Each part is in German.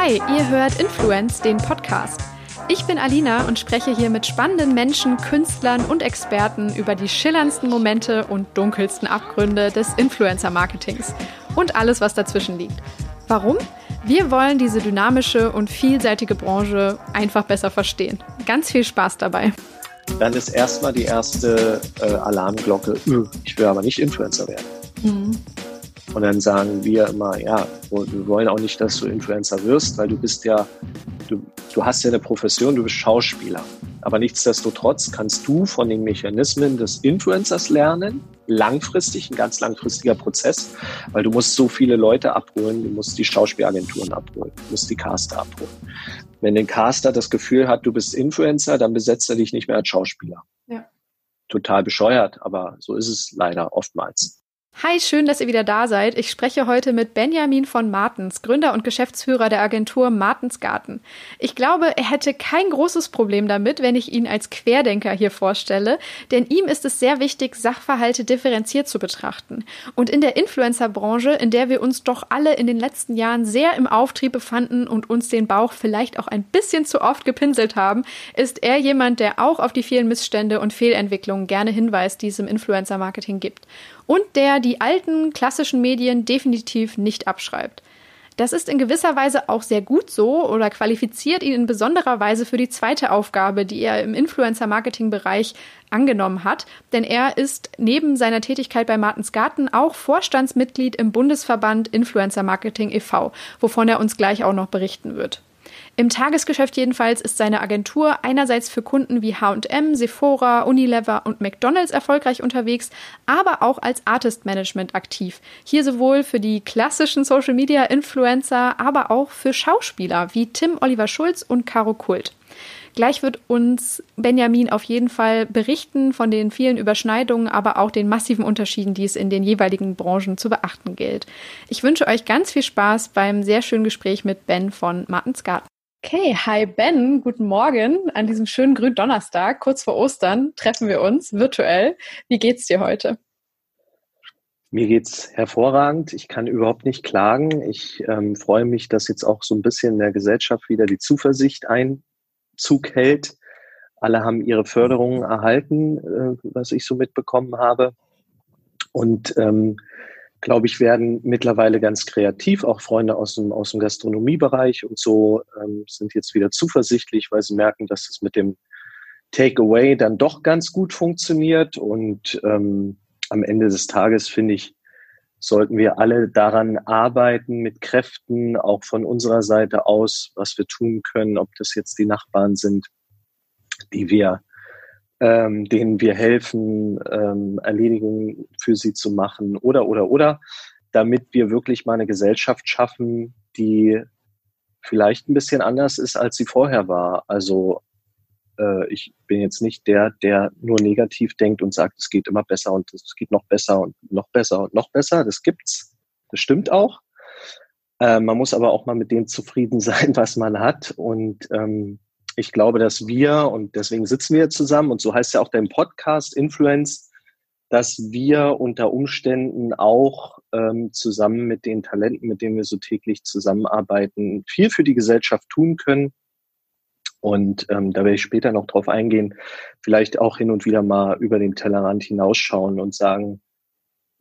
Hi, ihr hört Influence, den Podcast. Ich bin Alina und spreche hier mit spannenden Menschen, Künstlern und Experten über die schillerndsten Momente und dunkelsten Abgründe des Influencer-Marketings und alles, was dazwischen liegt. Warum? Wir wollen diese dynamische und vielseitige Branche einfach besser verstehen. Ganz viel Spaß dabei. Dann ist erstmal die erste äh, Alarmglocke, äh, ich will aber nicht Influencer werden. Mhm. Und dann sagen wir immer, ja, wir wollen auch nicht, dass du Influencer wirst, weil du bist ja, du, du hast ja eine Profession, du bist Schauspieler. Aber nichtsdestotrotz kannst du von den Mechanismen des Influencers lernen, langfristig, ein ganz langfristiger Prozess, weil du musst so viele Leute abholen, du musst die Schauspielagenturen abholen, du musst die Caster abholen. Wenn der Caster das Gefühl hat, du bist Influencer, dann besetzt er dich nicht mehr als Schauspieler. Ja. Total bescheuert, aber so ist es leider oftmals. Hi, schön, dass ihr wieder da seid. Ich spreche heute mit Benjamin von Martens, Gründer und Geschäftsführer der Agentur Martensgarten. Ich glaube, er hätte kein großes Problem damit, wenn ich ihn als Querdenker hier vorstelle, denn ihm ist es sehr wichtig, Sachverhalte differenziert zu betrachten. Und in der Influencer-Branche, in der wir uns doch alle in den letzten Jahren sehr im Auftrieb befanden und uns den Bauch vielleicht auch ein bisschen zu oft gepinselt haben, ist er jemand, der auch auf die vielen Missstände und Fehlentwicklungen gerne hinweist, die es im Influencer-Marketing gibt und der die alten klassischen Medien definitiv nicht abschreibt. Das ist in gewisser Weise auch sehr gut so oder qualifiziert ihn in besonderer Weise für die zweite Aufgabe, die er im Influencer-Marketing-Bereich angenommen hat, denn er ist neben seiner Tätigkeit bei Martens Garten auch Vorstandsmitglied im Bundesverband Influencer Marketing e.V., wovon er uns gleich auch noch berichten wird. Im Tagesgeschäft jedenfalls ist seine Agentur einerseits für Kunden wie H&M, Sephora, Unilever und McDonald's erfolgreich unterwegs, aber auch als Artist Management aktiv. Hier sowohl für die klassischen Social Media Influencer, aber auch für Schauspieler wie Tim Oliver Schulz und Caro Kult. Gleich wird uns Benjamin auf jeden Fall berichten von den vielen Überschneidungen, aber auch den massiven Unterschieden, die es in den jeweiligen Branchen zu beachten gilt. Ich wünsche euch ganz viel Spaß beim sehr schönen Gespräch mit Ben von Martens Garten. Okay, hi Ben, guten Morgen. An diesem schönen grünen Donnerstag, kurz vor Ostern, treffen wir uns virtuell. Wie geht's dir heute? Mir geht's hervorragend. Ich kann überhaupt nicht klagen. Ich ähm, freue mich, dass jetzt auch so ein bisschen in der Gesellschaft wieder die Zuversicht Einzug hält. Alle haben ihre Förderungen erhalten, äh, was ich so mitbekommen habe. Und ähm, glaube ich, werden mittlerweile ganz kreativ. Auch Freunde aus dem, aus dem Gastronomiebereich und so ähm, sind jetzt wieder zuversichtlich, weil sie merken, dass es mit dem Takeaway dann doch ganz gut funktioniert. Und ähm, am Ende des Tages, finde ich, sollten wir alle daran arbeiten, mit Kräften, auch von unserer Seite aus, was wir tun können, ob das jetzt die Nachbarn sind, die wir ähm, denen wir helfen, ähm, Erledigungen für sie zu machen oder, oder, oder, damit wir wirklich mal eine Gesellschaft schaffen, die vielleicht ein bisschen anders ist, als sie vorher war. Also äh, ich bin jetzt nicht der, der nur negativ denkt und sagt, es geht immer besser und es geht noch besser und noch besser und noch besser. Das gibt's. Das stimmt auch. Äh, man muss aber auch mal mit dem zufrieden sein, was man hat. Und ähm, ich glaube, dass wir, und deswegen sitzen wir zusammen, und so heißt ja auch dein Podcast Influence, dass wir unter Umständen auch ähm, zusammen mit den Talenten, mit denen wir so täglich zusammenarbeiten, viel für die Gesellschaft tun können. Und ähm, da werde ich später noch drauf eingehen, vielleicht auch hin und wieder mal über den Tellerrand hinausschauen und sagen,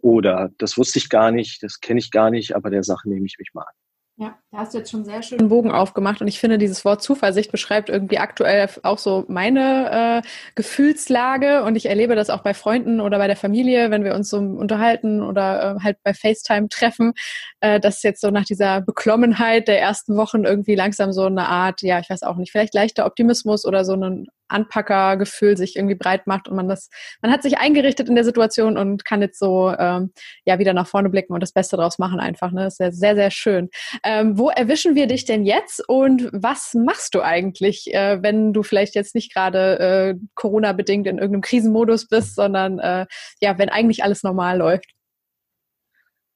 oder das wusste ich gar nicht, das kenne ich gar nicht, aber der Sache nehme ich mich mal an. Ja, da hast du jetzt schon sehr schön einen Bogen aufgemacht und ich finde, dieses Wort Zuversicht beschreibt irgendwie aktuell auch so meine äh, Gefühlslage und ich erlebe das auch bei Freunden oder bei der Familie, wenn wir uns so unterhalten oder äh, halt bei FaceTime treffen, äh, dass jetzt so nach dieser Beklommenheit der ersten Wochen irgendwie langsam so eine Art, ja, ich weiß auch nicht, vielleicht leichter Optimismus oder so ein Anpackergefühl sich irgendwie breit macht und man das, man hat sich eingerichtet in der Situation und kann jetzt so ähm, ja wieder nach vorne blicken und das Beste draus machen einfach. Ne? Das ist ja sehr, sehr schön. Ähm, wo erwischen wir dich denn jetzt und was machst du eigentlich, äh, wenn du vielleicht jetzt nicht gerade äh, Corona-bedingt in irgendeinem Krisenmodus bist, sondern äh, ja, wenn eigentlich alles normal läuft?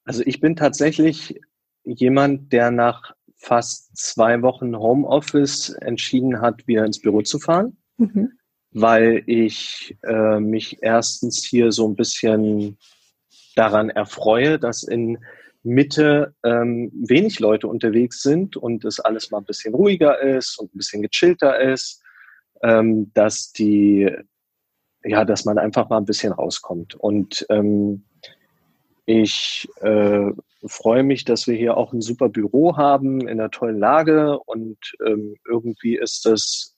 Also ich bin tatsächlich jemand, der nach fast zwei Wochen Homeoffice entschieden hat, wieder ins Büro zu fahren mhm. weil ich äh, mich erstens hier so ein bisschen daran erfreue, dass in Mitte ähm, wenig Leute unterwegs sind und es alles mal ein bisschen ruhiger ist und ein bisschen gechillter ist, ähm, dass die, ja, dass man einfach mal ein bisschen rauskommt. Und ähm, ich äh, freue mich, dass wir hier auch ein super Büro haben in einer tollen Lage und ähm, irgendwie ist das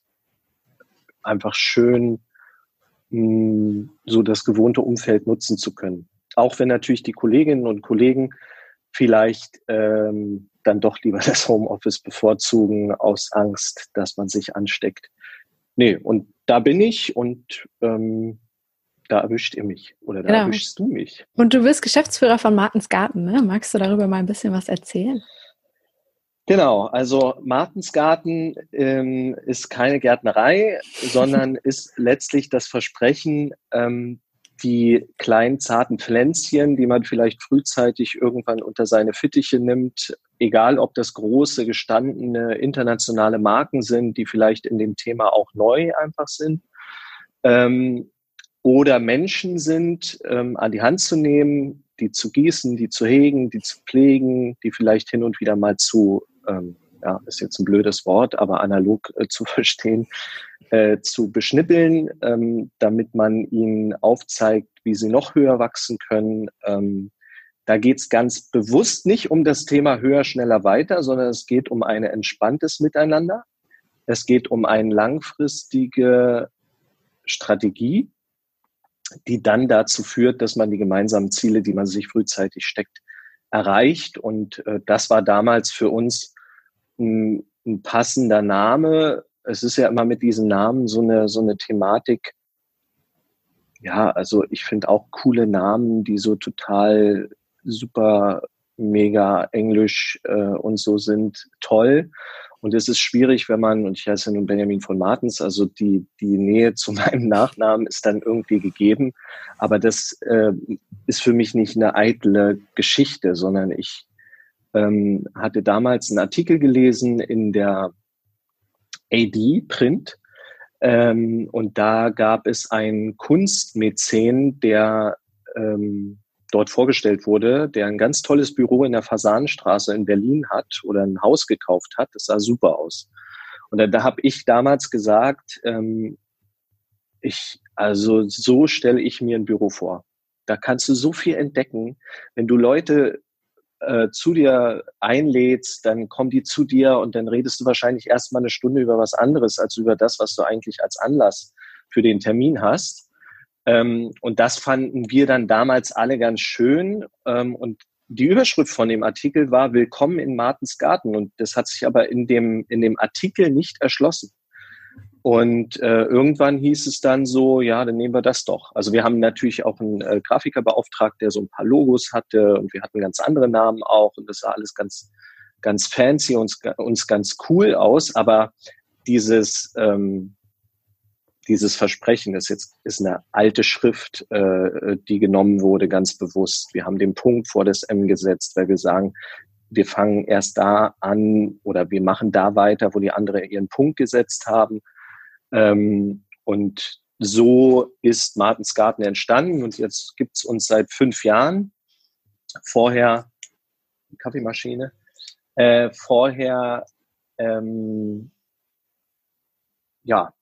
einfach schön, mh, hm, so das gewohnte Umfeld nutzen zu können. Auch wenn natürlich die Kolleginnen und Kollegen vielleicht ähm, dann doch lieber das Homeoffice bevorzugen aus Angst, dass man sich ansteckt. Nee, und da bin ich und ähm, da erwischt ihr mich oder da genau. erwischst du mich. Und du bist Geschäftsführer von Martens Garten, ne? Magst du darüber mal ein bisschen was erzählen? Genau, also Martensgarten ähm, ist keine Gärtnerei, sondern ist letztlich das Versprechen, ähm, die kleinen zarten Pflänzchen, die man vielleicht frühzeitig irgendwann unter seine Fittiche nimmt, egal ob das große, gestandene internationale Marken sind, die vielleicht in dem Thema auch neu einfach sind, ähm, oder Menschen sind, ähm, an die Hand zu nehmen, die zu gießen, die zu hegen, die zu pflegen, die vielleicht hin und wieder mal zu, ähm, ja, ist jetzt ein blödes Wort, aber analog äh, zu verstehen, äh, zu beschnippeln, ähm, damit man ihnen aufzeigt, wie sie noch höher wachsen können. Ähm, da geht es ganz bewusst nicht um das Thema höher, schneller, weiter, sondern es geht um ein entspanntes Miteinander. Es geht um eine langfristige Strategie, die dann dazu führt, dass man die gemeinsamen Ziele, die man sich frühzeitig steckt, erreicht. Und äh, das war damals für uns ein, ein passender Name. Es ist ja immer mit diesen Namen so eine, so eine Thematik. Ja, also ich finde auch coole Namen, die so total super mega englisch äh, und so sind, toll. Und es ist schwierig, wenn man, und ich heiße nun Benjamin von Martens, also die, die Nähe zu meinem Nachnamen ist dann irgendwie gegeben. Aber das äh, ist für mich nicht eine eitle Geschichte, sondern ich ähm, hatte damals einen Artikel gelesen in der AD Print. Ähm, und da gab es einen Kunstmäzen, der ähm, dort vorgestellt wurde, der ein ganz tolles Büro in der Fasanenstraße in Berlin hat oder ein Haus gekauft hat. Das sah super aus. Und da, da habe ich damals gesagt, ähm, ich, also so stelle ich mir ein Büro vor. Da kannst du so viel entdecken. Wenn du Leute äh, zu dir einlädst, dann kommen die zu dir und dann redest du wahrscheinlich erstmal eine Stunde über was anderes als über das, was du eigentlich als Anlass für den Termin hast. Ähm, und das fanden wir dann damals alle ganz schön. Ähm, und die Überschrift von dem Artikel war Willkommen in Martens Garten. Und das hat sich aber in dem, in dem Artikel nicht erschlossen. Und äh, irgendwann hieß es dann so, ja, dann nehmen wir das doch. Also wir haben natürlich auch einen äh, Grafiker beauftragt, der so ein paar Logos hatte und wir hatten ganz andere Namen auch und das sah alles ganz, ganz fancy und uns ganz cool aus. Aber dieses, ähm, dieses Versprechen ist jetzt ist eine alte Schrift, äh, die genommen wurde, ganz bewusst. Wir haben den Punkt vor das M gesetzt, weil wir sagen, wir fangen erst da an oder wir machen da weiter, wo die anderen ihren Punkt gesetzt haben. Ähm, und so ist Martens Garten entstanden und jetzt gibt's uns seit fünf Jahren. Vorher Kaffeemaschine. Äh, vorher ähm, ja,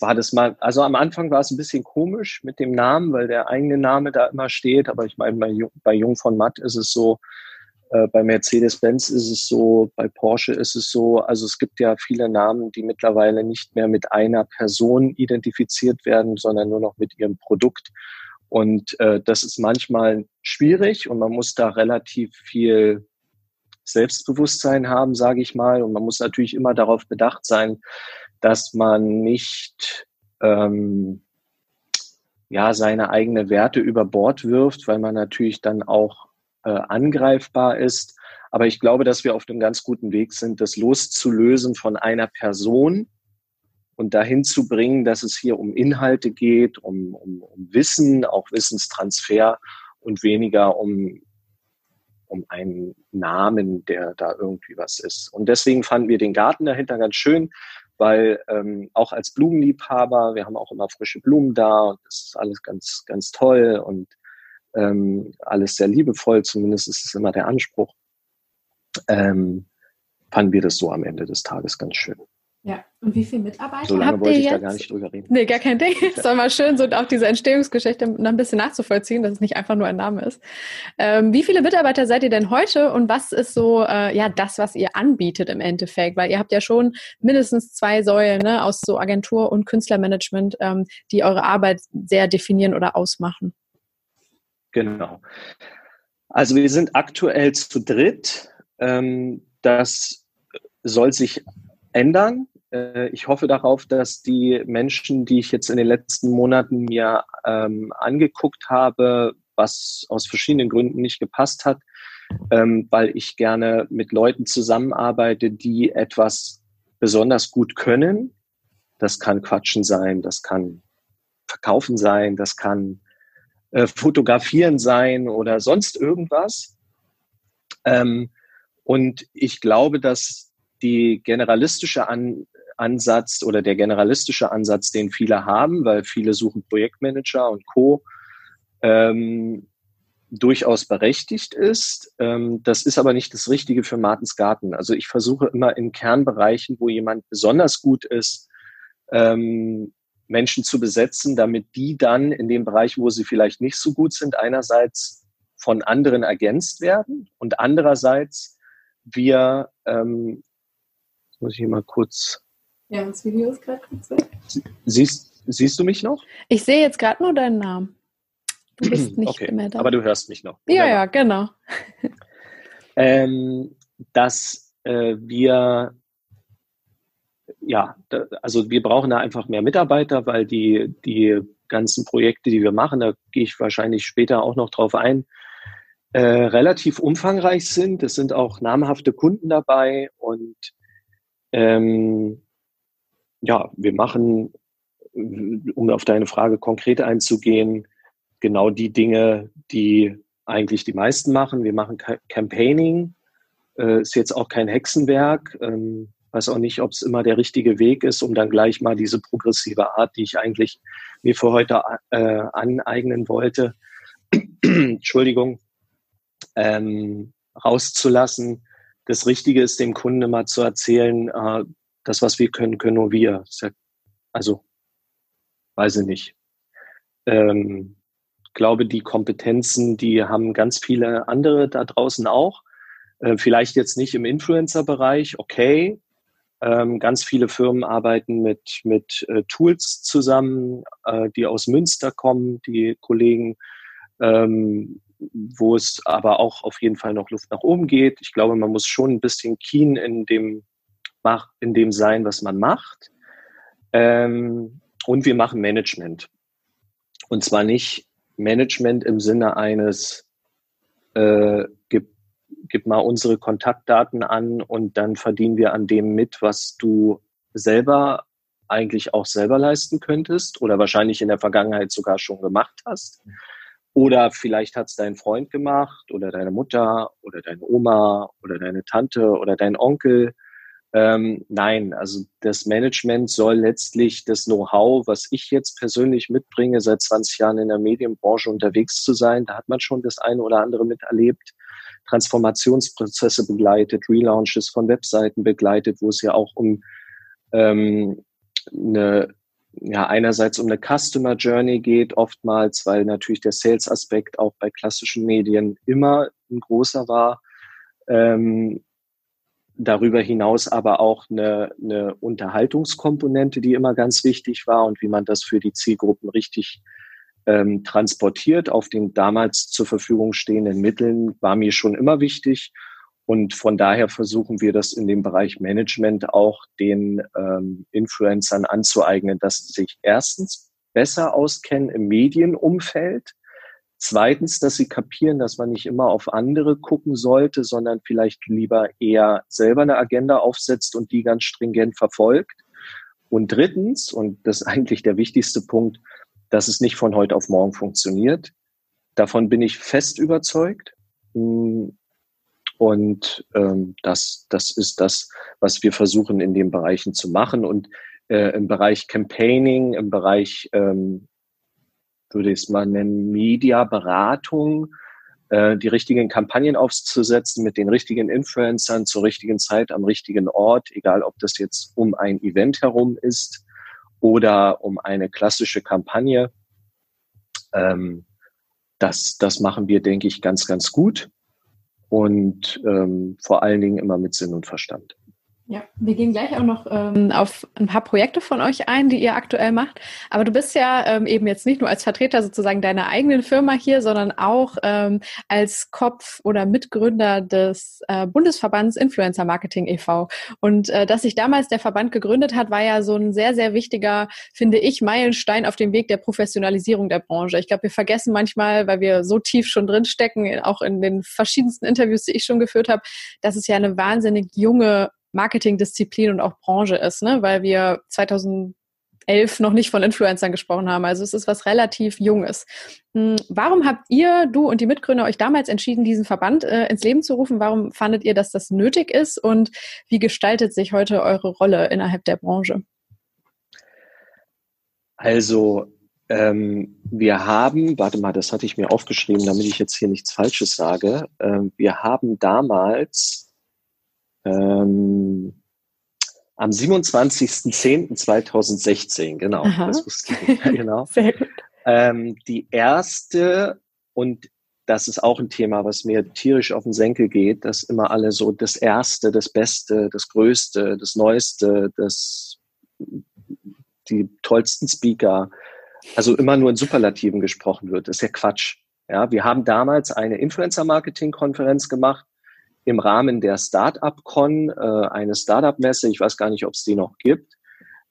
war das mal, also am Anfang war es ein bisschen komisch mit dem Namen, weil der eigene Name da immer steht. Aber ich meine, bei, bei Jung von Matt ist es so, äh, bei Mercedes-Benz ist es so, bei Porsche ist es so. Also es gibt ja viele Namen, die mittlerweile nicht mehr mit einer Person identifiziert werden, sondern nur noch mit ihrem Produkt. Und äh, das ist manchmal schwierig und man muss da relativ viel Selbstbewusstsein haben, sage ich mal. Und man muss natürlich immer darauf bedacht sein, dass man nicht ähm, ja seine eigene Werte über Bord wirft, weil man natürlich dann auch äh, angreifbar ist. Aber ich glaube, dass wir auf einem ganz guten Weg sind, das loszulösen von einer Person und dahin zu bringen, dass es hier um Inhalte geht, um, um, um Wissen, auch Wissenstransfer und weniger um um einen Namen, der da irgendwie was ist. Und deswegen fanden wir den Garten dahinter ganz schön, weil ähm, auch als Blumenliebhaber, wir haben auch immer frische Blumen da und das ist alles ganz, ganz toll und ähm, alles sehr liebevoll, zumindest ist es immer der Anspruch, ähm, fanden wir das so am Ende des Tages ganz schön. Ja, und wie viele Mitarbeiter so habt ihr ich jetzt? da gar nicht drüber reden. Nee, gar kein Ding. Es war mal schön, so auch diese Entstehungsgeschichte noch ein bisschen nachzuvollziehen, dass es nicht einfach nur ein Name ist. Ähm, wie viele Mitarbeiter seid ihr denn heute und was ist so äh, ja das, was ihr anbietet im Endeffekt? Weil ihr habt ja schon mindestens zwei Säulen ne, aus so Agentur und Künstlermanagement, ähm, die eure Arbeit sehr definieren oder ausmachen. Genau. Also wir sind aktuell zu dritt. Ähm, das soll sich ändern. Äh, ich hoffe darauf, dass die Menschen, die ich jetzt in den letzten Monaten mir ähm, angeguckt habe, was aus verschiedenen Gründen nicht gepasst hat, ähm, weil ich gerne mit Leuten zusammenarbeite, die etwas besonders gut können. Das kann Quatschen sein, das kann Verkaufen sein, das kann äh, Fotografieren sein oder sonst irgendwas. Ähm, und ich glaube, dass die generalistische An Ansatz oder der generalistische Ansatz, den viele haben, weil viele suchen Projektmanager und Co., ähm, durchaus berechtigt ist. Ähm, das ist aber nicht das Richtige für Martens Garten. Also ich versuche immer in Kernbereichen, wo jemand besonders gut ist, ähm, Menschen zu besetzen, damit die dann in dem Bereich, wo sie vielleicht nicht so gut sind, einerseits von anderen ergänzt werden und andererseits wir, ähm, muss ich hier mal kurz ja, das Video ist gerade kurz weg. Siehst, siehst du mich noch? Ich sehe jetzt gerade nur deinen Namen. Du bist nicht okay, mehr da. Aber du hörst mich noch. Ja, ja, genau. Ähm, dass äh, wir ja, da, also wir brauchen da einfach mehr Mitarbeiter, weil die, die ganzen Projekte, die wir machen, da gehe ich wahrscheinlich später auch noch drauf ein, äh, relativ umfangreich sind. Es sind auch namhafte Kunden dabei und ähm, ja, wir machen, um auf deine Frage konkret einzugehen, genau die Dinge, die eigentlich die meisten machen. Wir machen Campaigning, äh, ist jetzt auch kein Hexenwerk. Ähm, weiß auch nicht, ob es immer der richtige Weg ist, um dann gleich mal diese progressive Art, die ich eigentlich mir für heute äh, aneignen wollte, Entschuldigung, ähm, rauszulassen. Das Richtige ist, dem Kunden mal zu erzählen, äh, das, was wir können, können nur wir. Also, weiß ich nicht. Ähm, glaube, die Kompetenzen, die haben ganz viele andere da draußen auch. Äh, vielleicht jetzt nicht im Influencer-Bereich, okay. Ähm, ganz viele Firmen arbeiten mit, mit äh, Tools zusammen, äh, die aus Münster kommen, die Kollegen, ähm, wo es aber auch auf jeden Fall noch Luft nach oben geht. Ich glaube, man muss schon ein bisschen keen in dem macht, in dem sein, was man macht. Ähm, und wir machen Management. Und zwar nicht Management im Sinne eines, äh, gib, gib mal unsere Kontaktdaten an und dann verdienen wir an dem mit, was du selber eigentlich auch selber leisten könntest oder wahrscheinlich in der Vergangenheit sogar schon gemacht hast. Oder vielleicht hat es dein Freund gemacht oder deine Mutter oder deine Oma oder deine Tante oder dein Onkel ähm, nein, also das Management soll letztlich das Know-how, was ich jetzt persönlich mitbringe, seit 20 Jahren in der Medienbranche unterwegs zu sein, da hat man schon das eine oder andere miterlebt, Transformationsprozesse begleitet, Relaunches von Webseiten begleitet, wo es ja auch um ähm, eine ja, einerseits um eine Customer Journey geht, oftmals, weil natürlich der Sales-Aspekt auch bei klassischen Medien immer ein großer war. Ähm, darüber hinaus aber auch eine, eine Unterhaltungskomponente, die immer ganz wichtig war und wie man das für die Zielgruppen richtig ähm, transportiert auf den damals zur Verfügung stehenden Mitteln, war mir schon immer wichtig. Und von daher versuchen wir das in dem Bereich Management auch den ähm, Influencern anzueignen, dass sie sich erstens besser auskennen im Medienumfeld, Zweitens, dass sie kapieren, dass man nicht immer auf andere gucken sollte, sondern vielleicht lieber eher selber eine Agenda aufsetzt und die ganz stringent verfolgt. Und drittens, und das ist eigentlich der wichtigste Punkt, dass es nicht von heute auf morgen funktioniert. Davon bin ich fest überzeugt. Und ähm, das, das ist das, was wir versuchen in den Bereichen zu machen. Und äh, im Bereich Campaigning, im Bereich ähm, würde ich es mal nennen, Media-Beratung, äh, die richtigen Kampagnen aufzusetzen mit den richtigen Influencern zur richtigen Zeit am richtigen Ort, egal ob das jetzt um ein Event herum ist oder um eine klassische Kampagne. Ähm, das, das machen wir, denke ich, ganz, ganz gut und ähm, vor allen Dingen immer mit Sinn und Verstand. Ja, wir gehen gleich auch noch ähm, auf ein paar Projekte von euch ein, die ihr aktuell macht. Aber du bist ja ähm, eben jetzt nicht nur als Vertreter sozusagen deiner eigenen Firma hier, sondern auch ähm, als Kopf oder Mitgründer des äh, Bundesverbands Influencer Marketing e.V. Und äh, dass sich damals der Verband gegründet hat, war ja so ein sehr, sehr wichtiger, finde ich, Meilenstein auf dem Weg der Professionalisierung der Branche. Ich glaube, wir vergessen manchmal, weil wir so tief schon drinstecken, auch in den verschiedensten Interviews, die ich schon geführt habe, dass es ja eine wahnsinnig junge Marketingdisziplin und auch Branche ist, ne? weil wir 2011 noch nicht von Influencern gesprochen haben. Also es ist was relativ Junges. Hm, warum habt ihr, du und die Mitgründer euch damals entschieden, diesen Verband äh, ins Leben zu rufen? Warum fandet ihr, dass das nötig ist? Und wie gestaltet sich heute eure Rolle innerhalb der Branche? Also ähm, wir haben, warte mal, das hatte ich mir aufgeschrieben, damit ich jetzt hier nichts Falsches sage. Ähm, wir haben damals ähm, am 27.10.2016, genau, Aha. das wusste ich, genau. Sehr gut. Ähm, die erste, und das ist auch ein Thema, was mir tierisch auf den Senkel geht, dass immer alle so das Erste, das Beste, das Größte, das Neueste, das, die tollsten Speaker, also immer nur in Superlativen gesprochen wird. Das ist ja Quatsch. Ja, wir haben damals eine Influencer-Marketing-Konferenz gemacht im Rahmen der Startup-Con, äh, eine Startup-Messe, ich weiß gar nicht, ob es die noch gibt.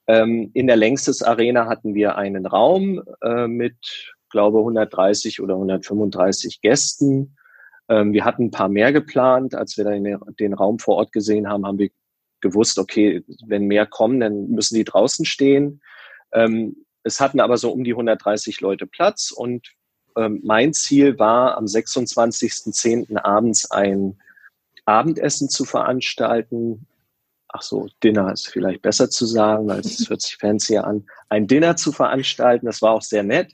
Ähm, in der Längstes Arena hatten wir einen Raum äh, mit, glaube 130 oder 135 Gästen. Ähm, wir hatten ein paar mehr geplant. Als wir dann den, Raum vor Ort gesehen haben, haben wir gewusst, okay, wenn mehr kommen, dann müssen die draußen stehen. Ähm, es hatten aber so um die 130 Leute Platz und ähm, mein Ziel war, am 26.10. abends ein Abendessen zu veranstalten. Ach so, Dinner ist vielleicht besser zu sagen, weil es hört sich fancier an. Ein Dinner zu veranstalten, das war auch sehr nett,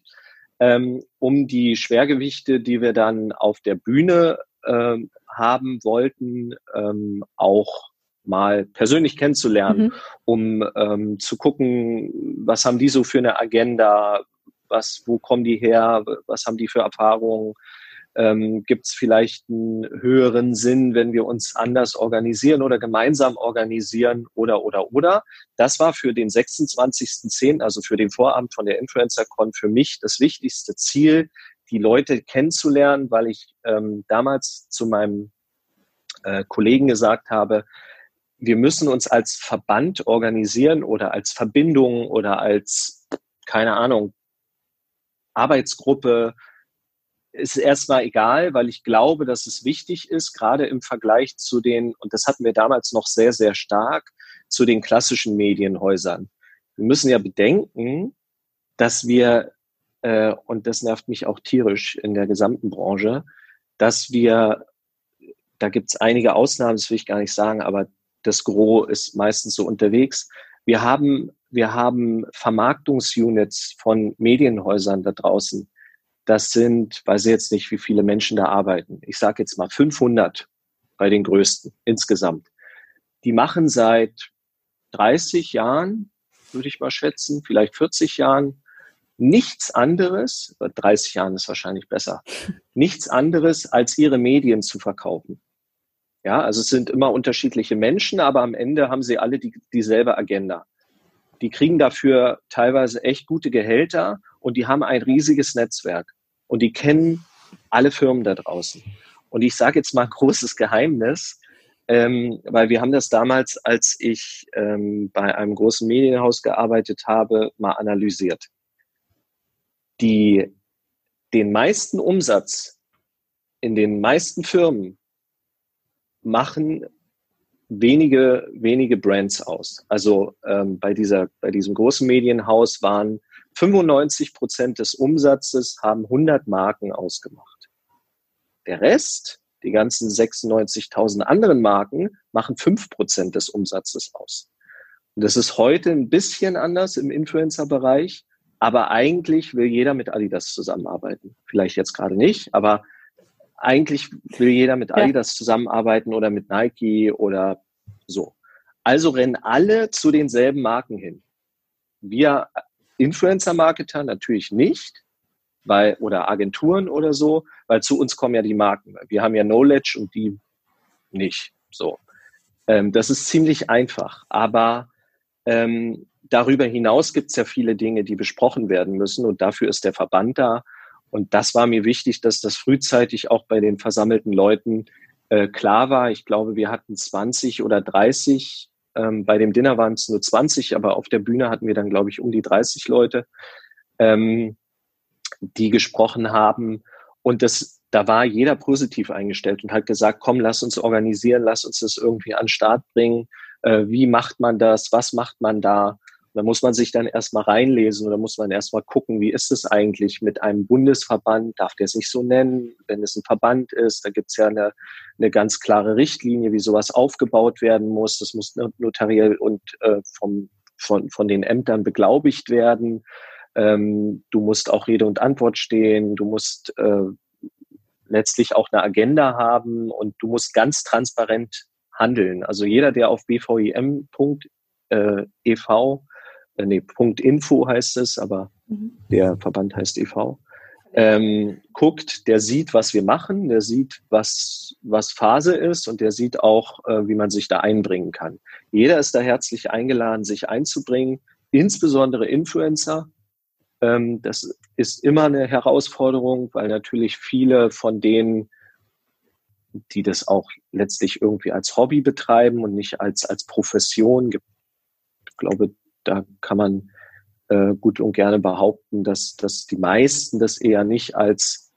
ähm, um die Schwergewichte, die wir dann auf der Bühne ähm, haben wollten, ähm, auch mal persönlich kennenzulernen, mhm. um ähm, zu gucken, was haben die so für eine Agenda, was, wo kommen die her, was haben die für Erfahrungen, ähm, Gibt es vielleicht einen höheren Sinn, wenn wir uns anders organisieren oder gemeinsam organisieren oder, oder, oder? Das war für den 26.10., also für den Vorabend von der InfluencerCon für mich das wichtigste Ziel, die Leute kennenzulernen, weil ich ähm, damals zu meinem äh, Kollegen gesagt habe, wir müssen uns als Verband organisieren oder als Verbindung oder als, keine Ahnung, Arbeitsgruppe ist erstmal egal, weil ich glaube, dass es wichtig ist, gerade im Vergleich zu den, und das hatten wir damals noch sehr, sehr stark, zu den klassischen Medienhäusern. Wir müssen ja bedenken, dass wir, äh, und das nervt mich auch tierisch in der gesamten Branche, dass wir, da gibt es einige Ausnahmen, das will ich gar nicht sagen, aber das Gros ist meistens so unterwegs. Wir haben, wir haben Vermarktungsunits von Medienhäusern da draußen, das sind, weiß ich jetzt nicht, wie viele Menschen da arbeiten. Ich sage jetzt mal 500 bei den größten insgesamt. Die machen seit 30 Jahren, würde ich mal schätzen, vielleicht 40 Jahren, nichts anderes, 30 Jahren ist wahrscheinlich besser, nichts anderes als ihre Medien zu verkaufen. Ja, also es sind immer unterschiedliche Menschen, aber am Ende haben sie alle die, dieselbe Agenda. Die kriegen dafür teilweise echt gute Gehälter und die haben ein riesiges Netzwerk und die kennen alle Firmen da draußen. Und ich sage jetzt mal großes Geheimnis, ähm, weil wir haben das damals, als ich ähm, bei einem großen Medienhaus gearbeitet habe, mal analysiert. Die, den meisten Umsatz in den meisten Firmen machen wenige, wenige Brands aus. Also ähm, bei, dieser, bei diesem großen Medienhaus waren 95 Prozent des Umsatzes haben 100 Marken ausgemacht. Der Rest, die ganzen 96.000 anderen Marken, machen 5 Prozent des Umsatzes aus. Und das ist heute ein bisschen anders im Influencer-Bereich, Aber eigentlich will jeder mit Adidas zusammenarbeiten. Vielleicht jetzt gerade nicht, aber eigentlich will jeder mit Adidas ja. zusammenarbeiten oder mit Nike oder so. Also rennen alle zu denselben Marken hin. Wir Influencer-Marketer natürlich nicht, weil, oder Agenturen oder so, weil zu uns kommen ja die Marken. Wir haben ja Knowledge und die nicht. So. Ähm, das ist ziemlich einfach. Aber ähm, darüber hinaus gibt es ja viele Dinge, die besprochen werden müssen und dafür ist der Verband da. Und das war mir wichtig, dass das frühzeitig auch bei den versammelten Leuten äh, klar war. Ich glaube, wir hatten 20 oder 30. Ähm, bei dem Dinner waren es nur 20, aber auf der Bühne hatten wir dann, glaube ich, um die 30 Leute, ähm, die gesprochen haben. Und das, da war jeder positiv eingestellt und hat gesagt, komm, lass uns organisieren, lass uns das irgendwie an den Start bringen. Äh, wie macht man das? Was macht man da? Da muss man sich dann erstmal reinlesen oder muss man erstmal gucken, wie ist es eigentlich mit einem Bundesverband? Darf der sich so nennen, wenn es ein Verband ist? Da gibt es ja eine, eine ganz klare Richtlinie, wie sowas aufgebaut werden muss. Das muss notariell und äh, vom, von, von den Ämtern beglaubigt werden. Ähm, du musst auch Rede und Antwort stehen. Du musst äh, letztlich auch eine Agenda haben und du musst ganz transparent handeln. Also jeder, der auf bvim.ev äh, nee, Punkt Info heißt es, aber mhm. der Verband heißt e.V., ähm, guckt, der sieht, was wir machen, der sieht, was, was Phase ist und der sieht auch, äh, wie man sich da einbringen kann. Jeder ist da herzlich eingeladen, sich einzubringen, insbesondere Influencer. Ähm, das ist immer eine Herausforderung, weil natürlich viele von denen, die das auch letztlich irgendwie als Hobby betreiben und nicht als, als Profession, ich glaube, da kann man äh, gut und gerne behaupten, dass, dass die meisten das eher nicht als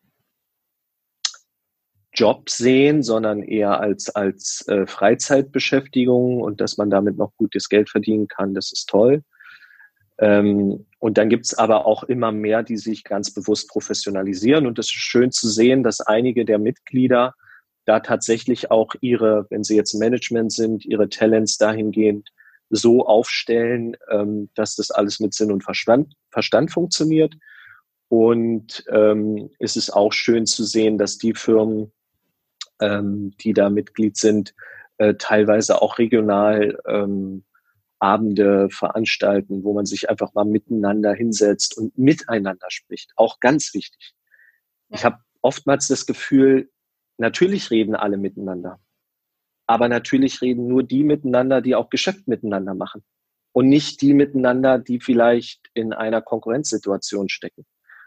Job sehen, sondern eher als, als äh, Freizeitbeschäftigung und dass man damit noch gutes Geld verdienen kann, das ist toll. Ähm, und dann gibt es aber auch immer mehr, die sich ganz bewusst professionalisieren. Und es ist schön zu sehen, dass einige der Mitglieder da tatsächlich auch ihre, wenn sie jetzt Management sind, ihre Talents dahingehend so aufstellen, ähm, dass das alles mit Sinn und Verstand, Verstand funktioniert. Und ähm, es ist auch schön zu sehen, dass die Firmen, ähm, die da Mitglied sind, äh, teilweise auch regional ähm, Abende veranstalten, wo man sich einfach mal miteinander hinsetzt und miteinander spricht. Auch ganz wichtig. Ich habe oftmals das Gefühl, natürlich reden alle miteinander. Aber natürlich reden nur die miteinander, die auch Geschäft miteinander machen. Und nicht die miteinander, die vielleicht in einer Konkurrenzsituation stecken.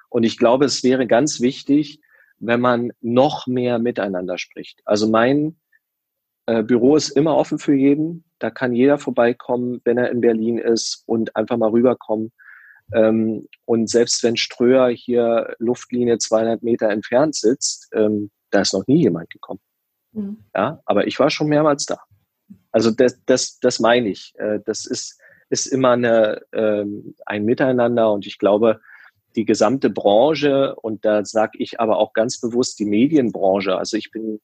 Und ich glaube, es wäre ganz wichtig, wenn man noch mehr miteinander spricht. Also mein äh, Büro ist immer offen für jeden. Da kann jeder vorbeikommen, wenn er in Berlin ist und einfach mal rüberkommen. Ähm, und selbst wenn Ströer hier Luftlinie 200 Meter entfernt sitzt, ähm, da ist noch nie jemand gekommen. Mhm. Ja, aber ich war schon mehrmals da. Also das, das, das meine ich. Äh, das ist, ist immer eine, ähm, ein Miteinander und ich glaube, die gesamte Branche, und da sage ich aber auch ganz bewusst die Medienbranche, also ich bin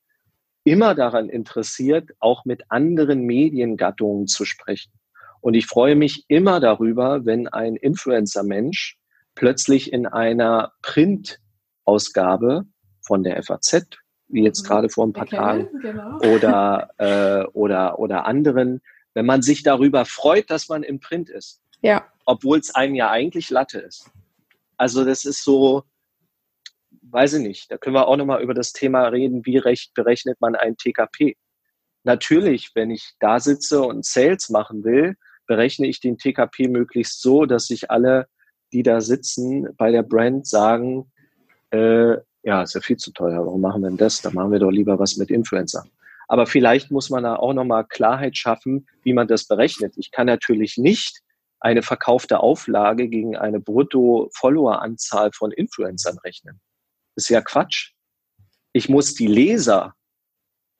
immer daran interessiert, auch mit anderen Mediengattungen zu sprechen. Und ich freue mich immer darüber, wenn ein Influencer-Mensch plötzlich in einer Print-Ausgabe von der FAZ, wie jetzt mhm. gerade vor ein paar Tagen, genau. oder, äh, oder, oder anderen, wenn man sich darüber freut, dass man im Print ist. Ja. Obwohl es einem ja eigentlich Latte ist. Also das ist so, weiß ich nicht, da können wir auch nochmal über das Thema reden, wie recht berechnet man ein TKP. Natürlich, wenn ich da sitze und Sales machen will, berechne ich den TKP möglichst so, dass sich alle, die da sitzen, bei der Brand sagen, äh, ja, ist ja viel zu teuer. Warum machen wir denn das? Da machen wir doch lieber was mit Influencer. Aber vielleicht muss man da auch nochmal Klarheit schaffen, wie man das berechnet. Ich kann natürlich nicht eine verkaufte Auflage gegen eine Brutto-Follower-Anzahl von Influencern rechnen. Das ist ja Quatsch. Ich muss die Leser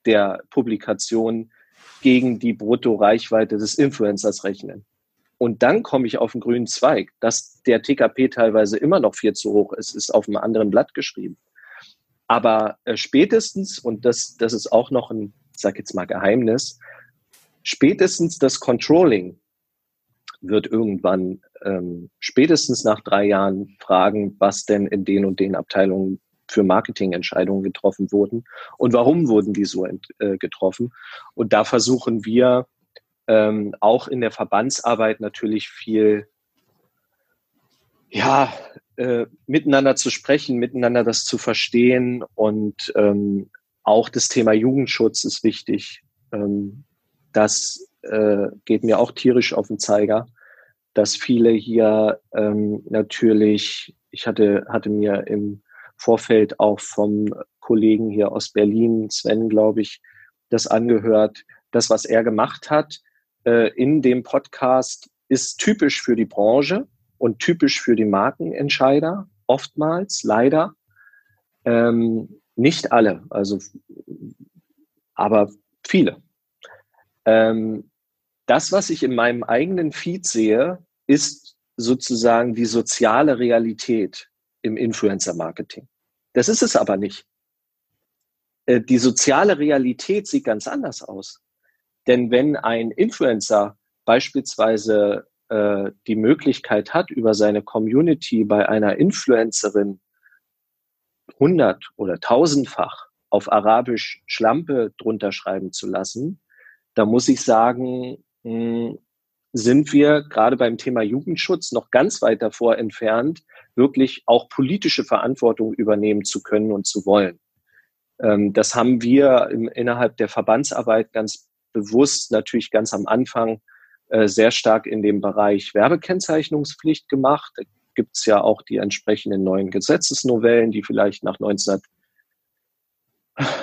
der Publikation gegen die Brutto-Reichweite des Influencers rechnen. Und dann komme ich auf den grünen Zweig. Dass der TKP teilweise immer noch viel zu hoch ist, ist auf einem anderen Blatt geschrieben. Aber äh, spätestens, und das, das ist auch noch ein, sag jetzt mal Geheimnis, spätestens das Controlling, wird irgendwann ähm, spätestens nach drei Jahren fragen, was denn in den und den Abteilungen für Marketingentscheidungen getroffen wurden und warum wurden die so äh, getroffen. Und da versuchen wir ähm, auch in der Verbandsarbeit natürlich viel ja, äh, miteinander zu sprechen, miteinander das zu verstehen und ähm, auch das Thema Jugendschutz ist wichtig. Ähm, das äh, geht mir auch tierisch auf den Zeiger, dass viele hier ähm, natürlich, ich hatte, hatte mir im Vorfeld auch vom Kollegen hier aus Berlin, Sven, glaube ich, das angehört. Das, was er gemacht hat äh, in dem Podcast, ist typisch für die Branche und typisch für die Markenentscheider, oftmals, leider. Ähm, nicht alle, also, aber viele. Ähm, das, was ich in meinem eigenen Feed sehe, ist sozusagen die soziale Realität im Influencer-Marketing. Das ist es aber nicht. Äh, die soziale Realität sieht ganz anders aus. Denn wenn ein Influencer beispielsweise äh, die Möglichkeit hat, über seine Community bei einer Influencerin hundert oder tausendfach auf Arabisch Schlampe drunter schreiben zu lassen, da muss ich sagen, hm, sind wir gerade beim Thema Jugendschutz noch ganz weit davor entfernt, wirklich auch politische Verantwortung übernehmen zu können und zu wollen. Ähm, das haben wir innerhalb der Verbandsarbeit ganz bewusst natürlich ganz am Anfang äh, sehr stark in dem Bereich Werbekennzeichnungspflicht gemacht. Da gibt es ja auch die entsprechenden neuen Gesetzesnovellen, die vielleicht nach 19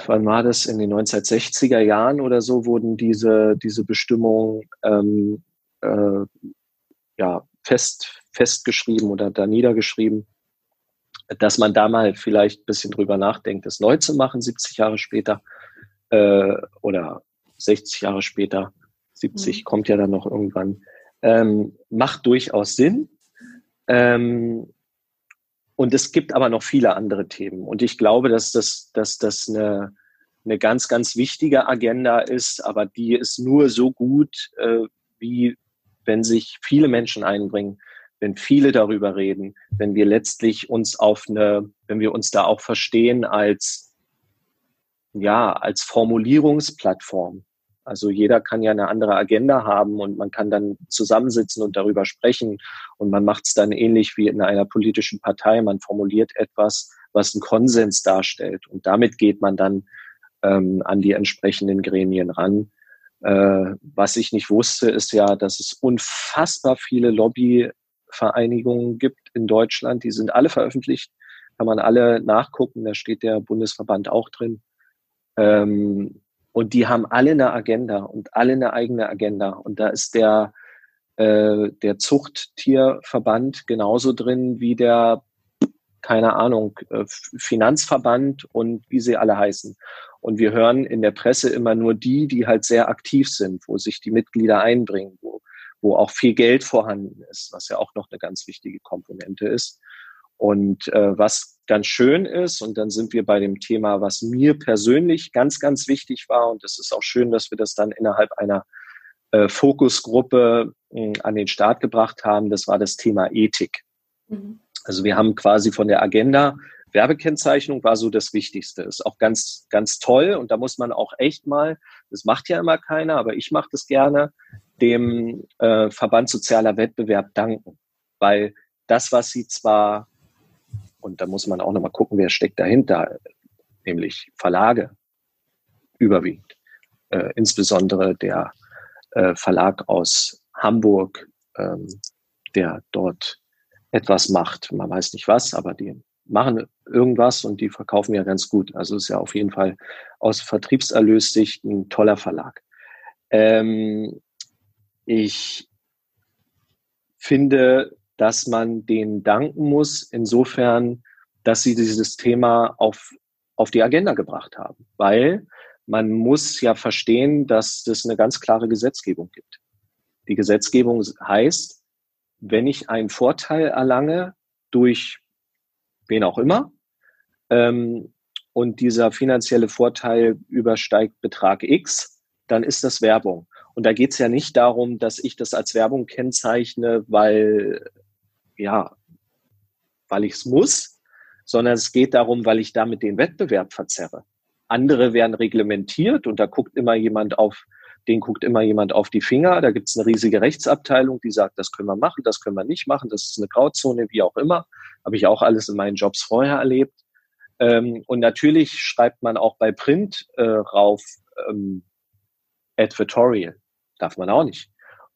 wann war das, in den 1960er Jahren oder so, wurden diese, diese Bestimmungen ähm, äh, ja, fest, festgeschrieben oder da niedergeschrieben, dass man da mal vielleicht ein bisschen drüber nachdenkt, das neu zu machen, 70 Jahre später äh, oder 60 Jahre später, 70 mhm. kommt ja dann noch irgendwann, ähm, macht durchaus Sinn. Ähm, und es gibt aber noch viele andere Themen. Und ich glaube, dass das, dass das eine, eine ganz, ganz wichtige Agenda ist, aber die ist nur so gut, äh, wie wenn sich viele Menschen einbringen, wenn viele darüber reden, wenn wir letztlich uns auf eine, wenn wir uns da auch verstehen als, ja, als Formulierungsplattform. Also jeder kann ja eine andere Agenda haben und man kann dann zusammensitzen und darüber sprechen. Und man macht es dann ähnlich wie in einer politischen Partei. Man formuliert etwas, was einen Konsens darstellt. Und damit geht man dann ähm, an die entsprechenden Gremien ran. Äh, was ich nicht wusste, ist ja, dass es unfassbar viele Lobbyvereinigungen gibt in Deutschland. Die sind alle veröffentlicht. Kann man alle nachgucken. Da steht der Bundesverband auch drin. Ähm, und die haben alle eine Agenda und alle eine eigene Agenda. Und da ist der, äh, der Zuchttierverband genauso drin wie der, keine Ahnung, äh, Finanzverband und wie sie alle heißen. Und wir hören in der Presse immer nur die, die halt sehr aktiv sind, wo sich die Mitglieder einbringen, wo, wo auch viel Geld vorhanden ist, was ja auch noch eine ganz wichtige Komponente ist. Und äh, was ganz schön ist, und dann sind wir bei dem Thema, was mir persönlich ganz, ganz wichtig war, und es ist auch schön, dass wir das dann innerhalb einer äh, Fokusgruppe äh, an den Start gebracht haben, das war das Thema Ethik. Mhm. Also wir haben quasi von der Agenda Werbekennzeichnung war so das Wichtigste. Ist auch ganz, ganz toll und da muss man auch echt mal, das macht ja immer keiner, aber ich mache das gerne, dem äh, Verband Sozialer Wettbewerb danken, weil das, was sie zwar und da muss man auch nochmal gucken, wer steckt dahinter, nämlich Verlage überwiegend. Äh, insbesondere der äh, Verlag aus Hamburg, ähm, der dort etwas macht. Man weiß nicht was, aber die machen irgendwas und die verkaufen ja ganz gut. Also ist ja auf jeden Fall aus Vertriebserlössicht ein toller Verlag. Ähm, ich finde, dass man denen danken muss, insofern, dass sie dieses Thema auf, auf die Agenda gebracht haben. Weil man muss ja verstehen, dass es eine ganz klare Gesetzgebung gibt. Die Gesetzgebung heißt, wenn ich einen Vorteil erlange durch wen auch immer, ähm, und dieser finanzielle Vorteil übersteigt Betrag X, dann ist das Werbung. Und da geht es ja nicht darum, dass ich das als Werbung kennzeichne, weil, ja, weil ich es muss, sondern es geht darum, weil ich damit den Wettbewerb verzerre. Andere werden reglementiert und da guckt immer jemand auf, den guckt immer jemand auf die Finger. Da gibt es eine riesige Rechtsabteilung, die sagt, das können wir machen, das können wir nicht machen, das ist eine Grauzone, wie auch immer. Habe ich auch alles in meinen Jobs vorher erlebt. Ähm, und natürlich schreibt man auch bei Print äh, rauf ähm, Advertorial. Darf man auch nicht.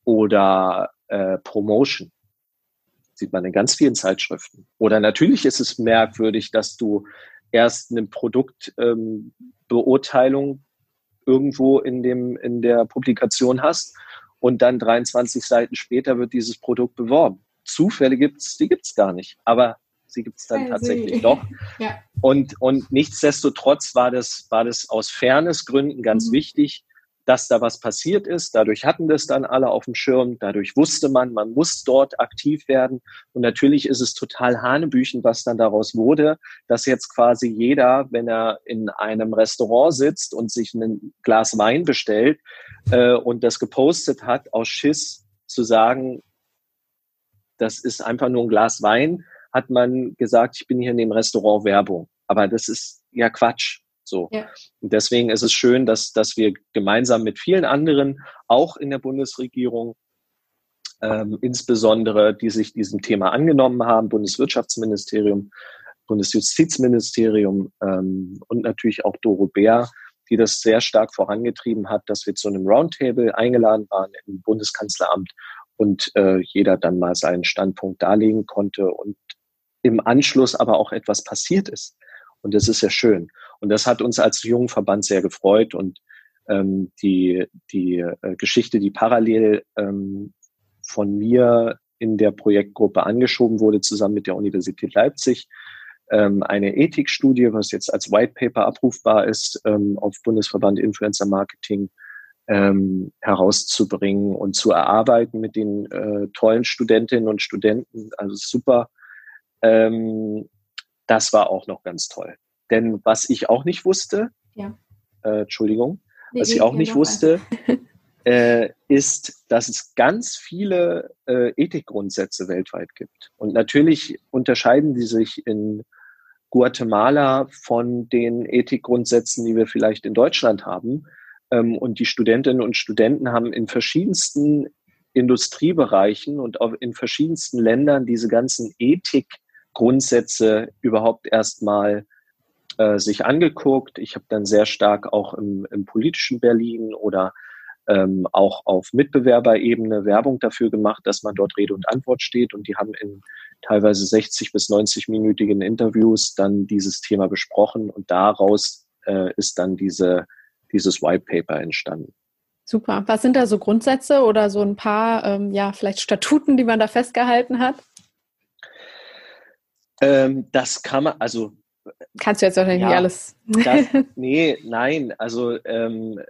Oder äh, Promotion. Sieht man in ganz vielen Zeitschriften. Oder natürlich ist es merkwürdig, dass du erst eine Produktbeurteilung ähm, irgendwo in, dem, in der Publikation hast und dann 23 Seiten später wird dieses Produkt beworben. Zufälle gibt es, die gibt es gar nicht. Aber sie gibt es dann tatsächlich doch. Ja. Und, und nichtsdestotrotz war das, war das aus Fairnessgründen ganz mhm. wichtig, dass da was passiert ist. Dadurch hatten das dann alle auf dem Schirm. Dadurch wusste man, man muss dort aktiv werden. Und natürlich ist es total Hanebüchen, was dann daraus wurde, dass jetzt quasi jeder, wenn er in einem Restaurant sitzt und sich ein Glas Wein bestellt äh, und das gepostet hat, aus Schiss zu sagen, das ist einfach nur ein Glas Wein, hat man gesagt, ich bin hier in dem Restaurant Werbung. Aber das ist ja Quatsch. So. Ja. Und deswegen ist es schön, dass, dass wir gemeinsam mit vielen anderen, auch in der Bundesregierung, ähm, insbesondere, die sich diesem Thema angenommen haben, Bundeswirtschaftsministerium, Bundesjustizministerium ähm, und natürlich auch Doro Bär, die das sehr stark vorangetrieben hat, dass wir zu einem Roundtable eingeladen waren im Bundeskanzleramt und äh, jeder dann mal seinen Standpunkt darlegen konnte und im Anschluss aber auch etwas passiert ist. Und das ist ja schön. Und das hat uns als jungen Verband sehr gefreut. Und ähm, die, die äh, Geschichte, die parallel ähm, von mir in der Projektgruppe angeschoben wurde, zusammen mit der Universität Leipzig, ähm, eine Ethikstudie, was jetzt als White Paper abrufbar ist, ähm, auf Bundesverband Influencer Marketing ähm, herauszubringen und zu erarbeiten mit den äh, tollen Studentinnen und Studenten. Also super. Ähm, das war auch noch ganz toll. Denn was ich auch nicht wusste, ja. äh, Entschuldigung, nee, was ich auch nicht wusste, äh, ist, dass es ganz viele äh, Ethikgrundsätze weltweit gibt. Und natürlich unterscheiden die sich in Guatemala von den Ethikgrundsätzen, die wir vielleicht in Deutschland haben. Ähm, und die Studentinnen und Studenten haben in verschiedensten Industriebereichen und auch in verschiedensten Ländern diese ganzen Ethikgrundsätze überhaupt erstmal äh, sich angeguckt. Ich habe dann sehr stark auch im, im politischen Berlin oder ähm, auch auf Mitbewerberebene Werbung dafür gemacht, dass man dort Rede und Antwort steht. Und die haben in teilweise 60 bis 90-minütigen Interviews dann dieses Thema besprochen und daraus äh, ist dann diese, dieses White Paper entstanden. Super. Was sind da so Grundsätze oder so ein paar, ähm, ja, vielleicht Statuten, die man da festgehalten hat? Ähm, das kann man, also Kannst du jetzt wahrscheinlich ja, nicht alles. Das, nee, nein, also ähm,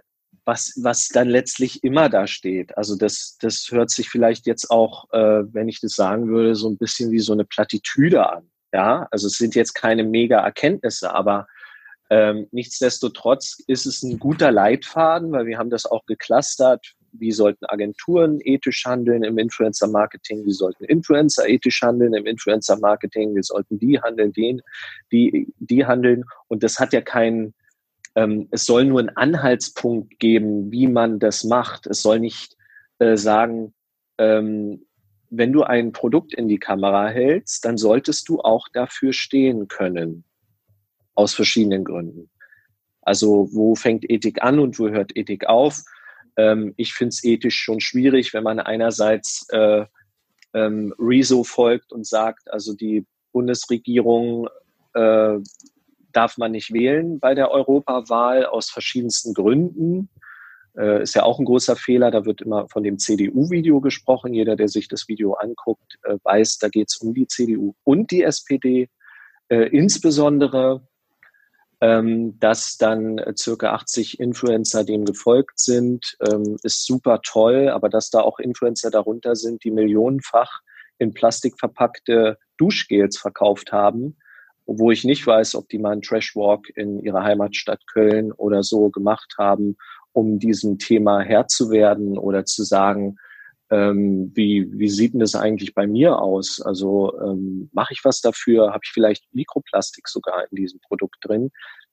was, was dann letztlich immer da steht. Also das, das hört sich vielleicht jetzt auch, äh, wenn ich das sagen würde, so ein bisschen wie so eine Plattitüde an. Ja, also es sind jetzt keine mega Erkenntnisse, aber ähm, nichtsdestotrotz ist es ein guter Leitfaden, weil wir haben das auch geclustert wie sollten Agenturen ethisch handeln im Influencer-Marketing, wie sollten Influencer ethisch handeln im Influencer-Marketing, wie sollten die handeln, den, die, die handeln. Und das hat ja keinen, ähm, es soll nur einen Anhaltspunkt geben, wie man das macht. Es soll nicht äh, sagen, ähm, wenn du ein Produkt in die Kamera hältst, dann solltest du auch dafür stehen können. Aus verschiedenen Gründen. Also wo fängt Ethik an und wo hört Ethik auf? Ähm, ich finde es ethisch schon schwierig, wenn man einerseits äh, ähm, Rezo folgt und sagt, also die Bundesregierung äh, darf man nicht wählen bei der Europawahl aus verschiedensten Gründen. Äh, ist ja auch ein großer Fehler. Da wird immer von dem CDU-Video gesprochen. Jeder, der sich das Video anguckt, äh, weiß, da geht es um die CDU und die SPD. Äh, insbesondere ähm, dass dann circa 80 Influencer dem gefolgt sind, ähm, ist super toll, aber dass da auch Influencer darunter sind, die millionenfach in Plastik verpackte Duschgels verkauft haben, wo ich nicht weiß, ob die mal einen Trashwalk in ihrer Heimatstadt Köln oder so gemacht haben um diesem Thema Herr zu werden oder zu sagen, ähm, wie, wie sieht denn das eigentlich bei mir aus? Also ähm, mache ich was dafür? Habe ich vielleicht Mikroplastik sogar in diesem Produkt drin?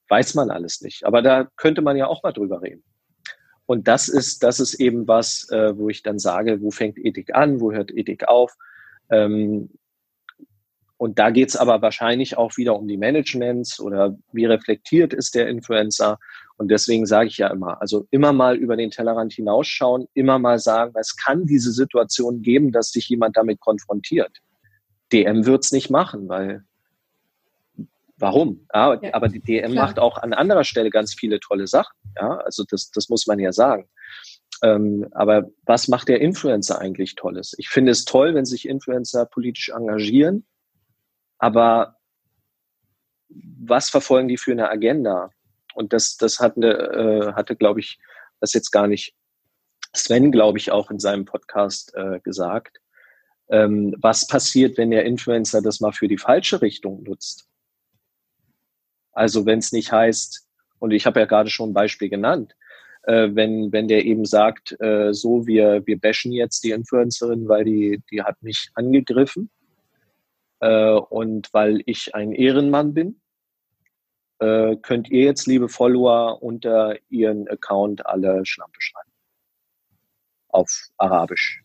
Weiß man alles nicht. Aber da könnte man ja auch mal drüber reden. Und das ist, das ist eben was, äh, wo ich dann sage, wo fängt Ethik an, wo hört Ethik auf? Ähm, und da geht es aber wahrscheinlich auch wieder um die Managements oder wie reflektiert ist der Influencer. Und deswegen sage ich ja immer, also immer mal über den Tellerrand hinausschauen, immer mal sagen, es kann diese Situation geben, dass sich jemand damit konfrontiert. DM wird es nicht machen, weil warum? Ja, ja, aber die DM klar. macht auch an anderer Stelle ganz viele tolle Sachen. Ja, also das, das muss man ja sagen. Ähm, aber was macht der Influencer eigentlich Tolles? Ich finde es toll, wenn sich Influencer politisch engagieren aber was verfolgen die für eine Agenda? Und das, das hatte, äh, hatte glaube ich, das jetzt gar nicht Sven, glaube ich, auch in seinem Podcast äh, gesagt. Ähm, was passiert, wenn der Influencer das mal für die falsche Richtung nutzt? Also wenn es nicht heißt, und ich habe ja gerade schon ein Beispiel genannt, äh, wenn, wenn der eben sagt, äh, so, wir, wir bashen jetzt die Influencerin, weil die, die hat mich angegriffen äh, und weil ich ein Ehrenmann bin, äh, könnt ihr jetzt, liebe Follower, unter ihren Account alle Schlampe schreiben. Auf Arabisch.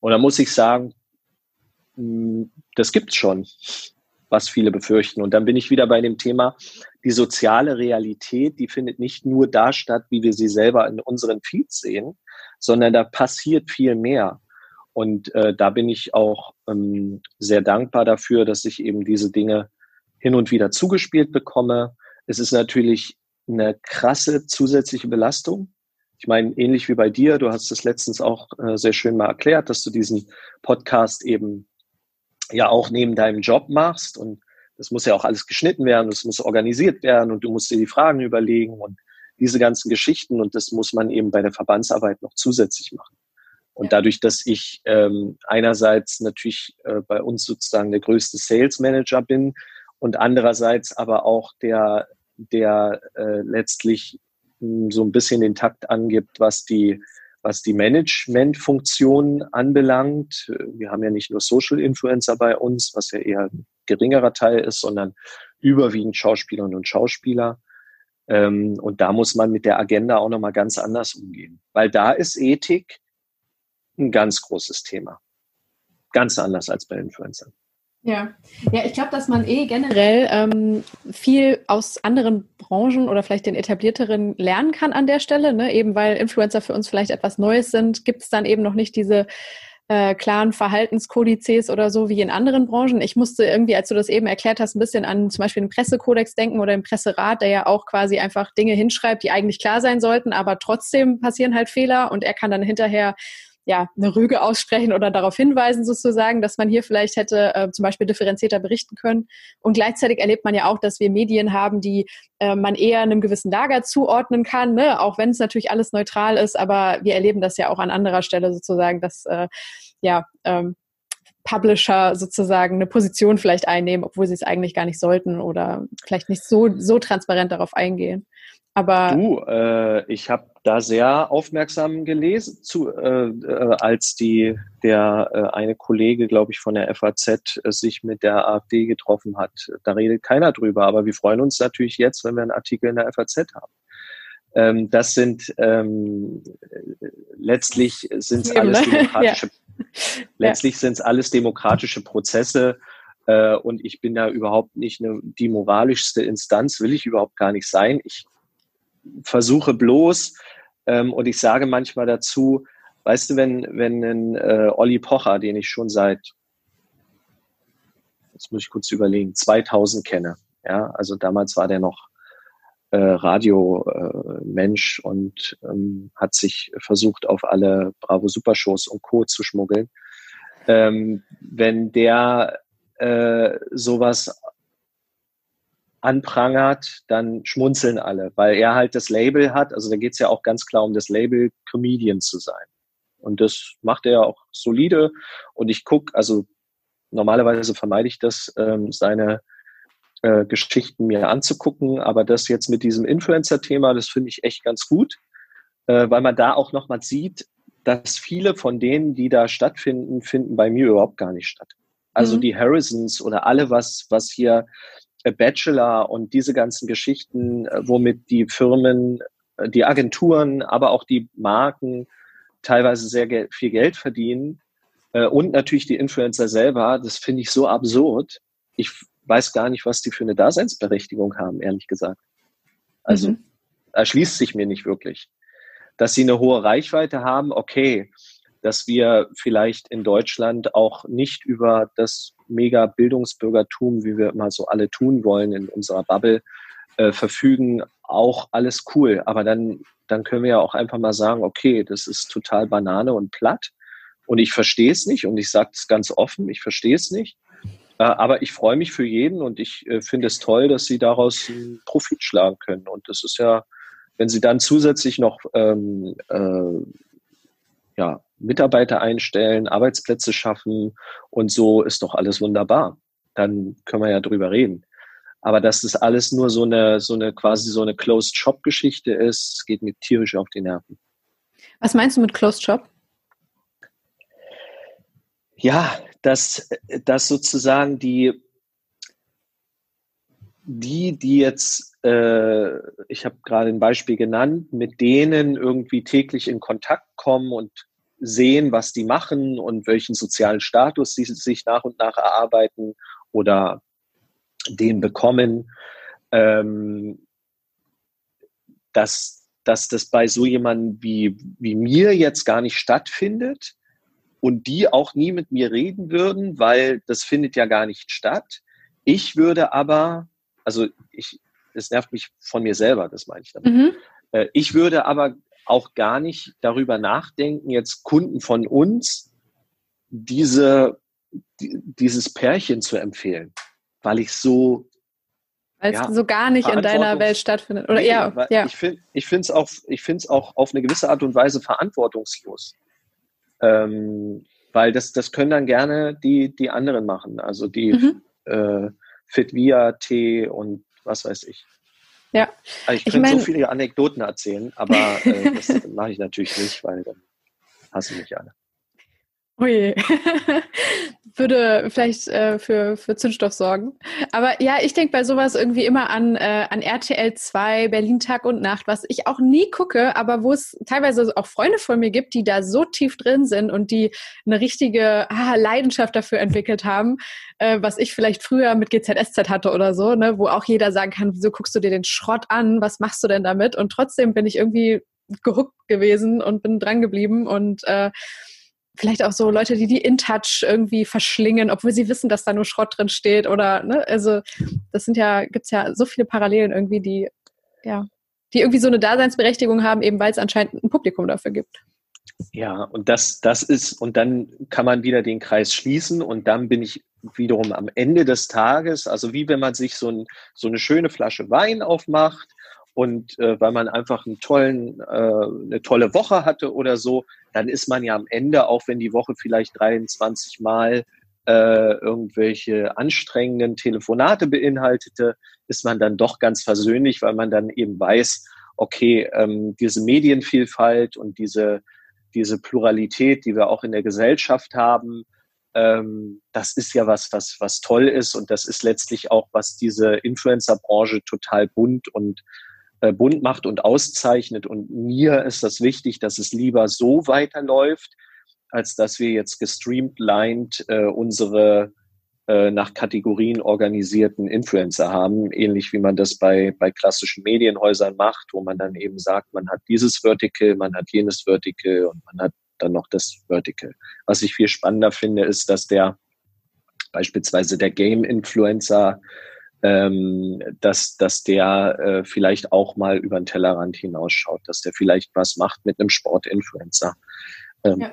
Und da muss ich sagen, hm, das gibt's schon, was viele befürchten. Und dann bin ich wieder bei dem Thema, die soziale Realität, die findet nicht nur da statt, wie wir sie selber in unseren Feeds sehen, sondern da passiert viel mehr. Und äh, da bin ich auch ähm, sehr dankbar dafür, dass ich eben diese Dinge hin und wieder zugespielt bekomme. Es ist natürlich eine krasse zusätzliche Belastung. Ich meine, ähnlich wie bei dir, du hast es letztens auch äh, sehr schön mal erklärt, dass du diesen Podcast eben ja auch neben deinem Job machst und das muss ja auch alles geschnitten werden, das muss organisiert werden und du musst dir die Fragen überlegen und diese ganzen Geschichten und das muss man eben bei der Verbandsarbeit noch zusätzlich machen. Und dadurch, dass ich ähm, einerseits natürlich äh, bei uns sozusagen der größte Sales Manager bin und andererseits aber auch der, der äh, letztlich mh, hm, so ein bisschen den Takt angibt, was die, was die Management-Funktion anbelangt. Wir haben ja nicht nur Social Influencer bei uns, was ja eher ein geringerer Teil ist, sondern überwiegend Schauspielerinnen und Schauspieler. Ähm, und da muss man mit der Agenda auch nochmal ganz anders umgehen. Weil da ist Ethik ein ganz großes Thema. Ganz anders als bei Influencern. Ja, ja, ich glaube, dass man eh generell ähm, viel aus anderen Branchen oder vielleicht den etablierteren lernen kann an der Stelle, ne? eben weil Influencer für uns vielleicht etwas Neues sind, gibt es dann eben noch nicht diese äh, klaren Verhaltenskodizes oder so wie in anderen Branchen. Ich musste irgendwie, als du das eben erklärt hast, ein bisschen an zum Beispiel den Pressekodex denken oder den Presserat, der ja auch quasi einfach Dinge hinschreibt, die eigentlich klar sein sollten, aber trotzdem passieren halt Fehler und er kann dann hinterher ja, eine Rüge aussprechen oder darauf hinweisen sozusagen, dass man hier vielleicht hätte äh, zum Beispiel differenzierter berichten können. Und gleichzeitig erlebt man ja auch, dass wir Medien haben, die äh, man eher einem gewissen Lager zuordnen kann, ne? auch wenn es natürlich alles neutral ist, aber wir erleben das ja auch an anderer Stelle sozusagen, dass äh, ja, ähm, Publisher sozusagen eine Position vielleicht einnehmen, obwohl sie es eigentlich gar nicht sollten oder vielleicht nicht so, so transparent darauf eingehen. Aber du, äh, ich habe da sehr aufmerksam gelesen, zu, äh, äh, als die der äh, eine Kollege, glaube ich, von der FAZ äh, sich mit der AfD getroffen hat. Da redet keiner drüber, aber wir freuen uns natürlich jetzt, wenn wir einen Artikel in der FAZ haben. Ähm, das sind ähm, letztlich sind es alles ne? demokratische, ja. letztlich sind es alles demokratische Prozesse. Und ich bin da überhaupt nicht eine, die moralischste Instanz, will ich überhaupt gar nicht sein. Ich versuche bloß, ähm, und ich sage manchmal dazu, weißt du, wenn, wenn ein äh, Olli Pocher, den ich schon seit, jetzt muss ich kurz überlegen, 2000 kenne, ja, also damals war der noch äh, Radio-Mensch äh, und ähm, hat sich versucht, auf alle Bravo Supershows und Co. zu schmuggeln. Ähm, wenn der äh, sowas anprangert, dann schmunzeln alle, weil er halt das Label hat. Also da geht es ja auch ganz klar um das Label, Comedian zu sein. Und das macht er auch solide. Und ich gucke, also normalerweise vermeide ich das, ähm, seine äh, Geschichten mir anzugucken. Aber das jetzt mit diesem Influencer-Thema, das finde ich echt ganz gut. äh, weil man da auch nochmal sieht, dass viele von denen, die da stattfinden, finden bei mir überhaupt gar nicht statt. Also mhm. die Harrisons oder alle, was, was hier Bachelor und diese ganzen Geschichten, äh, womit die Firmen, äh, die Agenturen, aber auch die Marken teilweise sehr viel Geld verdienen und natürlich die Influencer selber, das finde ich so absurd. Ich weiß gar nicht, was die für eine Daseinsberechtigung haben, ehrlich gesagt. Also mhm. erschließt sich mir nicht wirklich. Dass sie eine hohe Reichweite haben, okay. Dass wir vielleicht in Deutschland auch nicht über das mega Bildungsbürgertum, wie wir immer so alle tun wollen in unserer Bubble, äh, verfügen, auch alles cool. Aber dann, dann können wir ja auch einfach mal sagen, okay, das ist total Banane und platt. Und ich verstehe es nicht und ich sage es ganz offen, ich verstehe es nicht. Äh, aber ich freue mich für jeden und ich äh, finde es toll, dass sie daraus einen Profit schlagen können. Und das ist ja, wenn sie dann zusätzlich noch ähm, äh, ja, Mitarbeiter einstellen, Arbeitsplätze schaffen und so ist doch alles wunderbar. Dann können wir ja drüber reden. Aber dass das alles nur so eine, so eine quasi so eine Closed Shop Geschichte ist, geht mir tierisch auf die Nerven. Was meinst du mit Closed Shop? Ja, dass, dass sozusagen die, die, die jetzt, äh, ich habe gerade ein Beispiel genannt, mit denen irgendwie täglich in Kontakt kommen und sehen, was die machen und welchen sozialen Status sie sich nach und nach erarbeiten oder den bekommen, ähm, dass, dass das bei so jemandem wie, wie mir jetzt gar nicht stattfindet und die auch nie mit mir reden würden, weil das findet ja gar nicht statt. Ich würde aber, also ich, es nervt mich von mir selber, das meine ich damit. Mhm. Äh, ich würde aber auch gar nicht darüber nachdenken, jetzt Kunden von uns diese, dieses Pärchen zu empfehlen, weil ich so weil es ja, so gar nicht in deiner Welt stattfindet. Oder nee, ja, ja. Ich finde es auch, auch auf eine gewisse Art und Weise verantwortungslos. Ähm, weil das, das können dann gerne die, die anderen machen. Also die mhm. äh, Fitvia, T und was weiß ich. Ja. Also ich, ich könnte mein, so viele Anekdoten erzählen, aber äh, das mache ich natürlich nicht, weil dann hassen mich alle. Ui, würde vielleicht äh, für, für Zündstoff sorgen. Aber ja, ich denke bei sowas irgendwie immer an, äh, an RTL 2, Berlin Tag und Nacht, was ich auch nie gucke, aber wo es teilweise auch Freunde von mir gibt, die da so tief drin sind und die eine richtige ah, Leidenschaft dafür entwickelt haben, äh, was ich vielleicht früher mit GZSZ hatte oder so, ne, wo auch jeder sagen kann, wieso guckst du dir den Schrott an, was machst du denn damit? Und trotzdem bin ich irgendwie gehuckt gewesen und bin dran geblieben und äh, vielleicht auch so Leute, die die InTouch irgendwie verschlingen, obwohl sie wissen, dass da nur Schrott drin steht oder, ne, also das sind ja, gibt's ja so viele Parallelen irgendwie, die, ja, die irgendwie so eine Daseinsberechtigung haben, eben weil es anscheinend ein Publikum dafür gibt. Ja, und das, das ist, und dann kann man wieder den Kreis schließen und dann bin ich wiederum am Ende des Tages, also wie wenn man sich so, ein, so eine schöne Flasche Wein aufmacht und äh, weil man einfach einen tollen, äh, eine tolle Woche hatte oder so, dann ist man ja am Ende, auch wenn die Woche vielleicht 23 Mal äh, irgendwelche anstrengenden Telefonate beinhaltete, ist man dann doch ganz versöhnlich, weil man dann eben weiß, okay, ähm, diese Medienvielfalt und diese, diese Pluralität, die wir auch in der Gesellschaft haben, ähm, das ist ja was, was, was toll ist. Und das ist letztlich auch, was diese Influencer-Branche total bunt und äh, bunt macht und auszeichnet. Und mir ist das wichtig, dass es lieber so weiterläuft, als dass wir jetzt gestreamlined äh, unsere äh, nach Kategorien organisierten Influencer haben, ähnlich wie man das bei, bei klassischen Medienhäusern macht, wo man dann eben sagt, man hat dieses Vertical, man hat jenes Vertical und man hat dann noch das Vertical. Was ich viel spannender finde, ist, dass der beispielsweise der Game-Influencer ähm, dass, dass der äh, vielleicht auch mal über den Tellerrand hinausschaut, dass der vielleicht was macht mit einem Sportinfluencer. Ähm, ja.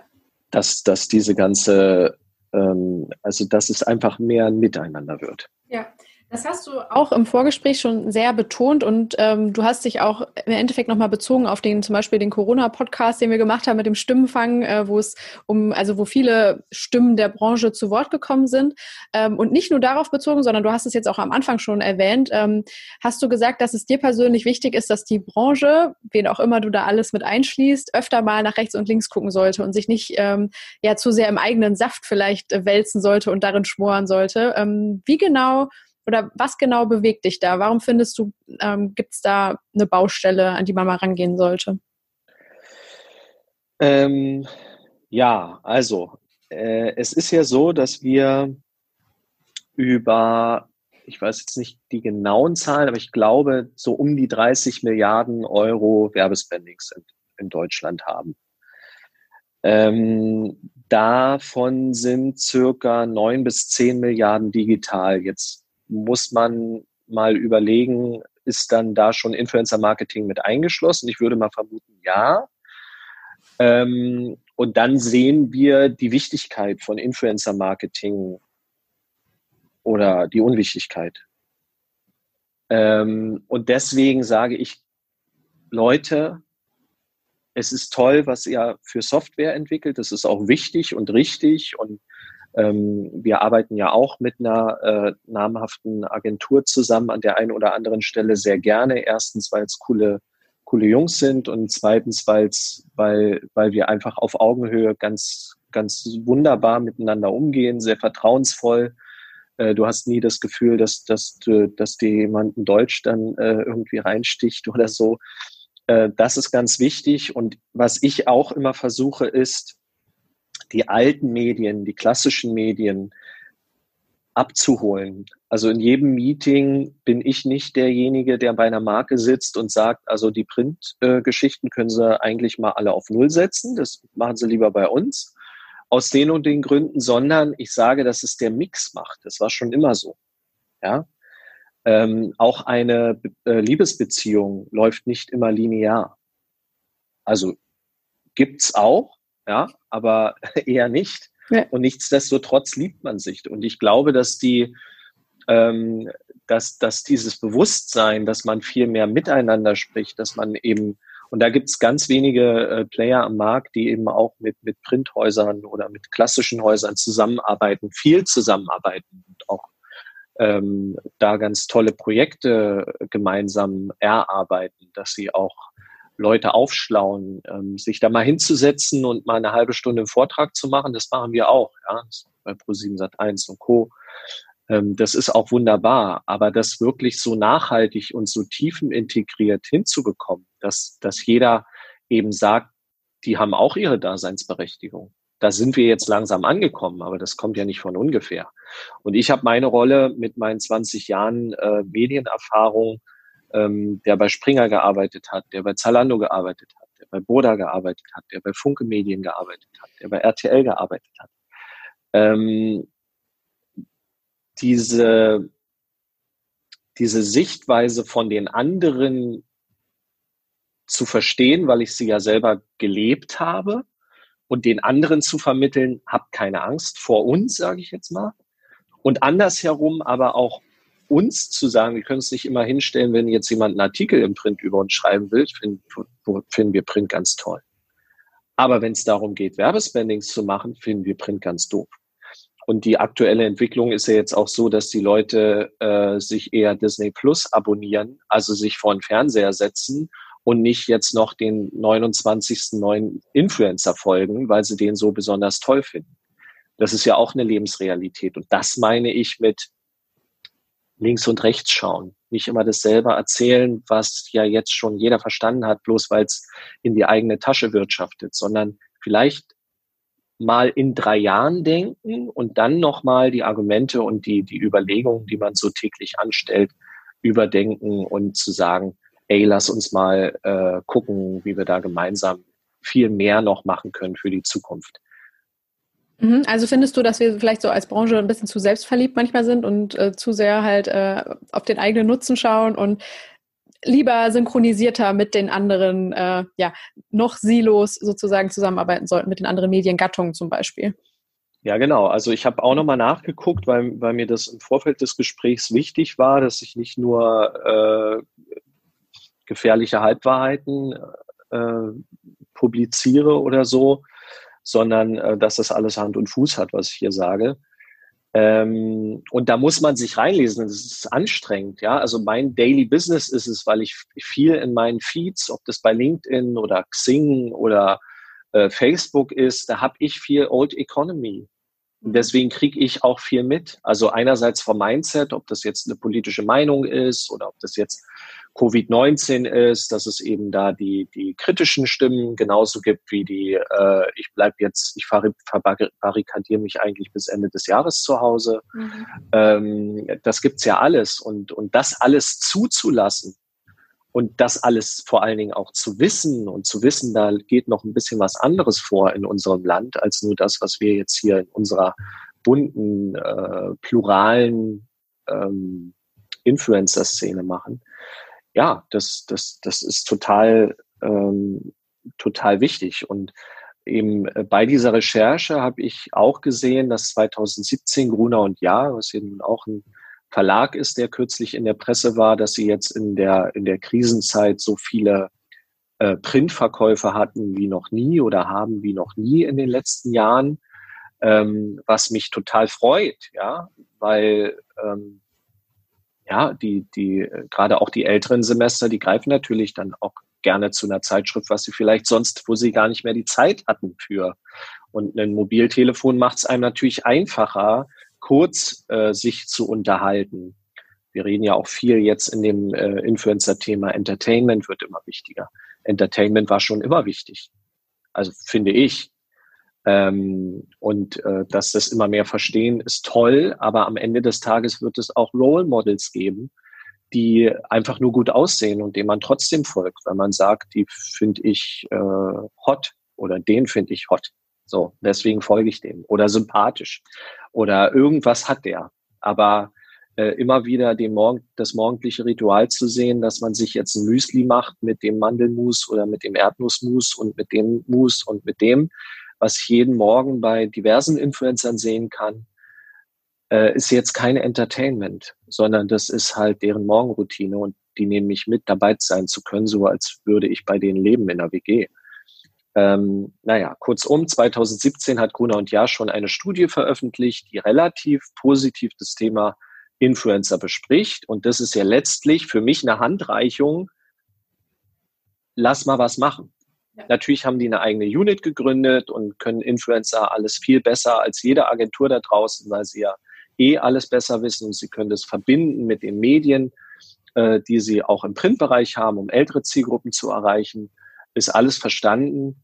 dass, dass diese ganze, ähm, also dass es einfach mehr ein Miteinander wird. Ja, Das hast du auch im Vorgespräch schon sehr betont und ähm, du hast dich auch im Endeffekt nochmal bezogen auf den zum Beispiel den Corona-Podcast, den wir gemacht haben mit dem Stimmenfang, äh, wo es um, also wo viele Stimmen der Branche zu Wort gekommen sind. Ähm, und nicht nur darauf bezogen, sondern du hast es jetzt auch am Anfang schon erwähnt, ähm, hast du gesagt, dass es dir persönlich wichtig ist, dass die Branche, wen auch immer du da alles mit einschließt, öfter mal nach rechts und links gucken sollte und sich nicht ähm, ja zu sehr im eigenen Saft vielleicht äh, wälzen sollte und darin schmoren sollte. Ähm, wie genau oder was genau bewegt dich da? Warum findest du, ähm, gibt es da eine Baustelle, an die man mal rangehen sollte? Ähm, ja, also äh, es ist ja so, dass wir über, ich weiß jetzt nicht die genauen Zahlen, aber ich glaube, so um die 30 Milliarden Euro Werbespendings in, in Deutschland haben. Ähm, davon sind circa neun bis zehn Milliarden digital. Jetzt muss man mal überlegen, ist dann da schon Influencer-Marketing mit eingeschlossen? Ich würde mal vermuten, ja. Ähm, und dann sehen wir die Wichtigkeit von Influencer-Marketing oder die Unwichtigkeit. Ähm, und deswegen sage ich, Leute, es ist toll, was ihr für Software entwickelt. Das ist auch wichtig und richtig und ähm, wir arbeiten ja auch mit einer äh, namhaften Agentur zusammen an der einen oder anderen Stelle sehr gerne. Erstens, weil es coole, coole Jungs sind und zweitens, weil's, weil, weil wir einfach auf Augenhöhe ganz, ganz wunderbar miteinander umgehen, sehr vertrauensvoll. Äh, du hast nie das Gefühl, dass, dass, dass dir jemand in Deutsch dann äh, irgendwie reinsticht oder so. Äh, das ist ganz wichtig. Und was ich auch immer versuche, ist, die alten Medien, die klassischen Medien abzuholen. Also in jedem Meeting bin ich nicht derjenige, der bei einer Marke sitzt und sagt, also die Printgeschichten können Sie eigentlich mal alle auf Null setzen. Das machen Sie lieber bei uns. Aus den und den Gründen, sondern ich sage, dass es der Mix macht. Das war schon immer so. Ja. Ähm, auch eine äh, Liebesbeziehung läuft nicht immer linear. Also gibt's auch, ja, aber eher nicht. Ja. Und nichtsdestotrotz liebt man sich. Und ich glaube, dass die, ähm, dass, dass dieses Bewusstsein, dass man viel mehr miteinander spricht, dass man eben, und da gibt es ganz wenige äh, Player am Markt, die eben auch mit, mit Printhäusern oder mit klassischen Häusern zusammenarbeiten, viel zusammenarbeiten und auch ähm, da ganz tolle Projekte gemeinsam erarbeiten, dass sie auch Leute aufschlauen, ähm, sich da mal hinzusetzen und mal eine halbe Stunde einen Vortrag zu machen, das machen wir auch, ja, bei Pro7 Sat1 und Co. Ähm, das ist auch wunderbar, aber das wirklich so nachhaltig und so tiefen integriert hinzubekommen, dass, dass jeder eben sagt, die haben auch ihre Daseinsberechtigung. Da sind wir jetzt langsam angekommen, aber das kommt ja nicht von ungefähr. Und ich habe meine Rolle mit meinen 20 Jahren äh, Medienerfahrung ähm, der bei Springer gearbeitet hat, der bei Zalando gearbeitet hat, der bei Boda gearbeitet hat, der bei Funke Medien gearbeitet hat, der bei RTL gearbeitet hat. Ähm, diese, diese Sichtweise von den anderen zu verstehen, weil ich sie ja selber gelebt habe und den anderen zu vermitteln, habt keine Angst vor uns, sage ich jetzt mal. Und andersherum aber auch uns zu sagen, wir können es nicht immer hinstellen, wenn jetzt jemand einen Artikel im Print über uns schreiben will, finden, finden wir Print ganz toll. Aber wenn es darum geht, Werbespendings zu machen, finden wir Print ganz doof. Und die aktuelle Entwicklung ist ja jetzt auch so, dass die Leute äh, sich eher Disney Plus abonnieren, also sich vor den Fernseher setzen und nicht jetzt noch den 29. neuen Influencer folgen, weil sie den so besonders toll finden. Das ist ja auch eine Lebensrealität. Und das meine ich mit, links und rechts schauen. Nicht immer dasselbe erzählen, was ja jetzt schon jeder verstanden hat, bloß weil es in die eigene Tasche wirtschaftet, sondern vielleicht mal in drei Jahren denken und dann nochmal die Argumente und die, die Überlegungen, die man so täglich anstellt, überdenken und zu sagen, ey, lass uns mal äh, gucken, wie wir da gemeinsam viel mehr noch machen können für die Zukunft. Mhm. Also findest du, dass wir vielleicht so als Branche ein bisschen zu selbstverliebt manchmal sind und äh, zu sehr halt äh, auf den eigenen Nutzen schauen und lieber synchronisierter mit den anderen, äh, ja, noch Silos sozusagen zusammenarbeiten sollten, mit den anderen Mediengattungen zum Beispiel? Ja, genau. Also ich habe auch nochmal nachgeguckt, weil, weil mir das im Vorfeld des Gesprächs wichtig war, dass ich nicht nur äh, gefährliche Halbwahrheiten äh, publiziere oder so, sondern äh, dass das alles Hand und Fuß hat, was ich hier sage. Ähm, und da muss man sich reinlesen. Das ist anstrengend. Ja, also mein Daily Business ist es, weil ich viel in meinen Feeds, ob das bei LinkedIn oder Xing oder äh, Facebook ist, da habe ich viel Old Economy. Mhm. deswegen kriege ich auch viel mit. Also einerseits vom Mindset, ob das jetzt eine politische Meinung ist oder ob das jetzt Covid-19 ist, dass es eben da die, die kritischen Stimmen genauso gibt wie die, äh, ich bleib jetzt, ich verbarrikadiere mich eigentlich bis Ende des Jahres zu Hause. Mhm. Ähm, das gibt's ja alles. Und, und das alles zuzulassen und das alles vor allen Dingen auch zu wissen und zu wissen, da geht noch ein bisschen was anderes vor in unserem Land als nur das, was wir jetzt hier in unserer bunten, äh, pluralen ähm, Influencer-Szene machen ja, das, das, das ist total, ähm, total wichtig. Und eben äh, bei dieser Recherche habe ich auch gesehen, dass 2017 Gruner und Jahr, was eben auch ein Verlag ist, der kürzlich in der Presse war, dass sie jetzt in der, in der Krisenzeit so viele äh, Printverkäufe hatten wie noch nie oder haben wie noch nie in den letzten Jahren, ähm, was mich total freut, ja, weil ähm, ja, die, die, gerade auch die älteren Semester, die greifen natürlich dann auch gerne zu einer Zeitschrift, was sie vielleicht sonst, wo sie gar nicht mehr die Zeit hatten für. Und ein Mobiltelefon macht es einem natürlich einfacher, kurz äh, sich zu unterhalten. Wir reden ja auch viel jetzt in dem äh, Influencer-Thema Entertainment wird immer wichtiger. Entertainment war schon immer wichtig. Also finde ich. Ähm, und äh, dass das immer mehr verstehen, ist toll, aber am Ende des Tages wird es auch Role Models geben, die einfach nur gut aussehen und dem man trotzdem folgt, weil man sagt, die finde ich äh, hot oder den finde ich hot. So, deswegen folge ich dem oder sympathisch oder irgendwas hat der. Aber äh, immer wieder den Morgen, das morgendliche Ritual zu sehen, dass man sich jetzt ein Müsli macht mit dem Mandelmus oder mit dem Erdnussmus und mit dem Mus und mit dem, was ich jeden Morgen bei diversen Influencern sehen kann, äh, ist jetzt kein Entertainment, sondern das ist halt deren Morgenroutine und die nehmen mich mit, dabei sein zu können, so als würde ich bei denen leben in der WG. Ähm, naja, kurzum, 2017 hat Gruner und Jahr schon eine Studie veröffentlicht, die relativ positiv das Thema Influencer bespricht. Und das ist ja letztlich für mich eine Handreichung, lass mal was machen. Natürlich haben die eine eigene Unit gegründet und können Influencer alles viel besser als jede Agentur da draußen, weil sie ja eh alles besser wissen und sie können das verbinden mit den Medien, äh, die sie auch im Printbereich haben, um ältere Zielgruppen zu erreichen. Ist alles verstanden.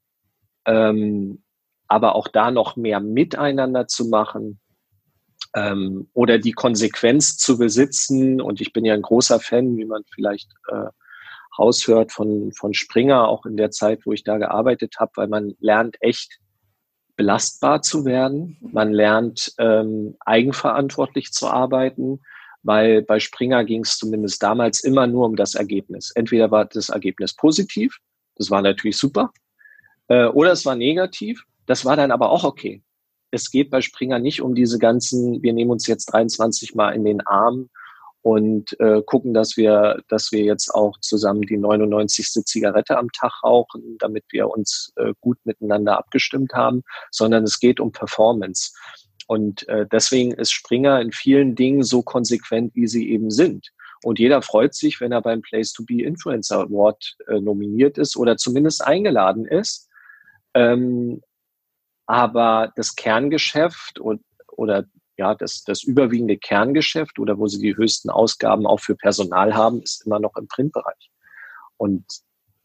Ähm, aber auch da noch mehr miteinander zu machen ähm, oder die Konsequenz zu besitzen. Und ich bin ja ein großer Fan, wie man vielleicht äh, raushört von, von Springer, auch in der Zeit, wo ich da gearbeitet habe, weil man lernt echt belastbar zu werden. Man lernt ähm, eigenverantwortlich zu arbeiten, weil bei Springer ging es zumindest damals immer nur um das Ergebnis. Entweder war das Ergebnis positiv, das war natürlich super, äh, oder es war negativ, das war dann aber auch okay. Es geht bei Springer nicht um diese ganzen, wir nehmen uns jetzt 23 Mal in den Arm und äh, gucken, dass wir, dass wir jetzt auch zusammen die 99. Zigarette am Tag rauchen, damit wir uns äh, gut miteinander abgestimmt haben, sondern es geht um Performance. Und äh, deswegen ist Springer in vielen Dingen so konsequent, wie sie eben sind. Und jeder freut sich, wenn er beim Place to Be Influencer Award äh, nominiert ist oder zumindest eingeladen ist. Ähm, aber das Kerngeschäft und, oder ja, das, das überwiegende Kerngeschäft oder wo sie die höchsten Ausgaben auch für Personal haben, ist immer noch im Printbereich. Und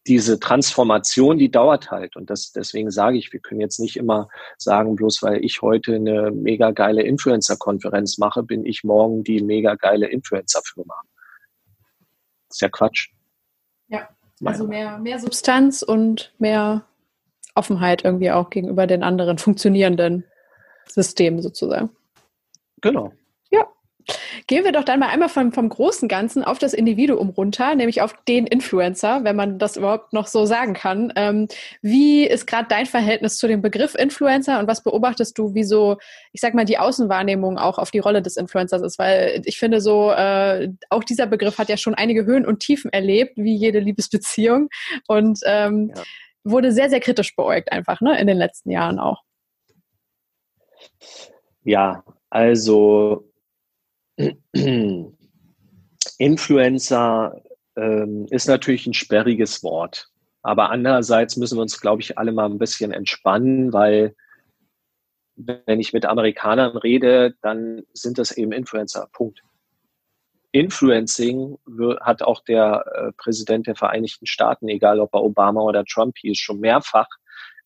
diese Transformation, die dauert halt. Und das, deswegen sage ich, wir können jetzt nicht immer sagen, bloß weil ich heute eine mega geile Influencer-Konferenz mache, bin ich morgen die mega geile Influencer-Firma. ist ja Quatsch. Ja, also mehr, mehr Substanz und mehr Offenheit irgendwie auch gegenüber den anderen funktionierenden Systemen sozusagen. Genau. Ja, Gehen wir doch dann mal einmal vom, vom großen Ganzen auf das Individuum runter, nämlich auf den Influencer, wenn man das überhaupt noch so sagen kann. Ähm, wie ist gerade dein Verhältnis zu dem Begriff Influencer und was beobachtest du, wie so, ich sag mal, die Außenwahrnehmung auch auf die Rolle des Influencers ist? Weil ich finde so, äh, auch dieser Begriff hat ja schon einige Höhen und Tiefen erlebt, wie jede Liebesbeziehung und ähm, ja. Wurde sehr, sehr kritisch beäugt einfach, ne, in den letzten Jahren auch. Ja, also Influencer ähm, ist natürlich ein sperriges Wort. Aber andererseits müssen wir uns, glaube ich, alle mal ein bisschen entspannen, weil wenn ich mit Amerikanern rede, dann sind das eben Influencer. Punkt. Influencing hat auch der äh, Präsident der Vereinigten Staaten, egal ob er Obama oder Trump hieß, schon mehrfach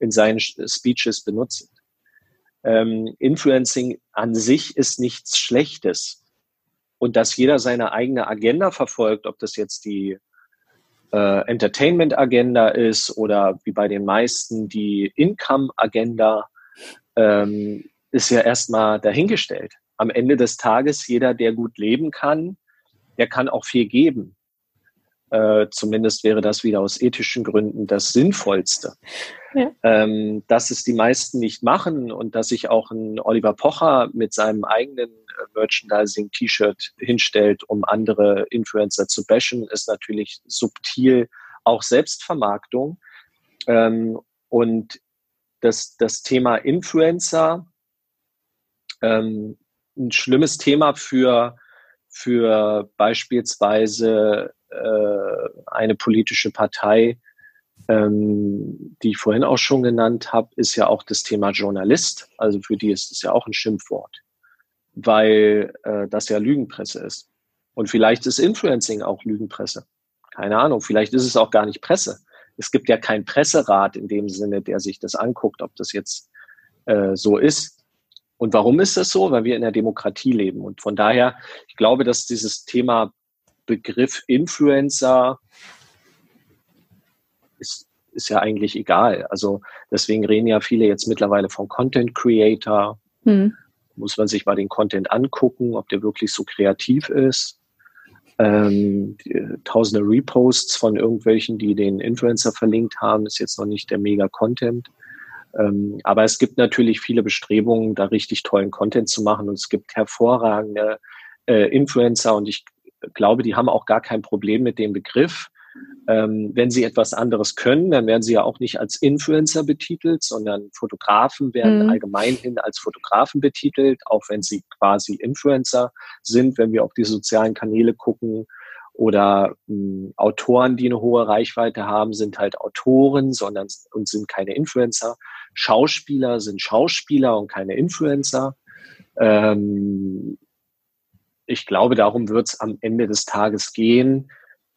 in seinen Speeches benutzt. Ähm, Influencing an sich ist nichts Schlechtes und dass jeder seine eigene Agenda verfolgt, ob das jetzt die äh, Entertainment-Agenda ist oder wie bei den meisten die Income-Agenda, ähm, ist ja erstmal dahingestellt. Am Ende des Tages, jeder, der gut leben kann, der kann auch viel geben. Äh, zumindest wäre das wieder aus ethischen Gründen das Sinnvollste. Ja. Ähm, dass es die meisten nicht machen und dass sich auch ein Oliver Pocher mit seinem eigenen äh, Merchandising-T-Shirt hinstellt, um andere Influencer zu bashen, ist natürlich subtil auch Selbstvermarktung. Ähm, und das, das Thema Influencer, ähm, ein schlimmes Thema für, für beispielsweise äh, eine politische Partei, ähm, die ich vorhin auch schon genannt habe, ist ja auch das Thema Journalist. Also für die ist es ja auch ein Schimpfwort, weil äh, das ja Lügenpresse ist. Und vielleicht ist Influencing auch Lügenpresse. Keine Ahnung, vielleicht ist es auch gar nicht Presse. Es gibt ja keinen Presserat in dem Sinne, der sich das anguckt, ob das jetzt äh, so ist. Und warum ist das so? Weil wir in der Demokratie leben. Und von daher, ich glaube, dass dieses Thema Begriff Influencer ist, ist ja eigentlich egal. Also deswegen reden ja viele jetzt mittlerweile von Content Creator. Mhm. Muss man sich mal den Content angucken, ob der wirklich so kreativ ist. Ähm, die, tausende Reposts von irgendwelchen, die den Influencer verlinkt haben, ist jetzt noch nicht der mega Content. Ähm, aber es gibt natürlich viele Bestrebungen, da richtig tollen Content zu machen und es gibt hervorragende äh, Influencer und ich glaube, die haben auch gar kein Problem mit dem Begriff. Ähm, wenn sie etwas anderes können, dann werden sie ja auch nicht als Influencer betitelt, sondern Fotografen werden mhm. allgemeinhin als Fotografen betitelt, auch wenn sie quasi Influencer sind, wenn wir auf die sozialen Kanäle gucken. Oder mh, hm, Autoren, die eine hohe Reichweite haben, sind halt Autoren, sondern und sind keine Influencer. Schauspieler sind Schauspieler und keine Influencer. Ähm, ich glaube, darum wird es am Ende des Tages gehen,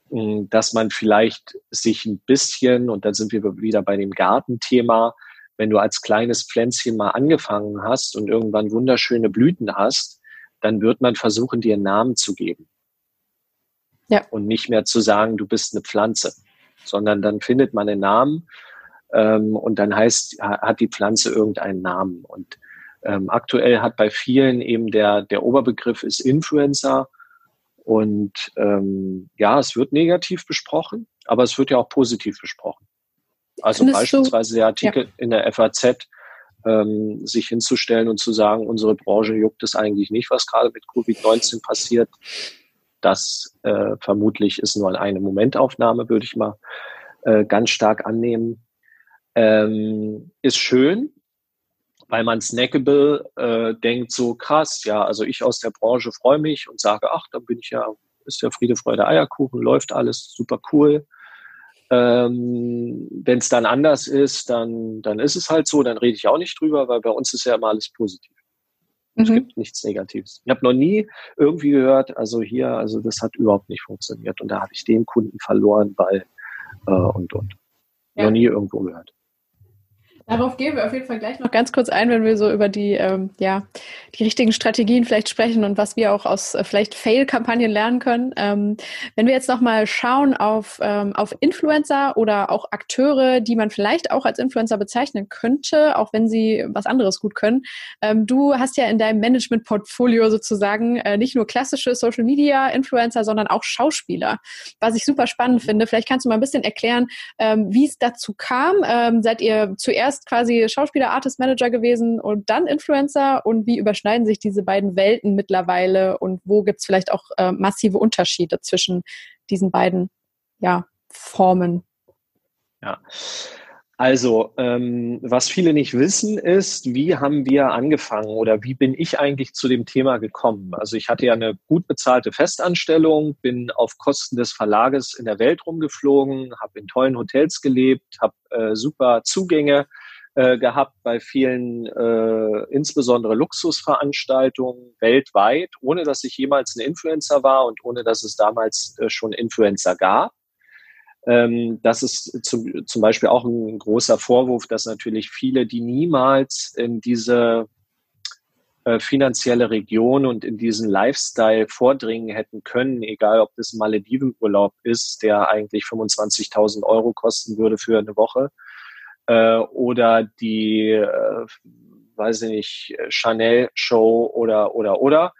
hm, dass man vielleicht sich ein bisschen, und dann sind wir wieder bei dem Gartenthema, wenn du als kleines Pflänzchen mal angefangen hast und irgendwann wunderschöne Blüten hast, dann wird man versuchen, dir einen Namen zu geben. Ja. Und nicht mehr zu sagen, du bist eine Pflanze, sondern dann findet man einen Namen ähm, und dann heißt, hat die Pflanze irgendeinen Namen. Und ähm, aktuell hat bei vielen eben der, der Oberbegriff ist Influencer. Und ähm, ja, es wird negativ besprochen, aber es wird ja auch positiv besprochen. Also Findest beispielsweise der Artikel ja. in der FAZ, ähm, sich hinzustellen und zu sagen, unsere Branche juckt es eigentlich nicht, was gerade mit Covid-19 passiert. Das äh, vermutlich ist nur eine Momentaufnahme, würde ich mal äh, ganz stark annehmen. Ähm, ist schön, weil man snackable äh, denkt, so krass, ja, also ich aus der Branche freue mich und sage, ach, dann bin ich ja, ist ja Friede, Freude, Eierkuchen, läuft alles super cool. Ähm, Wenn es dann anders ist, dann, dann ist es halt so, dann rede ich auch nicht drüber, weil bei uns ist ja immer alles positiv. Mhm. Es gibt nichts Negatives. Ich habe noch nie irgendwie gehört, also hier, also das hat überhaupt nicht funktioniert und da habe ich den Kunden verloren, weil äh, und und. Ja. Noch nie irgendwo gehört. Darauf gehen wir auf jeden Fall gleich noch ganz kurz ein, wenn wir so über die, ähm, ja, die richtigen Strategien vielleicht sprechen und was wir auch aus äh, vielleicht Fail-Kampagnen lernen können. Ähm, wenn wir jetzt nochmal schauen auf, ähm, auf Influencer oder auch Akteure, die man vielleicht auch als Influencer bezeichnen könnte, auch wenn sie was anderes gut können. Ähm, du hast ja in deinem Management-Portfolio sozusagen äh, nicht nur klassische Social-Media-Influencer, sondern auch Schauspieler, was ich super spannend finde. Vielleicht kannst du mal ein bisschen erklären, ähm, wie es dazu kam. Ähm, seid ihr zuerst erst quasi Schauspieler, Artist, Manager gewesen und dann Influencer und wie überschneiden sich diese beiden Welten mittlerweile und wo gibt es vielleicht auch äh, massive Unterschiede zwischen diesen beiden ja, Formen? Ja. Also, ähm, was viele nicht wissen, ist, wie haben wir angefangen oder wie bin ich eigentlich zu dem Thema gekommen? Also ich hatte ja eine gut bezahlte Festanstellung, bin auf Kosten des Verlages in der Welt rumgeflogen, habe in tollen Hotels gelebt, habe äh, super Zugänge äh, gehabt bei vielen, äh, insbesondere Luxusveranstaltungen weltweit, ohne dass ich jemals ein Influencer war und ohne dass es damals äh, schon Influencer gab. Ähm, das ist zum, zum Beispiel auch ein großer Vorwurf, dass natürlich viele, die niemals in diese äh, finanzielle Region und in diesen Lifestyle vordringen hätten können, egal ob das ein Maledivenurlaub ist, der eigentlich 25.000 Euro kosten würde für eine Woche, äh, oder die, äh, weiß ich nicht, Chanel-Show oder, oder, oder,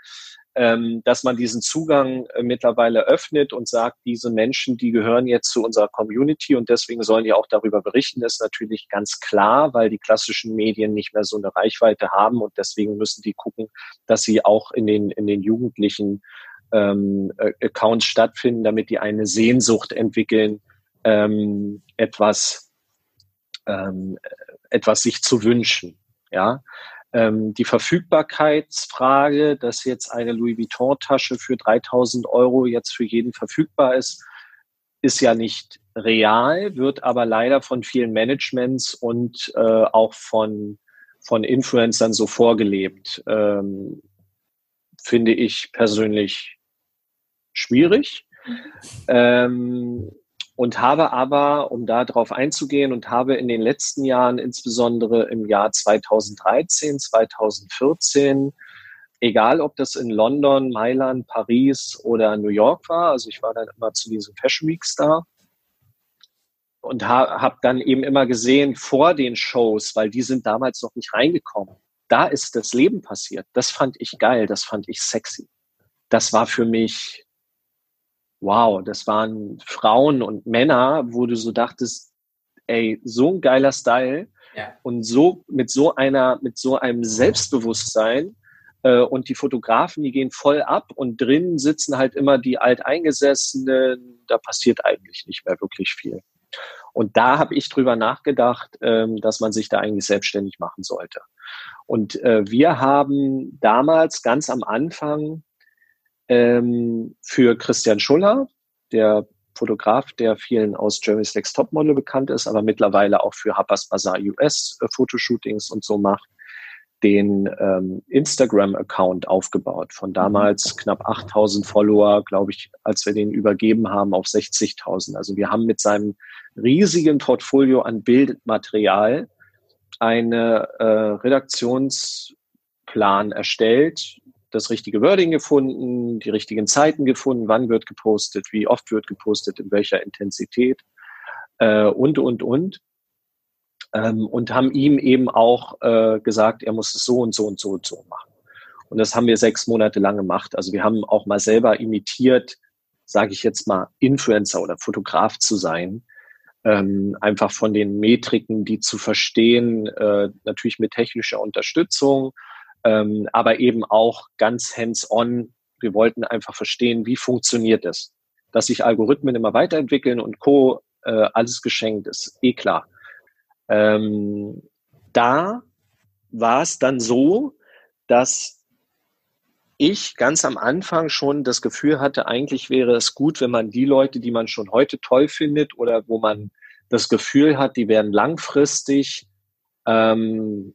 ähm, dass man diesen Zugang äh, mittlerweile öffnet und sagt, diese Menschen, die gehören jetzt zu unserer Community und deswegen sollen die auch darüber berichten, ist natürlich ganz klar, weil die klassischen Medien nicht mehr so eine Reichweite haben und deswegen müssen die gucken, dass sie auch in den, in den Jugendlichen ähm, Accounts stattfinden, damit die eine Sehnsucht entwickeln, ähm, etwas ähm, etwas sich zu wünschen. Ja, ähm, die Verfügbarkeitsfrage, dass jetzt eine Louis Vuitton-Tasche für 3000 Euro jetzt für jeden verfügbar ist, ist ja nicht real, wird aber leider von vielen Managements und äh, auch von, von Influencern so vorgelebt. Ähm, finde ich persönlich schwierig. Mhm. Ähm, und habe aber, um da drauf einzugehen, und habe in den letzten Jahren, insbesondere im Jahr 2013, 2014, egal ob das in London, Mailand, Paris oder New York war, also ich war dann immer zu diesen Fashion Weeks da und ha habe dann eben immer gesehen vor den Shows, weil die sind damals noch nicht reingekommen. Da ist das Leben passiert. Das fand ich geil, das fand ich sexy. Das war für mich wow, das waren Frauen und Männer, wo du so dachtest, ey, so ein geiler Style ja. und so mit so einer, mit so einem Selbstbewusstsein äh, und die Fotografen, die gehen voll ab und drinnen sitzen halt immer die Alteingesessenen, da passiert eigentlich nicht mehr wirklich viel. Und da habe ich drüber nachgedacht, ähm, dass man sich da eigentlich selbstständig machen sollte. Und äh, wir haben damals ganz am Anfang ähm, für Christian Schuller, der Fotograf, der vielen aus Jeremy's Next Topmodel bekannt ist, aber mittlerweile auch für Harper's Bazaar US äh, Fotoshootings und so macht, den ähm, Instagram-Account aufgebaut. Von damals knapp 8000 Follower, glaube ich, als wir den übergeben haben, auf 60.000. Also wir haben mit seinem riesigen Portfolio an Bildmaterial eine äh, Redaktionsplan erstellt, das richtige Wording gefunden, die richtigen Zeiten gefunden, wann wird gepostet, wie oft wird gepostet, in welcher Intensität äh, und, und, und. Ähm, und haben ihm eben auch äh, gesagt, er muss es so und so und so und so machen. Und das haben wir sechs Monate lang gemacht. Also wir haben auch mal selber imitiert, sage ich jetzt mal, Influencer oder Fotograf zu sein. Ähm, einfach von den Metriken, die zu verstehen, äh, natürlich mit technischer Unterstützung, ähm, aber eben auch ganz hands-on. Wir wollten einfach verstehen, wie funktioniert es. Dass sich Algorithmen immer weiterentwickeln und Co. Äh, alles geschenkt ist, eh klar. Ähm, da war es dann so, dass ich ganz am Anfang schon das Gefühl hatte, eigentlich wäre es gut, wenn man die Leute, die man schon heute toll findet oder wo man das Gefühl hat, die werden langfristig ähm,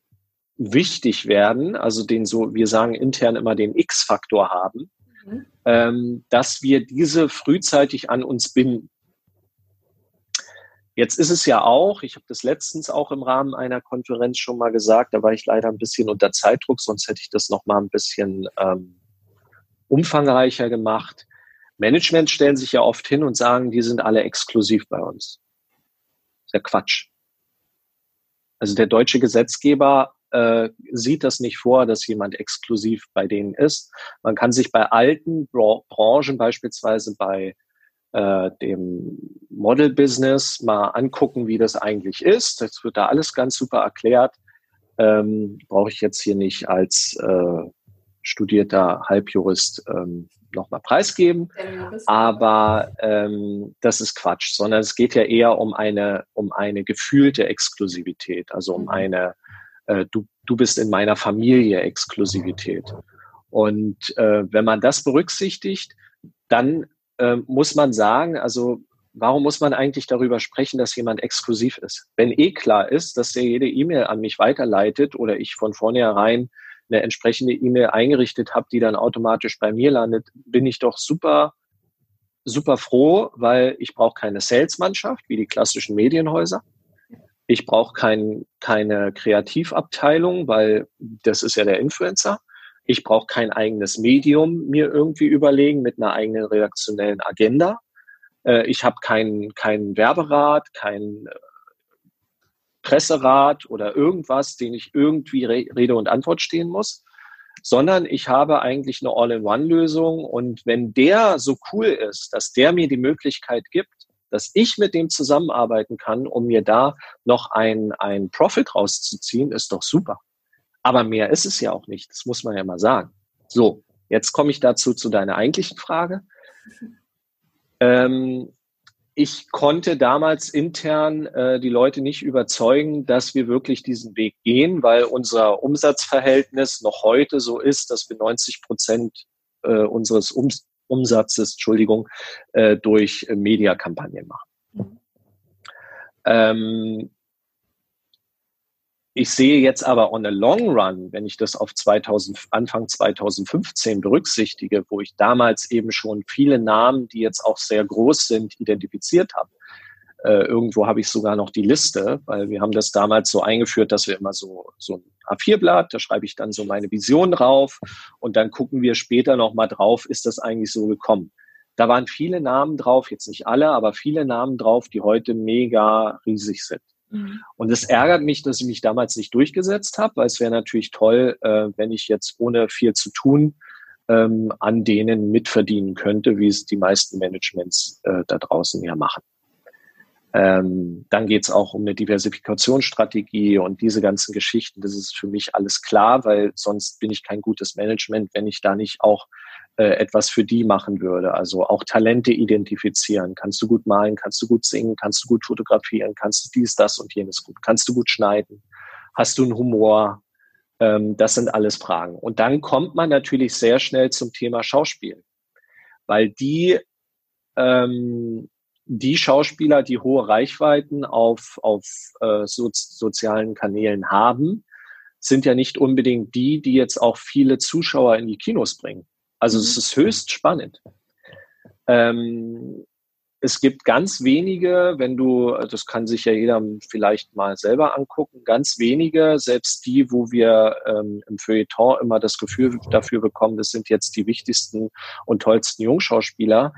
wichtig werden, also den so, wir sagen intern immer den X-Faktor haben, mhm. ähm, dass wir diese frühzeitig an uns binden. Jetzt ist es ja auch, ich habe das letztens auch im Rahmen einer Konferenz schon mal gesagt, da war ich leider ein bisschen unter Zeitdruck, sonst hätte ich das noch mal ein bisschen ähm, umfangreicher gemacht. Management stellen sich ja oft hin und sagen, die sind alle exklusiv bei uns. Das ist ja Quatsch. Also der deutsche Gesetzgeber äh, sieht das nicht vor, dass jemand exklusiv bei denen ist. Man kann sich bei alten Bra Branchen, beispielsweise bei äh, dem Model-Business mal angucken, wie das eigentlich ist. Das wird da alles ganz super erklärt. Ähm, Brauche ich jetzt hier nicht als äh, studierter Halbjurist ähm, nochmal preisgeben. Aber ähm, das ist Quatsch, sondern es geht ja eher um eine, um eine gefühlte Exklusivität, also um mhm. eine, äh, du, du bist in meiner Familie Exklusivität. Und äh, wenn man das berücksichtigt, dann äh, muss man sagen, also warum muss man eigentlich darüber sprechen, dass jemand exklusiv ist? Wenn eh klar ist, dass der jede E-Mail an mich weiterleitet oder ich von vornherein eine entsprechende E-Mail eingerichtet habe, die dann automatisch bei mir landet, bin ich doch super, super froh, weil ich brauche keine Salesmannschaft wie die klassischen Medienhäuser. Ich brauche kein, keine Kreativabteilung, weil das ist ja der Influencer. Ich brauche kein eigenes Medium mir irgendwie überlegen mit einer eigenen redaktionellen Agenda. Äh, ich habe keinen kein Werberat, kein äh, Presserat oder irgendwas, den ich irgendwie Rede und Antwort stehen muss, sondern ich habe eigentlich eine All-in-One-Lösung. Und wenn der so cool ist, dass der mir die Möglichkeit gibt, dass ich mit dem zusammenarbeiten kann, um mir da noch ein, ein Profit rauszuziehen, ist doch super. Aber mehr ist es ja auch nicht. Das muss man ja mal sagen. So, jetzt komme ich dazu zu deiner eigentlichen Frage. Ähm, ich konnte damals intern äh, die Leute nicht überzeugen, dass wir wirklich diesen Weg gehen, weil unser Umsatzverhältnis noch heute so ist, dass wir 90 Prozent äh, unseres um Umsatzes, Entschuldigung, äh, durch Mediakampagnen machen. Ähm, ich sehe jetzt aber on a long run, wenn ich das auf 2000, Anfang 2015 berücksichtige, wo ich damals eben schon viele Namen, die jetzt auch sehr groß sind, identifiziert habe. Äh, irgendwo habe ich sogar noch die Liste, weil wir haben das damals so eingeführt, dass wir immer so, so ein A4-Blatt, da schreibe ich dann so meine Vision drauf und dann gucken wir später nochmal drauf, ist das eigentlich so gekommen. Da waren viele Namen drauf, jetzt nicht alle, aber viele Namen drauf, die heute mega riesig sind. Mhm. Und es ärgert mich, dass ich mich damals nicht durchgesetzt habe, weil es wäre natürlich toll, äh, wenn ich jetzt ohne viel zu tun ähm, an denen mitverdienen könnte, wie es die meisten Managements äh, da draußen ja machen. Ähm, dann geht es auch um eine Diversifikationsstrategie und diese ganzen Geschichten. Das ist für mich alles klar, weil sonst bin ich kein gutes Management, wenn ich da nicht auch äh, etwas für die machen würde. Also auch Talente identifizieren. Kannst du gut malen, kannst du gut singen, kannst du gut fotografieren, kannst du dies, das und jenes gut, kannst du gut schneiden, hast du einen Humor. Ähm, das sind alles Fragen. Und dann kommt man natürlich sehr schnell zum Thema Schauspiel, weil die ähm, die Schauspieler, die hohe Reichweiten auf, auf äh, so, sozialen Kanälen haben, sind ja nicht unbedingt die, die jetzt auch viele Zuschauer in die Kinos bringen. Also es mhm. ist höchst spannend. Ähm, es gibt ganz wenige, wenn du, das kann sich ja jeder vielleicht mal selber angucken, ganz wenige, selbst die, wo wir ähm, im Feuilleton immer das Gefühl dafür bekommen, das sind jetzt die wichtigsten und tollsten Jungschauspieler,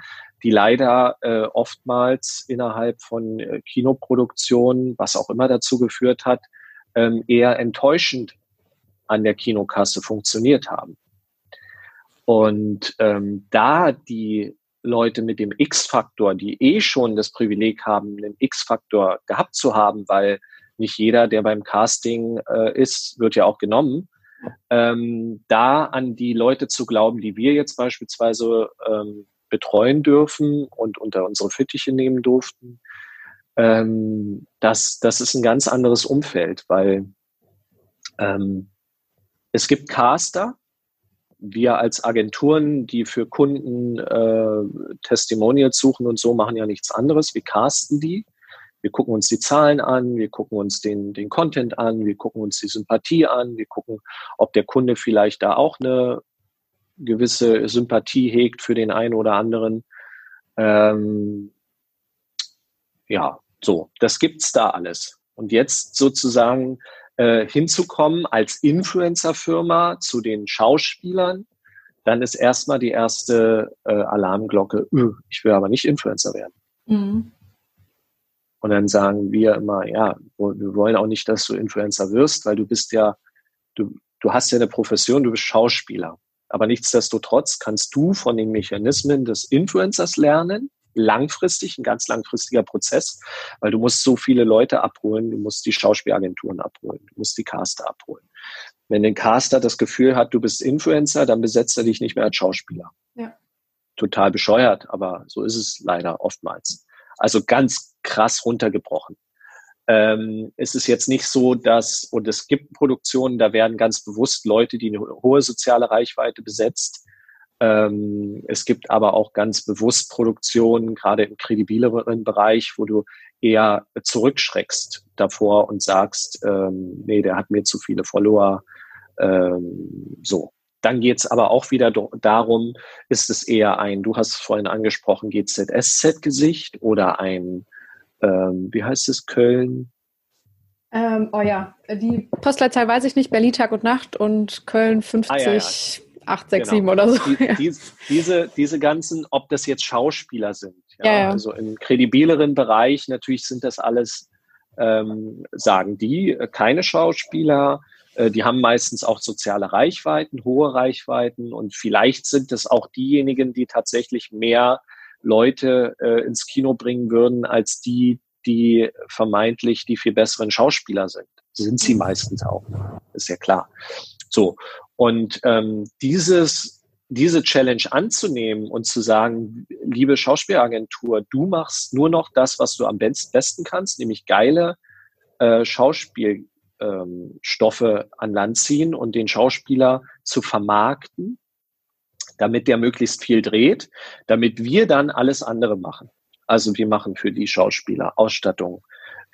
die leider äh, oftmals innerhalb von äh, Kinoproduktionen, was auch immer dazu geführt hat, ähm, eher enttäuschend an der Kinokasse funktioniert haben. Und ähm, da die Leute mit dem X-Faktor, die eh schon das Privileg haben, einen X-Faktor gehabt zu haben, weil nicht jeder, der beim Casting äh, ist, wird ja auch genommen, ähm, da an die Leute zu glauben, die wir jetzt beispielsweise ähm, betreuen dürfen und unter unsere Fittiche nehmen durften, ähm, das, das ist ein ganz anderes Umfeld, weil ähm, es gibt Caster, wir als Agenturen, die für Kunden äh, Testimonials suchen und so, machen ja nichts anderes. Wir casten die. Wir gucken uns die Zahlen an, wir gucken uns den, den Content an, wir gucken uns die Sympathie an, wir gucken, ob der Kunde vielleicht da auch eine gewisse Sympathie hegt für den einen oder anderen. Ähm, ja, So, das gibt's da alles. Und jetzt sozusagen äh, hinzukommen als Influencer-Firma zu den Schauspielern, dann ist erstmal die erste äh, Alarmglocke, öh, ich will aber nicht Influencer werden. Mhm. Und dann sagen wir immer, ja, wir wollen auch nicht, dass du Influencer wirst, weil du bist ja, du, du hast ja eine Profession, du bist Schauspieler. Aber nichtsdestotrotz kannst du von den Mechanismen des Influencers lernen, langfristig, ein ganz langfristiger Prozess, weil du musst so viele Leute abholen, du musst die Schauspielagenturen abholen, du musst die Caster abholen. Wenn ein Caster das Gefühl hat, du bist Influencer, dann besetzt er dich nicht mehr als Schauspieler. Ja. Total bescheuert, aber so ist es leider oftmals. Also ganz krass runtergebrochen. Ähm, es ist jetzt nicht so, dass, und es gibt Produktionen, da werden ganz bewusst Leute, die eine hohe soziale Reichweite besetzt. Ähm, es gibt aber auch ganz bewusst Produktionen, gerade im kredibileren Bereich, wo du eher zurückschreckst davor und sagst, ähm, nee, der hat mir zu viele Follower. Ähm, so. Dann geht's aber auch wieder darum, ist es eher ein, du hast es vorhin angesprochen, GZSZ-Gesicht oder ein ähm, wie heißt es, Köln? Ähm, oh ja, die Postleitzahl weiß ich nicht, Berlin Tag und Nacht und Köln 50. Ah, ja, ja. 867 genau. oder so. Die, die, diese, diese ganzen, ob das jetzt Schauspieler sind, ja, also im kredibileren Bereich, natürlich sind das alles, ähm, sagen die, äh, keine Schauspieler, äh, die haben meistens auch soziale Reichweiten, hohe Reichweiten und vielleicht sind es auch diejenigen, die tatsächlich mehr Leute äh, ins Kino bringen würden, als die, die vermeintlich die viel besseren Schauspieler sind. Sind sie meistens auch, ist ja klar. So, und ähm, dieses, diese Challenge anzunehmen und zu sagen, liebe Schauspielagentur, du machst nur noch das, was du am besten kannst, nämlich geile äh, Schauspielstoffe ähm, an Land ziehen und den Schauspieler zu vermarkten damit der möglichst viel dreht, damit wir dann alles andere machen. Also wir machen für die Schauspieler Ausstattung,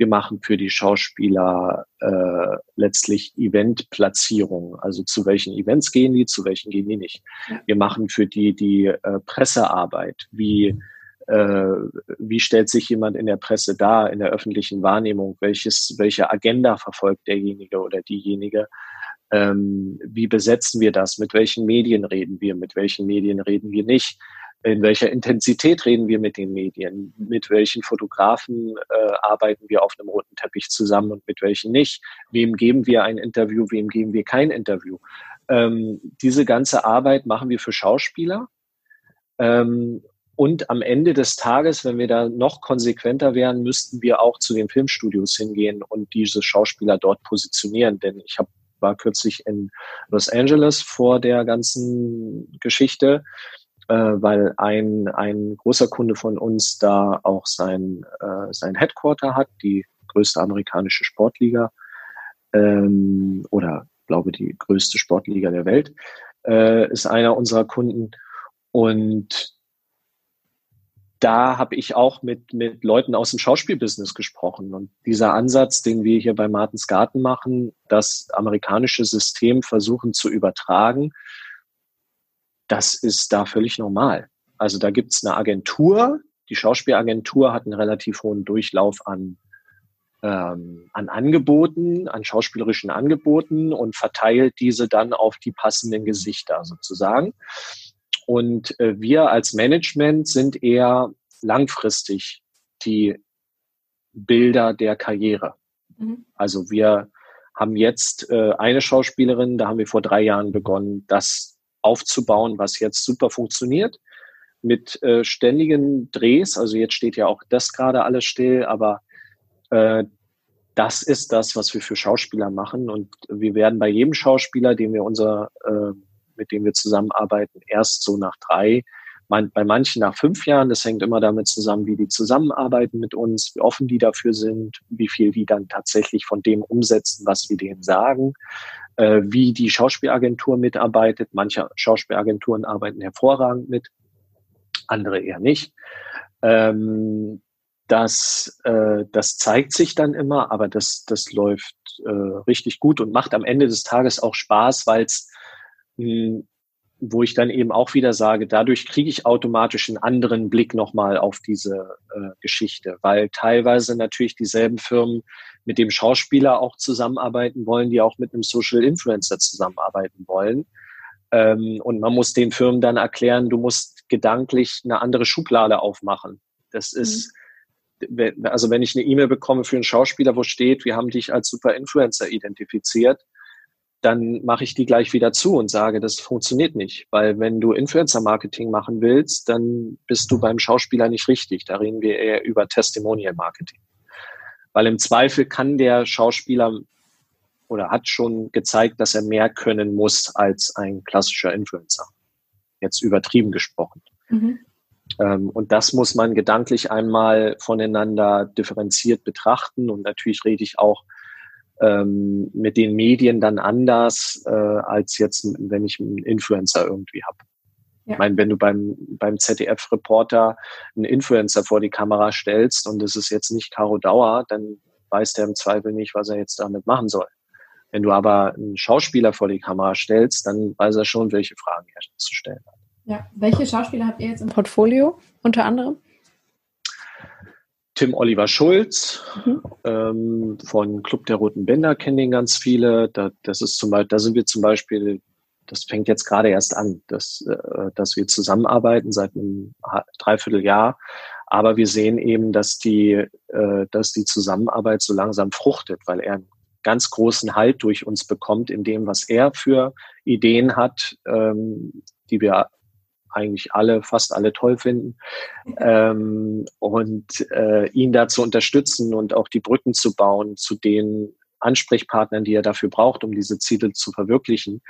wir machen für die Schauspieler äh, letztlich Eventplatzierung, also zu welchen Events gehen die, zu welchen gehen die nicht. Wir machen für die die äh, Pressearbeit, wie äh, wie stellt sich jemand in der Presse dar, in der öffentlichen Wahrnehmung, welches, welche Agenda verfolgt derjenige oder diejenige ähm, wie besetzen wir das? Mit welchen Medien reden wir? Mit welchen Medien reden wir nicht? In welcher Intensität reden wir mit den Medien? Mit welchen Fotografen äh, arbeiten wir auf einem roten Teppich zusammen und mit welchen nicht? Wem geben wir ein Interview? Wem geben wir kein Interview? Ähm, diese ganze Arbeit machen wir für Schauspieler. Ähm, und am Ende des Tages, wenn wir da noch konsequenter wären, müssten wir auch zu den Filmstudios hingehen und diese Schauspieler dort positionieren. Denn ich habe war kürzlich in Los Angeles vor der ganzen Geschichte, äh, weil ein, ein großer Kunde von uns da auch sein, äh, sein Headquarter hat, die größte amerikanische Sportliga ähm, oder glaube die größte Sportliga der Welt, äh, ist einer unserer Kunden. Und da habe ich auch mit, mit Leuten aus dem Schauspielbusiness gesprochen. Und dieser Ansatz, den wir hier bei Martins Garten machen, das amerikanische System versuchen zu übertragen, das ist da völlig normal. Also da gibt es eine Agentur, die Schauspielagentur hat einen relativ hohen Durchlauf an, ähm, an Angeboten, an schauspielerischen Angeboten und verteilt diese dann auf die passenden Gesichter sozusagen. Und äh, wir als Management sind eher langfristig die Bilder der Karriere. Mhm. Also wir haben jetzt äh, eine Schauspielerin, da haben wir vor drei Jahren begonnen, das aufzubauen, was jetzt super funktioniert mit äh, ständigen Drehs. Also jetzt steht ja auch das gerade alles still, aber äh, das ist das, was wir für Schauspieler machen. Und wir werden bei jedem Schauspieler, den wir unser äh, mit denen wir zusammenarbeiten, erst so nach drei, bei manchen nach fünf Jahren. Das hängt immer damit zusammen, wie die zusammenarbeiten mit uns, wie offen die dafür sind, wie viel die dann tatsächlich von dem umsetzen, was wir denen sagen, äh, wie die Schauspielagentur mitarbeitet. Manche Schauspielagenturen arbeiten hervorragend mit, andere eher nicht. Ähm, das, äh, das zeigt sich dann immer, aber das, das läuft äh, richtig gut und macht am Ende des Tages auch Spaß, weil es wo ich dann eben auch wieder sage, dadurch kriege ich automatisch einen anderen Blick nochmal auf diese äh, Geschichte, weil teilweise natürlich dieselben Firmen mit dem Schauspieler auch zusammenarbeiten wollen, die auch mit einem Social Influencer zusammenarbeiten wollen. Ähm, und man muss den Firmen dann erklären, du musst gedanklich eine andere Schublade aufmachen. Das mhm. ist, also wenn ich eine E-Mail bekomme für einen Schauspieler, wo steht, wir haben dich als Super Influencer identifiziert, dann mache ich die gleich wieder zu und sage, das funktioniert nicht. Weil wenn du Influencer-Marketing machen willst, dann bist du beim Schauspieler nicht richtig. Da reden wir eher über Testimonial-Marketing. Weil im Zweifel kann der Schauspieler oder hat schon gezeigt, dass er mehr können muss als ein klassischer Influencer. Jetzt übertrieben gesprochen. Mhm. Ähm, und das muss man gedanklich einmal voneinander differenziert betrachten. Und natürlich rede ich auch ähm, mit den Medien dann anders, äh, als jetzt, wenn ich einen Influencer irgendwie habe. Ja. Ich meine, wenn du beim, beim ZDF-Reporter einen Influencer vor die Kamera stellst und es ist jetzt nicht Caro Dauer, dann weiß der im Zweifel nicht, was er jetzt damit machen soll. Wenn du aber einen Schauspieler vor die Kamera stellst, dann weiß er schon, welche Fragen er zu stellen hat. Ja, welche Schauspieler habt ihr jetzt im Portfolio unter anderem? Tim Oliver Schulz mhm. ähm, von Club der Roten Bänder kennen ihn ganz viele. Da, das ist zum Beispiel, da sind wir zum Beispiel, das fängt jetzt gerade erst an, dass, äh, dass wir zusammenarbeiten seit einem Dreivierteljahr. Aber wir sehen eben, dass die, äh, dass die Zusammenarbeit so langsam fruchtet, weil er einen ganz großen Halt durch uns bekommt in dem, was er für Ideen hat, ähm, die wir eigentlich alle, fast alle toll finden. Ähm, und äh, ihn da zu unterstützen und auch die Brücken zu bauen zu den Ansprechpartnern, die er dafür braucht, um diese Ziele zu verwirklichen.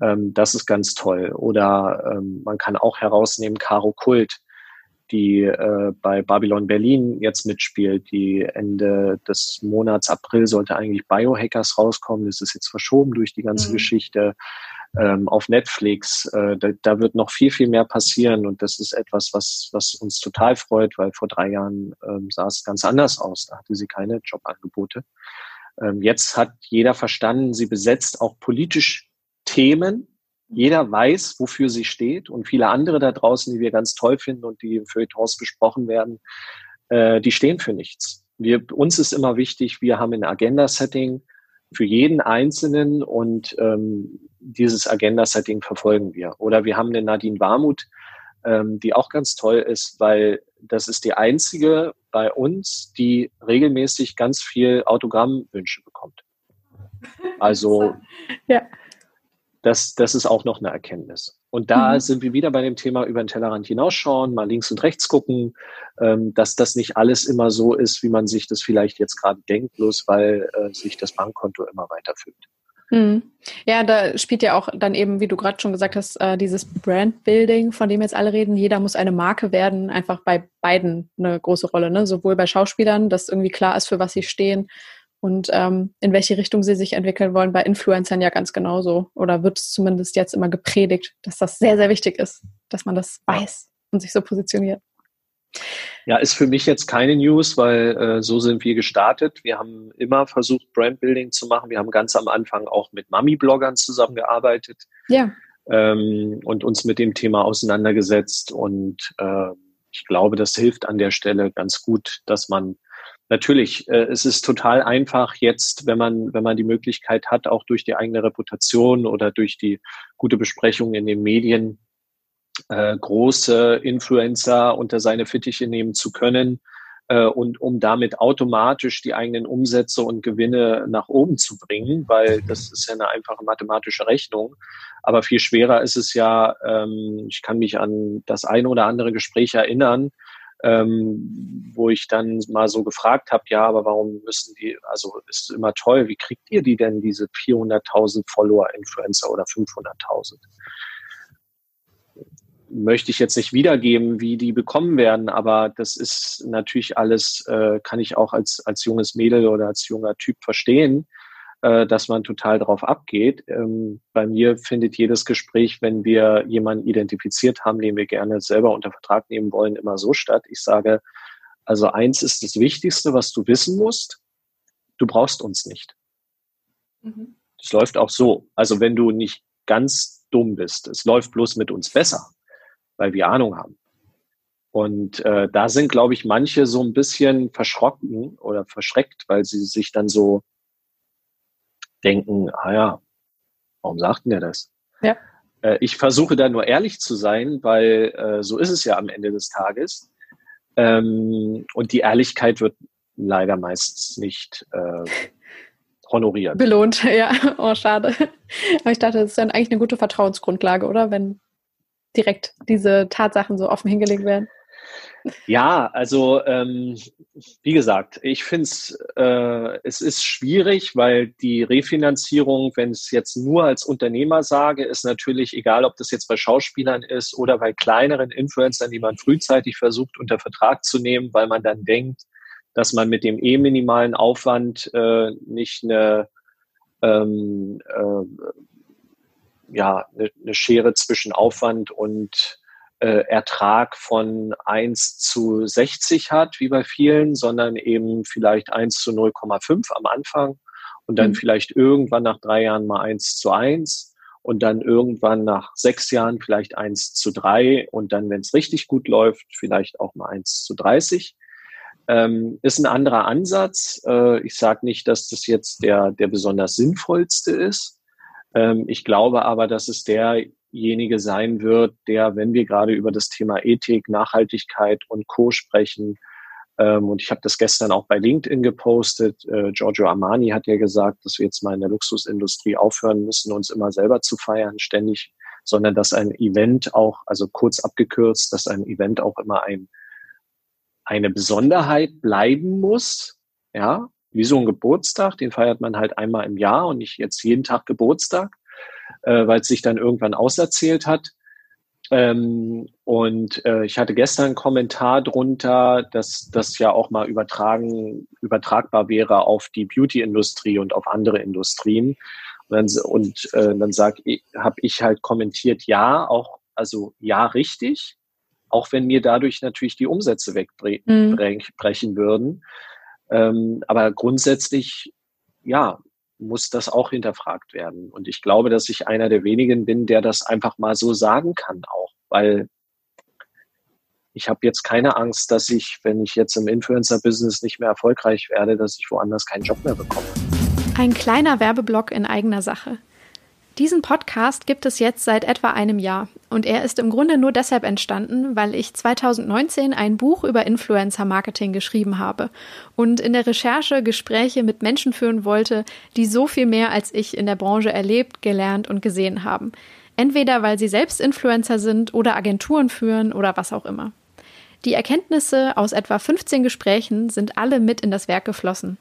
Ähm, das ist ganz toll. Oder ähm, man kann auch herausnehmen, Caro Kult, die äh, bei Babylon Berlin jetzt mitspielt. Die Ende des Monats April sollte eigentlich Biohackers rauskommen. Das ist jetzt verschoben durch die ganze mhm. Geschichte ähm, auf Netflix. Äh, da, da, wird noch viel, viel mehr passieren und das ist etwas, was, was uns total freut, weil vor drei Jahren ähm, sah es ganz anders aus. Da hatte sie keine Jobangebote. Ähm, jetzt hat jeder verstanden, sie besetzt auch politisch Themen. Jeder weiß, wofür sie steht und viele andere da draußen, die wir ganz toll finden und die im Feuilletons besprochen werden, äh, die stehen für nichts. Wir, uns ist immer wichtig, wir haben ein Agenda-Setting, für jeden Einzelnen und ähm, dieses Agenda-Setting verfolgen wir. Oder wir haben eine Nadine Warmuth, ähm, die auch ganz toll ist, weil das ist die einzige bei uns, die regelmäßig ganz viel Autogrammwünsche bekommt. Also ja. das, das ist auch noch eine Erkenntnis. Und da mhm. sind wir wieder bei dem Thema über den Tellerrand hinausschauen, mal links und rechts gucken, ähm, dass das nicht alles immer so ist, wie man sich das vielleicht jetzt gerade denkt, bloß weil äh, sich das Bankkonto immer weiterführt. Mhm. Ja, da spielt ja auch dann eben, wie du gerade schon gesagt hast, äh, dieses Brandbuilding, von dem jetzt alle reden. Jeder muss eine Marke werden, einfach bei beiden eine große Rolle. Ne? Sowohl bei Schauspielern, dass irgendwie klar ist, für was sie stehen, und ähm, in welche Richtung sie sich entwickeln wollen, bei Influencern ja ganz genauso. Oder wird es zumindest jetzt immer gepredigt, dass das sehr, sehr wichtig ist, dass man das weiß und sich so positioniert. Ja, ist für mich jetzt keine News, weil äh, so sind wir gestartet. Wir haben immer versucht, Brandbuilding zu machen. Wir haben ganz am Anfang auch mit Mami-Bloggern zusammengearbeitet ja. ähm, und uns mit dem Thema auseinandergesetzt. Und äh, ich glaube, das hilft an der Stelle ganz gut, dass man natürlich, äh, es ist total einfach jetzt, wenn man, wenn man die Möglichkeit hat, auch durch die eigene Reputation oder durch die gute Besprechung in den Medien äh, große Influencer unter seine Fittiche nehmen zu können äh, und um damit automatisch die eigenen Umsätze und Gewinne nach oben zu bringen, weil das ist ja eine einfache mathematische Rechnung. Aber viel schwerer ist es ja, ähm, ich kann mich an das eine oder andere Gespräch erinnern, ähm, wo ich dann mal so gefragt habe, ja, aber warum müssen die, also ist immer toll, wie kriegt ihr die denn, diese 400.000 Follower-Influencer oder 500.000? Möchte ich jetzt nicht wiedergeben, wie die bekommen werden, aber das ist natürlich alles, äh, kann ich auch als, als junges Mädel oder als junger Typ verstehen äh, dass man total drauf abgeht. Ähm, bei mir findet jedes Gespräch, wenn wir jemanden identifiziert haben, den wir gerne selber unter Vertrag nehmen wollen, immer so statt. Ich sage, also eins ist das Wichtigste, was du wissen musst. Du brauchst uns nicht. Mhm. Das läuft auch so. Also wenn du nicht ganz dumm bist. Es läuft bloß mit uns besser, weil wir Ahnung haben. Und äh, da sind, glaube ich, manche so ein bisschen verschrocken oder verschreckt, weil sie sich dann so denken, ah ja, warum sagt denn der das? Ja. Äh, ich versuche da nur ehrlich zu sein, weil äh, so ist es ja am Ende des Tages. Ähm, und die Ehrlichkeit wird leider meistens nicht äh, honoriert. Belohnt, ja. Oh, schade. Aber ich dachte, das ist dann eigentlich eine gute Vertrauensgrundlage, oder? Wenn direkt diese Tatsachen so offen hingelegt werden. Ja, also ähm, wie gesagt, ich finde es, äh, es ist schwierig, weil die Refinanzierung, wenn es jetzt nur als Unternehmer sage, ist natürlich egal, ob das jetzt bei Schauspielern ist oder bei kleineren Influencern, die man frühzeitig versucht unter Vertrag zu nehmen, weil man dann denkt, dass man mit dem eh minimalen Aufwand äh, nicht eine ähm, äh, ja, eine, eine Schere zwischen Aufwand und äh, Ertrag von 1 zu 60 hat, wie bei vielen, sondern eben vielleicht 1 zu 0,5 am Anfang und dann mhm. vielleicht irgendwann nach drei Jahren mal 1 zu 1 und dann irgendwann nach sechs Jahren vielleicht 1 zu 3 und dann, wenn es richtig gut läuft, vielleicht auch mal 1 zu 30. Ähm, ist ein anderer Ansatz. Äh, ich sage nicht, dass das jetzt der, der besonders sinnvollste ist. Ähm, ich glaube aber, dass es der derjenige sein wird, der, wenn wir gerade über das Thema Ethik, Nachhaltigkeit und Co sprechen, ähm, und ich habe das gestern auch bei LinkedIn gepostet, äh, Giorgio Armani hat ja gesagt, dass wir jetzt mal in der Luxusindustrie aufhören müssen, uns immer selber zu feiern, ständig, sondern dass ein Event auch, also kurz abgekürzt, dass ein Event auch immer ein, eine Besonderheit bleiben muss, ja, wie so ein Geburtstag, den feiert man halt einmal im Jahr und nicht jetzt jeden Tag Geburtstag äh, weil es sich dann irgendwann auserzählt hat. Ähm, und äh, ich hatte gestern einen Kommentar drunter, dass das ja auch mal übertragen, übertragbar wäre auf die Beauty-Industrie und auf andere Industrien. Und dann, und, äh, dann sag ich, habe ich halt kommentiert, ja, auch, also ja, richtig, auch wenn mir dadurch natürlich die Umsätze wegbrechen mhm. würden. Ähm, aber grundsätzlich, ja, muss das auch hinterfragt werden. Und ich glaube, dass ich einer der wenigen bin, der das einfach mal so sagen kann auch, weil ich habe jetzt keine Angst, dass ich, wenn ich jetzt im Influencer-Business nicht mehr erfolgreich werde, dass ich woanders keinen Job mehr bekomme. Ein kleiner Werbeblock in eigener Sache. Diesen Podcast gibt es jetzt seit etwa einem Jahr und er ist im Grunde nur deshalb entstanden, weil ich 2019 ein Buch über Influencer Marketing geschrieben habe und in der Recherche Gespräche mit Menschen führen wollte, die so viel mehr als ich in der Branche erlebt, gelernt und gesehen haben. Entweder weil sie selbst Influencer sind oder Agenturen führen oder was auch immer. Die Erkenntnisse aus etwa 15 Gesprächen sind alle mit in das Werk geflossen.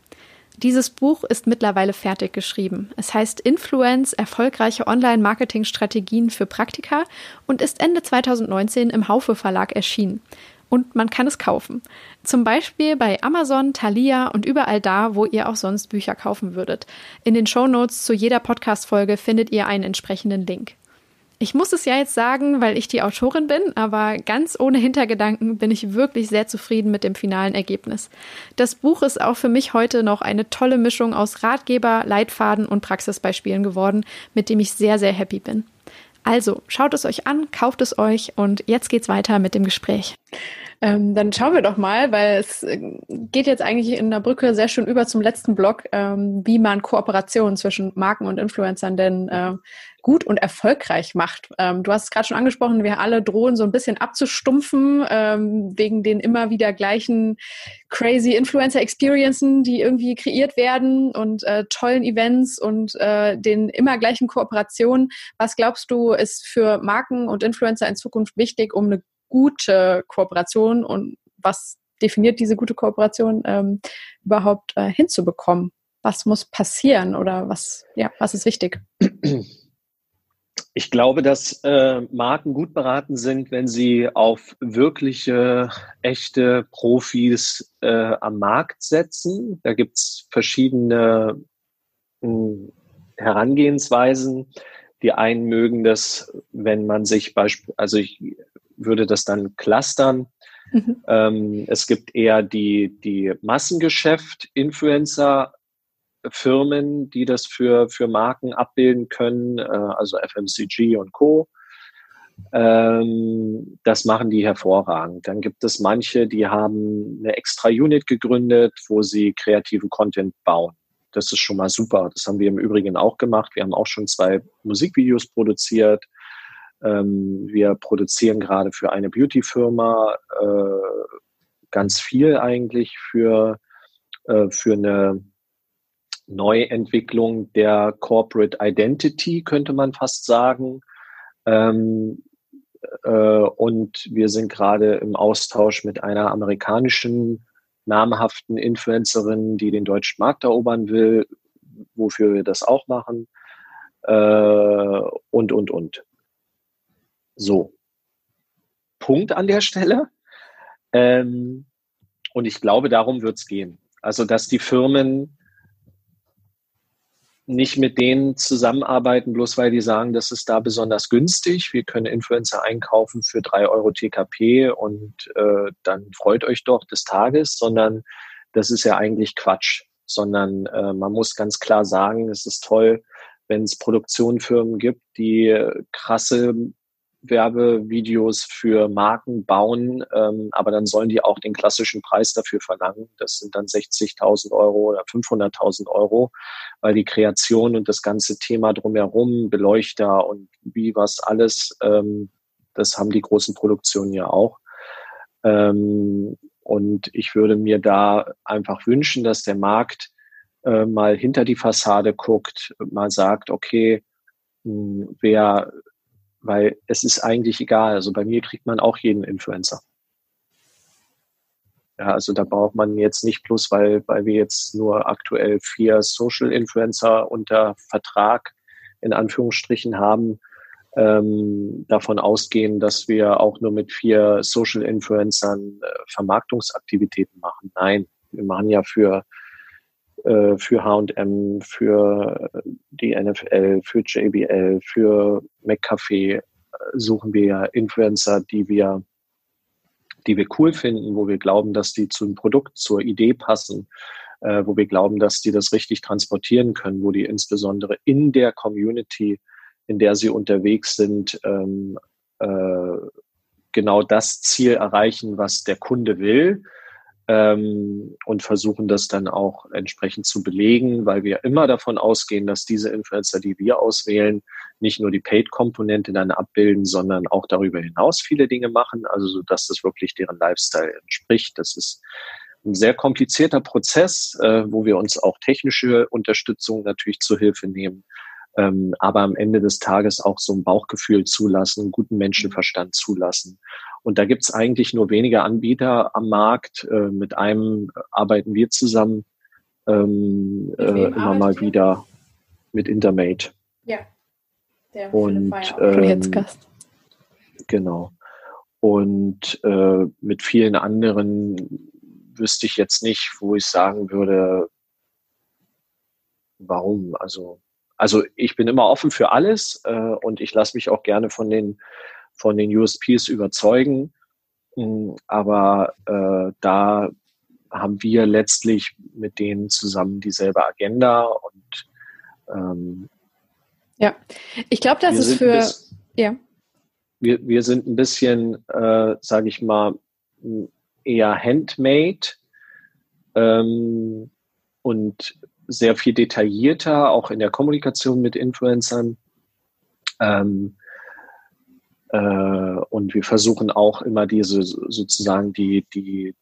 Dieses Buch ist mittlerweile fertig geschrieben. Es heißt Influence, erfolgreiche Online-Marketing-Strategien für Praktika und ist Ende 2019 im Haufe Verlag erschienen. Und man kann es kaufen. Zum Beispiel bei Amazon, Thalia und überall da, wo ihr auch sonst Bücher kaufen würdet. In den Show Notes zu jeder Podcast-Folge findet ihr einen entsprechenden Link. Ich muss es ja jetzt sagen, weil ich die Autorin bin, aber ganz ohne Hintergedanken bin ich wirklich sehr zufrieden mit dem finalen Ergebnis. Das Buch ist auch für mich heute noch eine tolle Mischung aus Ratgeber, Leitfaden und Praxisbeispielen geworden, mit dem ich sehr, sehr happy bin. Also schaut es euch an, kauft es euch und jetzt geht's weiter mit dem Gespräch. Ähm, dann schauen wir doch mal, weil es äh, geht jetzt eigentlich in der Brücke sehr schön über zum letzten Block, ähm, wie man Kooperationen zwischen Marken und Influencern denn äh, gut und erfolgreich macht. Ähm, du hast es gerade schon angesprochen, wir alle drohen so ein bisschen abzustumpfen ähm, wegen den immer wieder gleichen crazy Influencer-Experiencen, die irgendwie kreiert werden und äh, tollen Events und äh, den immer gleichen Kooperationen. Was glaubst du, ist für Marken und Influencer in Zukunft wichtig, um eine gute Kooperation und was definiert diese gute Kooperation ähm, überhaupt äh, hinzubekommen? Was muss passieren oder was, ja, was ist wichtig? Ich glaube, dass äh, Marken gut beraten sind, wenn sie auf wirkliche, echte Profis äh, am Markt setzen. Da gibt's verschiedene mh, hm, Herangehensweisen. Die einen mögen das, wenn man sich beispielsweise, also ich würde das dann clustern. Mhm. Ähm, es gibt eher die, die Massengeschäft-Influencer, Firmen, die das für, für Marken abbilden können, äh, also FMCG und Co. Ähm, das machen die hervorragend. Dann gibt es manche, die haben eine extra Unit gegründet, wo sie kreativen Content bauen. Das ist schon mal super. Das haben wir im Übrigen auch gemacht. Wir haben auch schon zwei Musikvideos produziert. Ähm, wir produzieren gerade für eine Beauty-Firma äh, ganz viel eigentlich für, äh, für eine Neuentwicklung der Corporate Identity, könnte man fast sagen. Ähm, äh, und wir sind gerade im Austausch mit einer amerikanischen namhaften Influencerin, die den deutschen Markt erobern will, wofür wir das auch machen. Äh, und, und, und. So. Punkt an der Stelle. Ähm, und ich glaube, darum wird es gehen. Also, dass die Firmen nicht mit denen zusammenarbeiten, bloß weil die sagen, das ist da besonders günstig. Wir können Influencer einkaufen für drei Euro TKP und äh, dann freut euch doch des Tages, sondern das ist ja eigentlich Quatsch. Sondern äh, man muss ganz klar sagen, es ist toll, wenn es Produktionfirmen gibt, die krasse Werbevideos für Marken bauen, ähm, aber dann sollen die auch den klassischen Preis dafür verlangen. Das sind dann 60.000 Euro oder 500.000 Euro, weil die Kreation und das ganze Thema drumherum, Beleuchter und wie was alles, ähm, das haben die großen Produktionen ja auch. Ähm, und ich würde mir da einfach wünschen, dass der Markt äh, mal hinter die Fassade guckt, mal sagt, okay, mh, wer weil es ist eigentlich egal. Also bei mir kriegt man auch jeden Influencer. Ja, also da braucht man jetzt nicht bloß, weil, weil wir jetzt nur aktuell vier Social Influencer unter Vertrag in Anführungsstrichen haben, ähm, davon ausgehen, dass wir auch nur mit vier Social Influencern äh, Vermarktungsaktivitäten machen. Nein, wir machen ja für äh, für H&M, für die NFL, für JBL, für McCafe äh, suchen wir ja Influencer, die wir, die wir cool finden, wo wir glauben, dass die zum Produkt, zur Idee passen, äh, wo wir glauben, dass die das richtig transportieren können, wo die insbesondere in der Community, in der sie unterwegs sind, ähm, äh, genau das Ziel erreichen, was der Kunde will ähm, und versuchen das dann auch entsprechend zu belegen, weil wir immer davon ausgehen, dass diese Influencer, die wir auswählen, nicht nur die Paid-Komponente dann abbilden, sondern auch darüber hinaus viele Dinge machen, also so, dass das wirklich deren Lifestyle entspricht. Das ist ein sehr komplizierter Prozess, äh, wo wir uns auch technische Unterstützung natürlich zu Hilfe nehmen, ähm, aber am Ende des Tages auch so ein Bauchgefühl zulassen, einen guten Menschenverstand zulassen und da gibt es eigentlich nur wenige Anbieter am Markt. Äh, mit einem arbeiten wir zusammen ähm, äh, immer mal wieder mit Intermate. Ja. Der und ähm, genau. Und äh, mit vielen anderen wüsste ich jetzt nicht, wo ich sagen würde, warum. Also, also ich bin immer offen für alles äh, und ich lasse mich auch gerne von den von den USPs überzeugen. Mm, aber äh, da haben wir letztlich mit denen zusammen dieselbe Agenda und ähm, ja, ich glaube, das ist für bisschen, ja. Wir, wir sind ein bisschen, äh, sage ich mal, eher handmade ähm, und sehr viel detaillierter, auch in der Kommunikation mit Influencern. Ähm, äh, und wir versuchen auch immer diese sozusagen die, die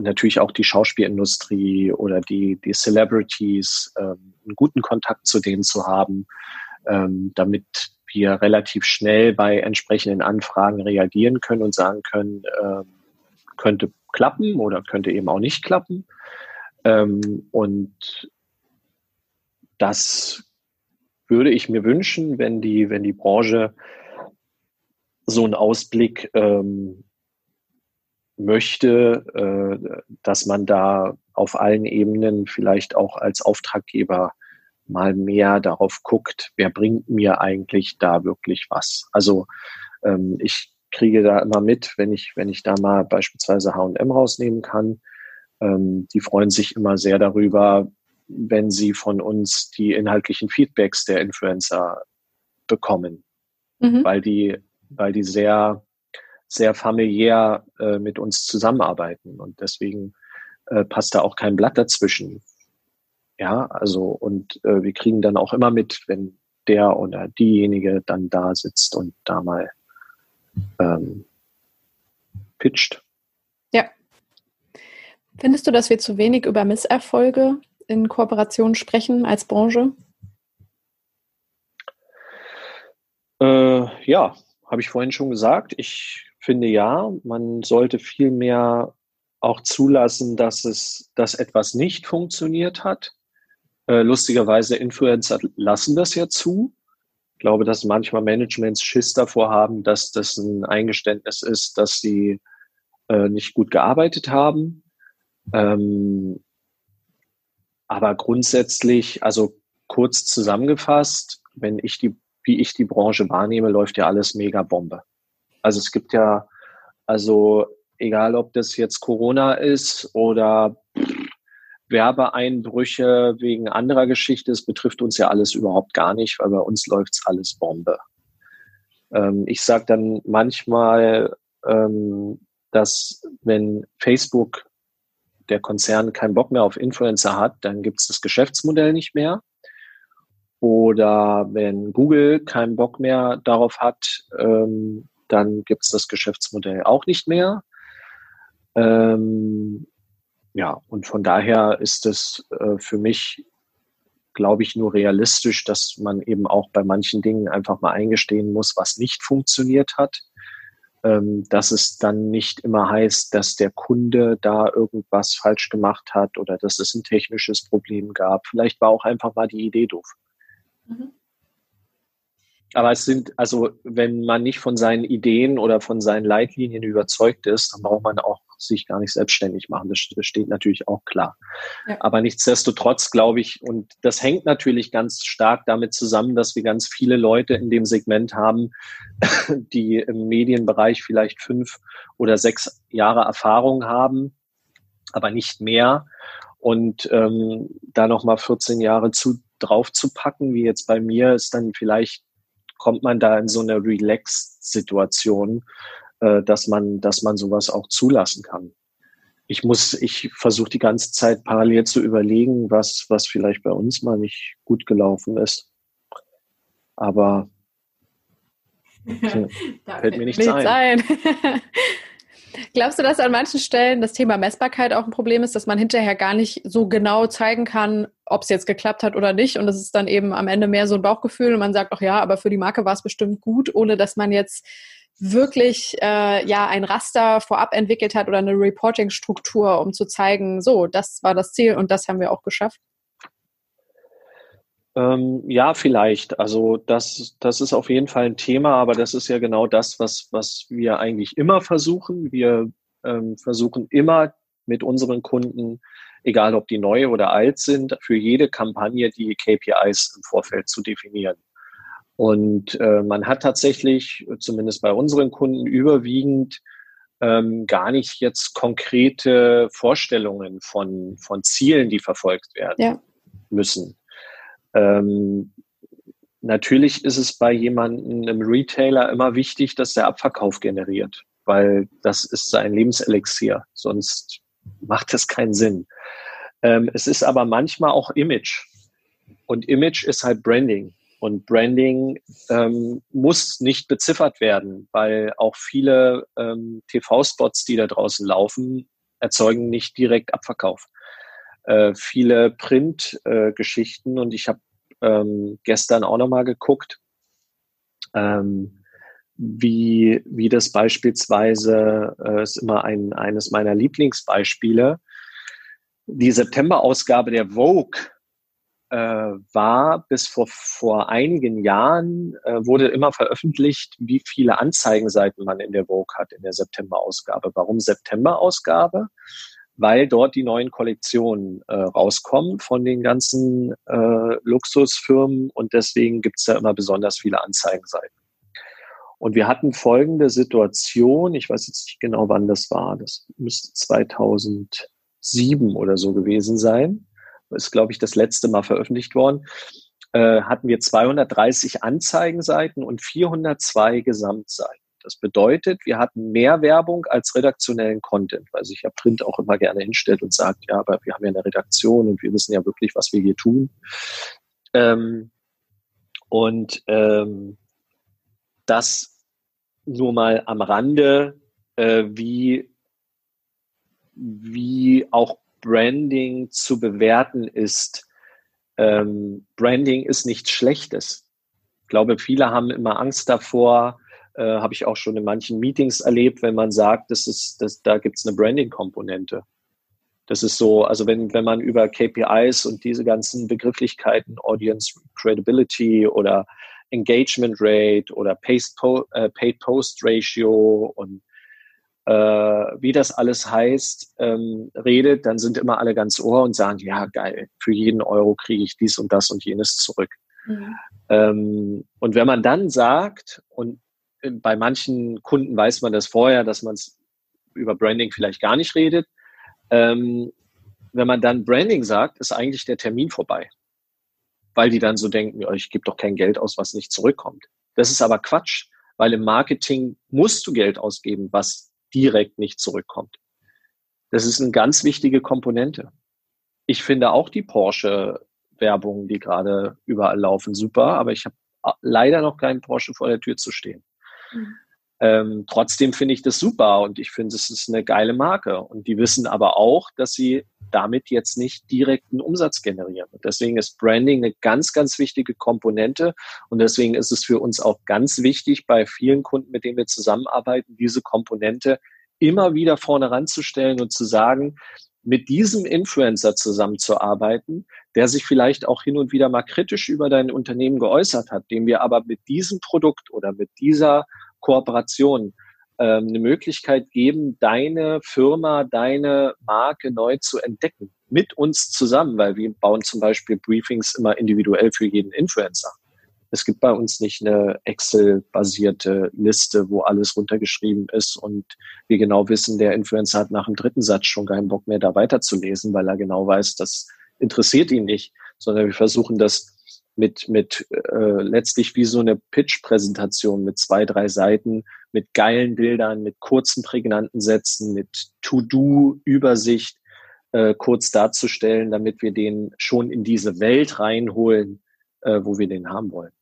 natürlich auch die Schauspielindustrie oder die, die Celebrities, ähm, einen guten Kontakt zu denen zu haben, ähm, damit wir relativ schnell bei entsprechenden Anfragen reagieren können und sagen können, äh, könnte klappen oder könnte eben auch nicht klappen. Ähm, und das würde ich mir wünschen, wenn die, wenn die Branche so ein Ausblick ähm, möchte, äh, dass man da auf allen Ebenen vielleicht auch als Auftraggeber mal mehr darauf guckt, wer bringt mir eigentlich da wirklich was. Also ähm, ich kriege da immer mit, wenn ich, wenn ich da mal beispielsweise H&M rausnehmen kann. Ähm, die freuen sich immer sehr darüber, wenn sie von uns die inhaltlichen Feedbacks der Influencer bekommen, mhm. weil die, weil die sehr, sehr familiär äh, mit uns zusammenarbeiten und deswegen äh, passt da auch kein Blatt dazwischen. Ja, also und äh, wir kriegen dann auch immer mit, wenn der oder diejenige dann da sitzt und da mal ähm, pitcht. Ja. Findest du, dass wir zu wenig über Misserfolge in Kooperation sprechen als Branche? Äh, ja, habe ich vorhin schon gesagt. Ich finde ja, man sollte viel mehr auch zulassen, dass es, dass etwas nicht funktioniert hat. Äh, lustigerweise Influencer lassen das ja zu. Ich glaube, dass manchmal Managements Schiss davor haben, dass das ein Eingeständnis ist, dass sie äh, nicht gut gearbeitet haben. Ähm, aber grundsätzlich, also kurz zusammengefasst, wenn ich die, wie ich die Branche wahrnehme, läuft ja alles mega Bombe. Also es gibt ja, also egal ob das jetzt Corona ist oder Werbeeinbrüche wegen anderer Geschichte, es betrifft uns ja alles überhaupt gar nicht, weil bei uns läuft's alles Bombe. Ähm, ich sage dann manchmal, ähm, dass wenn Facebook der Konzern keinen Bock mehr auf Influencer hat, dann gibt es das Geschäftsmodell nicht mehr. Oder wenn Google keinen Bock mehr darauf hat, ähm, dann gibt es das Geschäftsmodell auch nicht mehr. Ähm, ja, und von daher ist es äh, für mich, glaube ich, nur realistisch, dass man eben auch bei manchen Dingen einfach mal eingestehen muss, was nicht funktioniert hat dass es dann nicht immer heißt, dass der Kunde da irgendwas falsch gemacht hat oder dass es ein technisches Problem gab. Vielleicht war auch einfach mal die Idee doof. Mhm. Aber es sind, also wenn man nicht von seinen Ideen oder von seinen Leitlinien überzeugt ist, dann braucht man auch sich gar nicht selbstständig machen. Das steht natürlich auch klar. Ja. Aber nichtsdestotrotz glaube ich, und das hängt natürlich ganz stark damit zusammen, dass wir ganz viele Leute in dem Segment haben, die im Medienbereich vielleicht fünf oder sechs Jahre Erfahrung haben, aber nicht mehr. Und ähm, da nochmal 14 Jahre zu, drauf zu packen, wie jetzt bei mir, ist dann vielleicht kommt man da in so eine Relaxed-Situation, äh, dass man, dass man sowas auch zulassen kann. Ich muss, ich versuche die ganze Zeit parallel zu überlegen, was, was vielleicht bei uns mal nicht gut gelaufen ist. Aber fällt mir nichts ein. Glaubst du, dass an manchen Stellen das Thema Messbarkeit auch ein Problem ist, dass man hinterher gar nicht so genau zeigen kann, ob es jetzt geklappt hat oder nicht? Und es ist dann eben am Ende mehr so ein Bauchgefühl und man sagt, ach ja, aber für die Marke war es bestimmt gut, ohne dass man jetzt wirklich äh, ja ein Raster vorab entwickelt hat oder eine Reporting-Struktur, um zu zeigen, so, das war das Ziel und das haben wir auch geschafft? Ähm, ja, vielleicht. Also das, das ist auf jeden Fall ein Thema, aber das ist ja genau das, was, was wir eigentlich immer versuchen. Wir ähm, versuchen immer mit unseren Kunden, egal ob die neu oder alt sind, für jede Kampagne die KPIs im Vorfeld zu definieren. Und äh, man hat tatsächlich, zumindest bei unseren Kunden, überwiegend ähm, gar nicht jetzt konkrete Vorstellungen von, von Zielen, die verfolgt werden ja. müssen. Ähm, natürlich ist es bei jemandem im Retailer immer wichtig, dass der Abverkauf generiert, weil das ist sein Lebenselixier. Sonst macht es keinen Sinn. Ähm, es ist aber manchmal auch Image. Und Image ist halt Branding. Und Branding ähm, muss nicht beziffert werden, weil auch viele ähm, TV-Spots, die da draußen laufen, erzeugen nicht direkt Abverkauf äh, viele Print-Geschichten äh, und ich habe ähm, gestern auch nochmal geguckt, ähm, wie, wie das beispielsweise äh, ist immer ein, eines meiner Lieblingsbeispiele. Die September-Ausgabe der Vogue äh, war bis vor, vor einigen Jahren, äh, wurde immer veröffentlicht, wie viele Anzeigenseiten man in der Vogue hat in der September-Ausgabe. Warum September-Ausgabe? weil dort die neuen Kollektionen äh, rauskommen von den ganzen äh, Luxusfirmen und deswegen gibt es da immer besonders viele Anzeigenseiten. Und wir hatten folgende Situation, ich weiß jetzt nicht genau, wann das war, das müsste 2007 oder so gewesen sein. ist, glaube ich, das letzte Mal veröffentlicht worden, äh, hatten wir 230 Anzeigenseiten und 402 Gesamtseiten. Das bedeutet, wir hatten mehr Werbung als redaktionellen Content, weil sich ja Print auch immer gerne hinstellt und sagt, ja, aber wir haben ja eine Redaktion und wir wissen ja wirklich, was wir hier tun. Ähm, und ähm, das nur mal am Rande, äh, wie, wie auch Branding zu bewerten ist. Ähm, Branding ist nichts Schlechtes. Ich glaube, viele haben immer Angst davor, äh, habe ich auch schon in manchen Meetings erlebt, wenn man sagt, das ist, das, da gibt es eine Branding-Komponente. Das ist so, also wenn, wenn man über KPIs und diese ganzen Begrifflichkeiten, Audience Credibility oder Engagement Rate oder äh, Paid Post Ratio und äh, wie das alles heißt, ähm, redet, dann sind immer alle ganz ohr und sagen, ja, geil, für jeden Euro kriege ich dies und das und jenes zurück. Mhm. Ähm, und wenn man dann sagt, und bei manchen Kunden weiß man das vorher, dass man es über Branding vielleicht gar nicht redet. Ähm, wenn man dann Branding sagt, ist eigentlich der Termin vorbei. Weil die dann so denken, ich gebe doch kein Geld aus, was nicht zurückkommt. Das ist aber Quatsch, weil im Marketing musst du Geld ausgeben, was direkt nicht zurückkommt. Das ist eine ganz wichtige Komponente. Ich finde auch die Porsche-Werbung, die gerade überall laufen, super, aber ich habe leider noch keinen Porsche vor der Tür zu stehen. Mhm. Ähm, trotzdem finde ich das super und ich finde, es ist eine geile Marke. Und die wissen aber auch, dass sie damit jetzt nicht direkten Umsatz generieren. Und deswegen ist Branding eine ganz, ganz wichtige Komponente. Und deswegen ist es für uns auch ganz wichtig, bei vielen Kunden, mit denen wir zusammenarbeiten, diese Komponente immer wieder vorne ranzustellen und zu sagen, mit diesem Influencer zusammenzuarbeiten, der sich vielleicht auch hin und wieder mal kritisch über dein Unternehmen geäußert hat, dem wir aber mit diesem Produkt oder mit dieser Kooperation ähm, eine Möglichkeit geben, deine Firma, deine Marke neu zu entdecken. Mit uns zusammen, weil wir bauen zum Beispiel Briefings immer individuell für jeden Influencer. Es gibt bei uns nicht eine Excel-basierte Liste, wo alles runtergeschrieben ist und wir genau wissen, der Influencer hat nach dem dritten Satz schon keinen Bock mehr, da weiterzulesen, weil er genau weiß, das interessiert ihn nicht, sondern wir versuchen das mit, mit äh, letztlich wie so eine Pitch-Präsentation mit zwei, drei Seiten, mit geilen Bildern, mit kurzen, prägnanten Sätzen, mit To-Do-Übersicht äh, kurz darzustellen, damit wir den schon in diese Welt reinholen, äh, wo wir den haben wollen.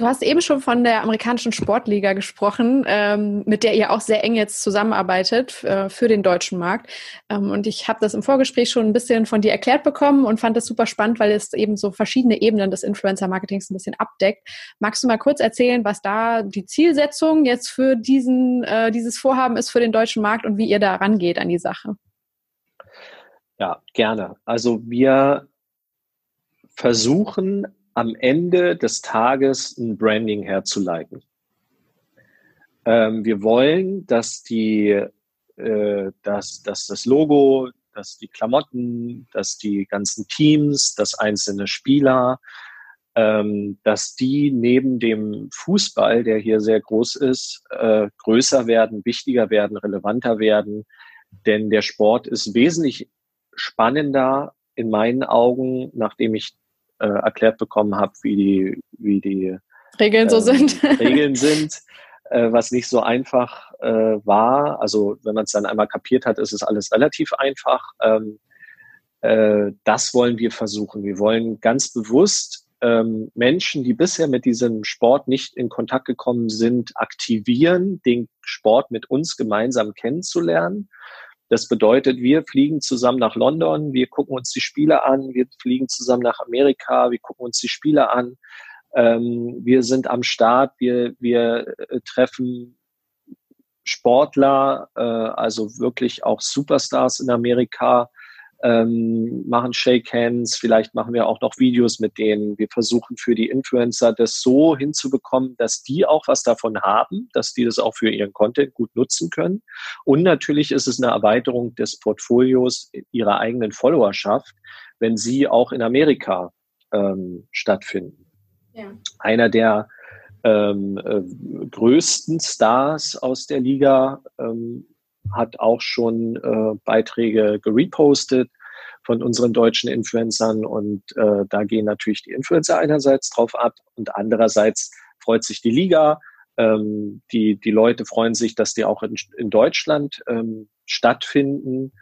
Du hast eben schon von der amerikanischen Sportliga gesprochen, ähm, mit der ihr auch sehr eng jetzt zusammenarbeitet äh, für den deutschen Markt. Ähm, und ich habe das im Vorgespräch schon ein bisschen von dir erklärt bekommen und fand das super spannend, weil es eben so verschiedene Ebenen des Influencer-Marketings ein bisschen abdeckt. Magst du mal kurz erzählen, was da die Zielsetzung jetzt für diesen, äh, dieses Vorhaben ist für den deutschen Markt und wie ihr da rangeht an die Sache? Ja, gerne. Also wir versuchen am Ende des Tages ein Branding herzuleiten. Ähm, wir wollen, dass die, äh, dass, dass das Logo, dass die Klamotten, dass die ganzen Teams, dass einzelne Spieler, ähm, dass die neben dem Fußball, der hier sehr groß ist, äh, größer werden, wichtiger werden, relevanter werden. Denn der Sport ist wesentlich spannender in meinen Augen, nachdem ich äh, erklärt bekommen habe, wie die, wie die Regeln äh, so sind. Regeln sind, äh, was nicht so einfach äh, war. Also wenn man es dann einmal kapiert hat, ist es alles relativ einfach. Ähm, äh, das wollen wir versuchen. Wir wollen ganz bewusst ähm, Menschen, die bisher mit diesem Sport nicht in Kontakt gekommen sind, aktivieren, den Sport mit uns gemeinsam kennenzulernen das bedeutet, wir fliegen zusammen nach London, wir gucken uns die Spiele an, wir fliegen zusammen nach Amerika, wir gucken uns die Spiele an. Ähm, wir sind am Start, wir, wir äh, treffen Sportler, äh, also wirklich auch Superstars in Amerika, ähm, machen Shake Hands, vielleicht machen wir auch noch Videos mit denen. Wir versuchen für die Influencer das so hinzubekommen, dass die auch was davon haben, dass die das auch für ihren Content gut nutzen können. Und natürlich ist es eine Erweiterung des Portfolios ihrer eigenen Followerschaft, wenn sie auch in Amerika ähm, stattfinden. Ja. Einer der ähm, äh, größten Stars aus der Liga ähm, hat auch schon äh, Beiträge gerepostet von unseren deutschen Influencern und äh, da gehen natürlich die Influencer einerseits drauf ab und andererseits freut sich die Liga. Ähm, die, die Leute freuen sich, dass die auch in, in Deutschland ähm, stattfinden.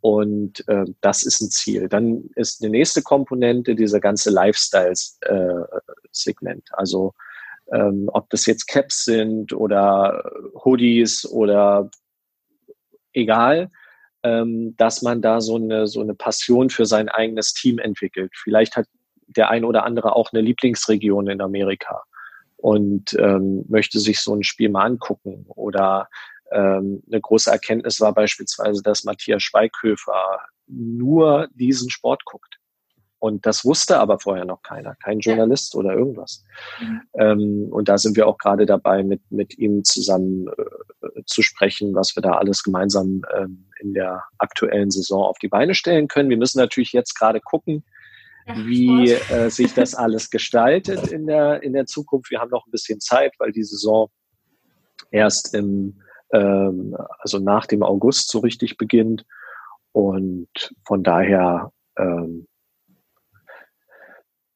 Und äh, das ist ein Ziel. Dann ist die nächste Komponente dieser ganze Lifestyles-Segment. Äh, also ähm, ob das jetzt Caps sind oder Hoodies oder egal, ähm, dass man da so eine, so eine Passion für sein eigenes Team entwickelt. Vielleicht hat der ein oder andere auch eine Lieblingsregion in Amerika und ähm, möchte sich so ein Spiel mal angucken. Oder ähm, eine große Erkenntnis war beispielsweise, dass Matthias Schweighöfer nur diesen Sport guckt. Und das wusste aber vorher noch keiner, kein Journalist ja. oder irgendwas. Mhm. Ähm, und da sind wir auch gerade dabei, mit, mit ihm zusammen äh, zu sprechen, was wir da alles gemeinsam ähm, in der aktuellen Saison auf die Beine stellen können. Wir müssen natürlich jetzt gerade gucken, ja, wie äh, sich das alles gestaltet in der, in der Zukunft. Wir haben noch ein bisschen Zeit, weil die Saison erst im, ähm, also nach dem August so richtig beginnt. Und von daher ähm,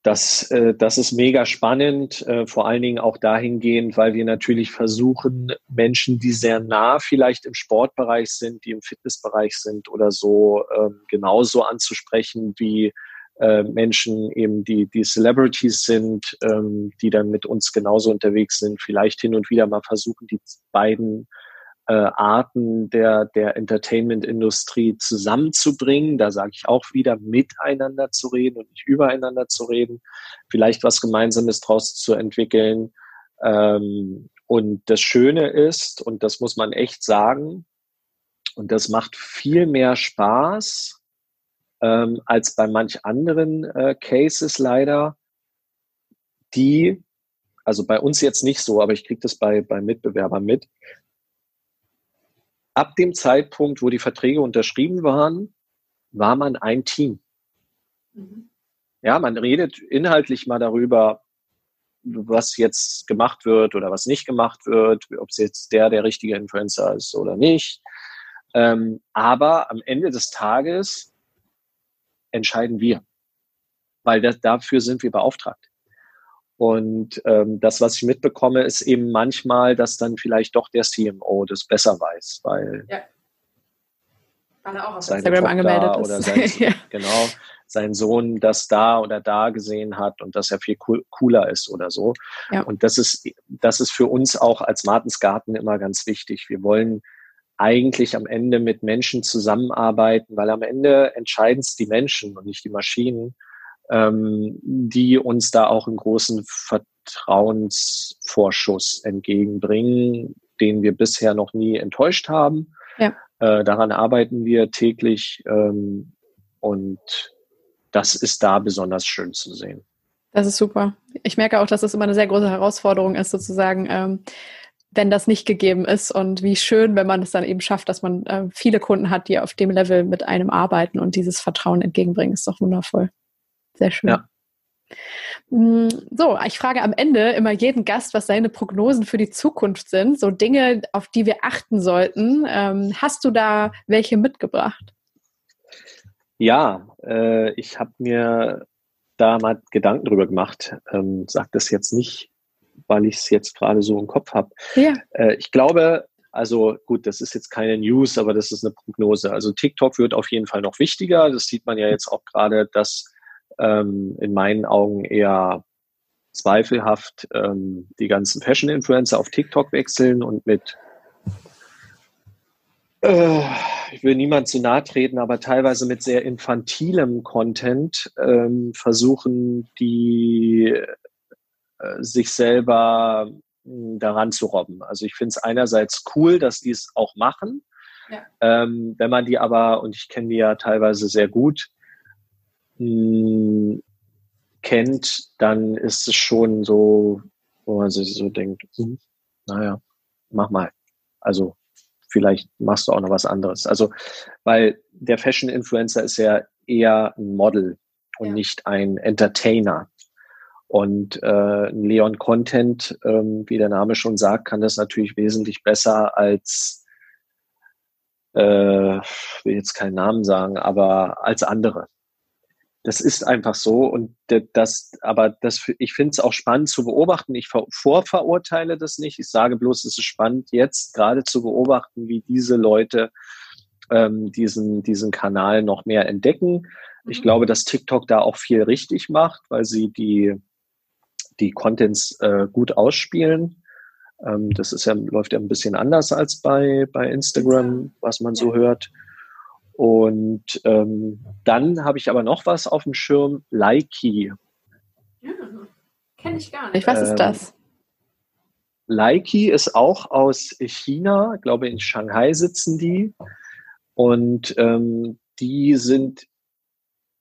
das, äh, das ist mega spannend, äh, vor allen Dingen auch dahingehend, weil wir natürlich versuchen, Menschen, die sehr nah vielleicht im Sportbereich sind, die im Fitnessbereich sind oder so, äh, genauso anzusprechen wie äh, Menschen eben, die, die Celebrities sind, ähm, die dann mit uns genauso unterwegs sind, vielleicht hin und wieder mal versuchen, die beiden äh, Arten der, der Entertainment-Industrie zusammenzubringen. Da sage ich auch wieder, miteinander zu reden und nicht übereinander zu reden, vielleicht was Gemeinsames draus zu entwickeln. Ähm, und das Schöne ist, und das muss man echt sagen, und das macht viel mehr Spaß ähm, als bei manch anderen äh, Cases leider, die, also bei uns jetzt nicht so, aber ich kriege das bei, bei Mitbewerbern mit, ab dem Zeitpunkt, wo die Verträge unterschrieben waren, war man ein Team. Mhm. Ja, man redet inhaltlich mal darüber, was jetzt gemacht wird oder was nicht gemacht wird, ob es jetzt der der richtige Influencer ist oder nicht. Ähm, aber am Ende des Tages entscheiden wir, weil das, dafür sind wir beauftragt. Und ähm, das, was ich mitbekomme, ist eben manchmal, dass dann vielleicht doch der CMO das besser weiß, weil ja. Weil er auch auf Instagram angemeldet ist. Oder sein, ja. Genau, sein Sohn das da oder da gesehen hat und dass er viel cooler ist oder so. Ja. Und das ist, das ist für uns auch als Martensgarten immer ganz wichtig. Wir wollen eigentlich am Ende mit Menschen zusammenarbeiten, weil am Ende entscheiden es die Menschen und nicht die Maschinen ähm, die uns da auch einen großen Vertrauensvorschuss entgegenbringen, den wir bisher noch nie enttäuscht haben. Ja. Äh, daran arbeiten wir täglich ähm, und das ist da besonders schön zu sehen. Das ist super. Ich merke auch, dass das immer eine sehr große Herausforderung ist, sozusagen, ähm, wenn das nicht gegeben ist und wie schön, wenn man es dann eben schafft, dass man äh, viele Kunden hat, die auf dem Level mit einem arbeiten und dieses Vertrauen entgegenbringen, ist doch wundervoll. Sehr schön. Ja. Mm, so, ich frage am Ende immer jeden Gast, was seine Prognosen für die Zukunft sind, so Dinge, auf die wir achten sollten. Ähm, hast du da welche mitgebracht? Ja, äh, ich habe mir da mal Gedanken drüber gemacht. Ähm, sag das jetzt nicht, weil ich es jetzt gerade so im Kopf habe. Ja. Äh, ich glaube, also gut, das ist jetzt keine News, aber das ist eine Prognose. Also TikTok wird auf jeden Fall noch wichtiger. Das sieht man ja jetzt auch gerade, dass ähm, in meinen Augen eher zweifelhaft ähm, die ganzen Fashion-Influencer auf TikTok wechseln und mit, äh, ich will niemand zu nahe treten, aber teilweise mit sehr infantilem Content ähm, versuchen, die äh, sich selber äh, daran zu robben. Also ich finde es einerseits cool, dass die es auch machen. Ja. Ähm, wenn man die aber, und ich kenne die ja teilweise sehr gut, mh, kennt, dann ist es schon so, wo man sich so denkt, hm, naja, mach mal. Also vielleicht machst du auch noch was anderes. Also, weil der Fashion-Influencer ist ja eher ein Model und ja. nicht ein Entertainer. Und äh, Leon Content, ähm, wie der Name schon sagt, kann das natürlich wesentlich besser als äh, will jetzt keinen Namen sagen, aber als andere. Das ist einfach so und das, aber das, ich finde es auch spannend zu beobachten. Ich vorverurteile das nicht. Ich sage bloß, es ist spannend, jetzt gerade zu beobachten, wie diese Leute ähm, diesen, diesen Kanal noch mehr entdecken. Ich mhm. glaube, dass TikTok da auch viel richtig macht, weil sie die, die Contents äh, gut ausspielen. Ähm, das ist ja, läuft ja ein bisschen anders als bei, bei Instagram, was man so hört. Und ähm, dann habe ich aber noch was auf dem Schirm, Likey. Ja, kenne ich gar nicht. Was ähm, ist das? Likey ist auch aus China, ich glaube in Shanghai sitzen die. Und ähm, die sind,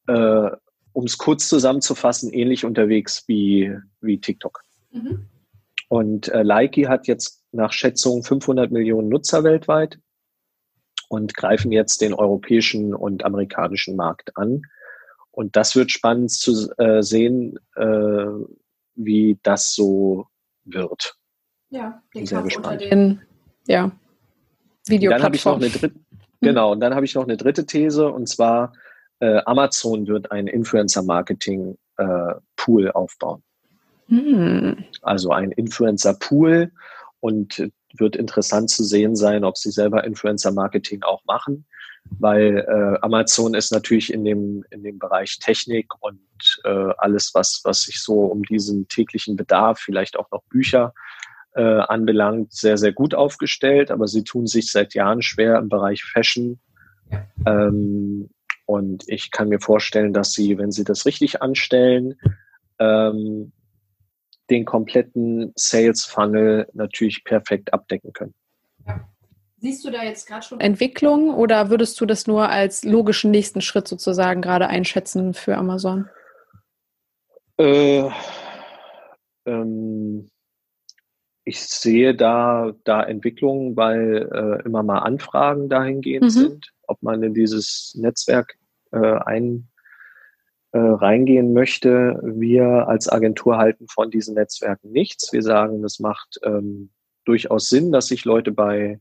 äh, um es kurz zusammenzufassen, ähnlich unterwegs wie, wie TikTok. Mhm. Und äh, Likey hat jetzt nach Schätzung 500 Millionen Nutzer weltweit und greifen jetzt den europäischen und amerikanischen Markt an. Und das wird spannend zu äh, sehen, äh, wie das so wird. Ja, bin sehr gespannt. Den, ja, Dann habe ich noch eine dritte, hm. genau, und dann habe ich noch eine dritte These und zwar äh, Amazon wird ein Influencer-Marketing-Pool äh, aufbauen. Hm. Also ein Influencer-Pool und wird interessant zu sehen sein, ob sie selber Influencer-Marketing auch machen, weil äh, Amazon ist natürlich in dem, in dem Bereich Technik und äh, alles, was, was sich so um diesen täglichen Bedarf, vielleicht auch noch Bücher äh, anbelangt, sehr, sehr gut aufgestellt, aber sie tun sich seit Jahren schwer im Bereich Fashion. Ähm, und ich kann mir vorstellen, dass sie, wenn sie das richtig anstellen, ähm, den kompletten Sales Funnel natürlich perfekt abdecken können. Ja. Siehst du da jetzt gerade schon Entwicklung oder würdest du das nur als logischen nächsten Schritt sozusagen gerade einschätzen für Amazon? Äh, ähm, ich sehe da, da Entwicklungen, weil äh, immer mal Anfragen dahingehend mhm. sind, ob man in dieses Netzwerk äh, ein, äh, reingehen möchte. Wir als Agentur halten von diesen Netzwerken nichts. Wir sagen, es macht ähm, durchaus Sinn, dass sich Leute bei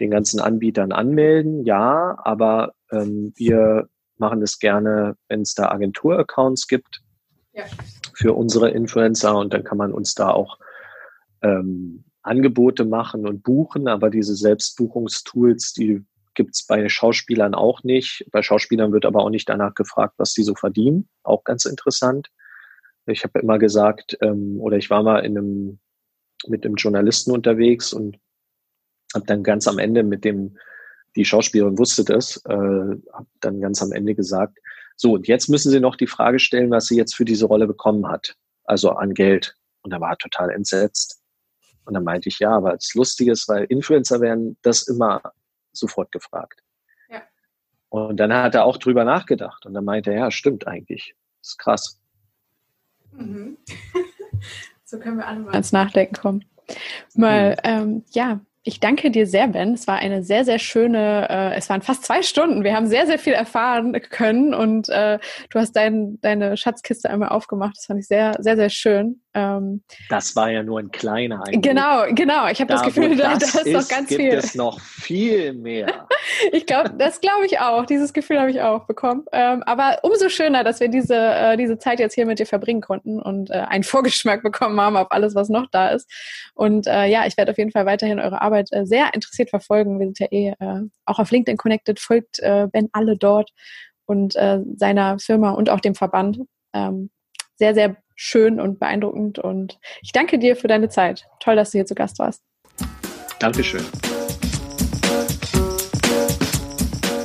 den ganzen Anbietern anmelden. Ja, aber ähm, wir machen es gerne, wenn es da Agentur-Accounts gibt ja. für unsere Influencer und dann kann man uns da auch ähm, Angebote machen und buchen, aber diese Selbstbuchungstools, die gibt es bei Schauspielern auch nicht. Bei Schauspielern wird aber auch nicht danach gefragt, was sie so verdienen. Auch ganz interessant. Ich habe immer gesagt, ähm, oder ich war mal in einem, mit einem Journalisten unterwegs und habe dann ganz am Ende mit dem, die Schauspielerin wusste das, äh, habe dann ganz am Ende gesagt, so, und jetzt müssen Sie noch die Frage stellen, was sie jetzt für diese Rolle bekommen hat, also an Geld. Und er war total entsetzt. Und dann meinte ich, ja, aber das Lustige ist, weil Influencer werden das immer sofort gefragt. Ja. Und dann hat er auch drüber nachgedacht und dann meinte er, ja, stimmt eigentlich. Das ist krass. Mhm. so können wir alle mal ins Nachdenken kommen. Mal, mhm. ähm, ja, ich danke dir sehr, Ben. Es war eine sehr, sehr schöne, äh, es waren fast zwei Stunden. Wir haben sehr, sehr viel erfahren können und äh, du hast dein, deine Schatzkiste einmal aufgemacht. Das fand ich sehr, sehr, sehr schön. Ähm, das war ja nur ein kleiner Einblick. Genau, genau. Ich habe da, das Gefühl, da, da ist, noch ganz gibt viel. Gibt es noch viel mehr. ich glaube, das glaube ich auch. Dieses Gefühl habe ich auch bekommen. Ähm, aber umso schöner, dass wir diese, äh, diese Zeit jetzt hier mit dir verbringen konnten und äh, einen Vorgeschmack bekommen haben auf alles, was noch da ist. Und äh, ja, ich werde auf jeden Fall weiterhin eure Arbeit äh, sehr interessiert verfolgen. Wir sind ja eh äh, auch auf LinkedIn connected, folgt äh, Ben alle dort und seiner Firma und auch dem Verband. Ähm, sehr, sehr schön und beeindruckend. Und ich danke dir für deine Zeit. Toll, dass du hier zu Gast warst. Dankeschön.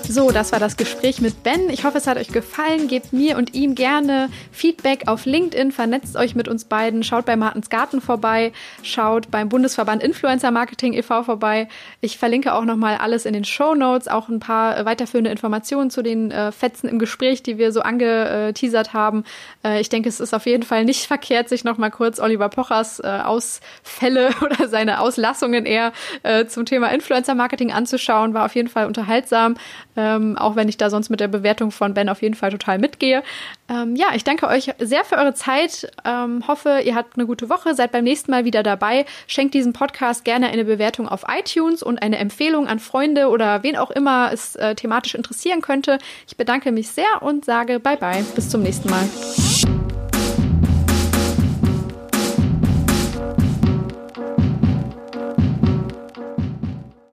So, das war das Gespräch mit Ben. Ich hoffe, es hat euch gefallen. Gebt mir und ihm gerne Feedback auf LinkedIn, vernetzt euch mit uns beiden, schaut bei Martens Garten vorbei, schaut beim Bundesverband Influencer Marketing e.V. vorbei. Ich verlinke auch nochmal alles in den Show Notes, auch ein paar weiterführende Informationen zu den äh, Fetzen im Gespräch, die wir so angeteasert haben. Äh, ich denke, es ist auf jeden Fall nicht verkehrt, sich nochmal kurz Oliver Pochers äh, Ausfälle oder seine Auslassungen eher äh, zum Thema Influencer Marketing anzuschauen. War auf jeden Fall unterhaltsam. Äh, ähm, auch wenn ich da sonst mit der Bewertung von Ben auf jeden Fall total mitgehe. Ähm, ja, ich danke euch sehr für eure Zeit. Ähm, hoffe, ihr habt eine gute Woche, seid beim nächsten Mal wieder dabei. Schenkt diesem Podcast gerne eine Bewertung auf iTunes und eine Empfehlung an Freunde oder wen auch immer es äh, thematisch interessieren könnte. Ich bedanke mich sehr und sage bye bye. Bis zum nächsten Mal.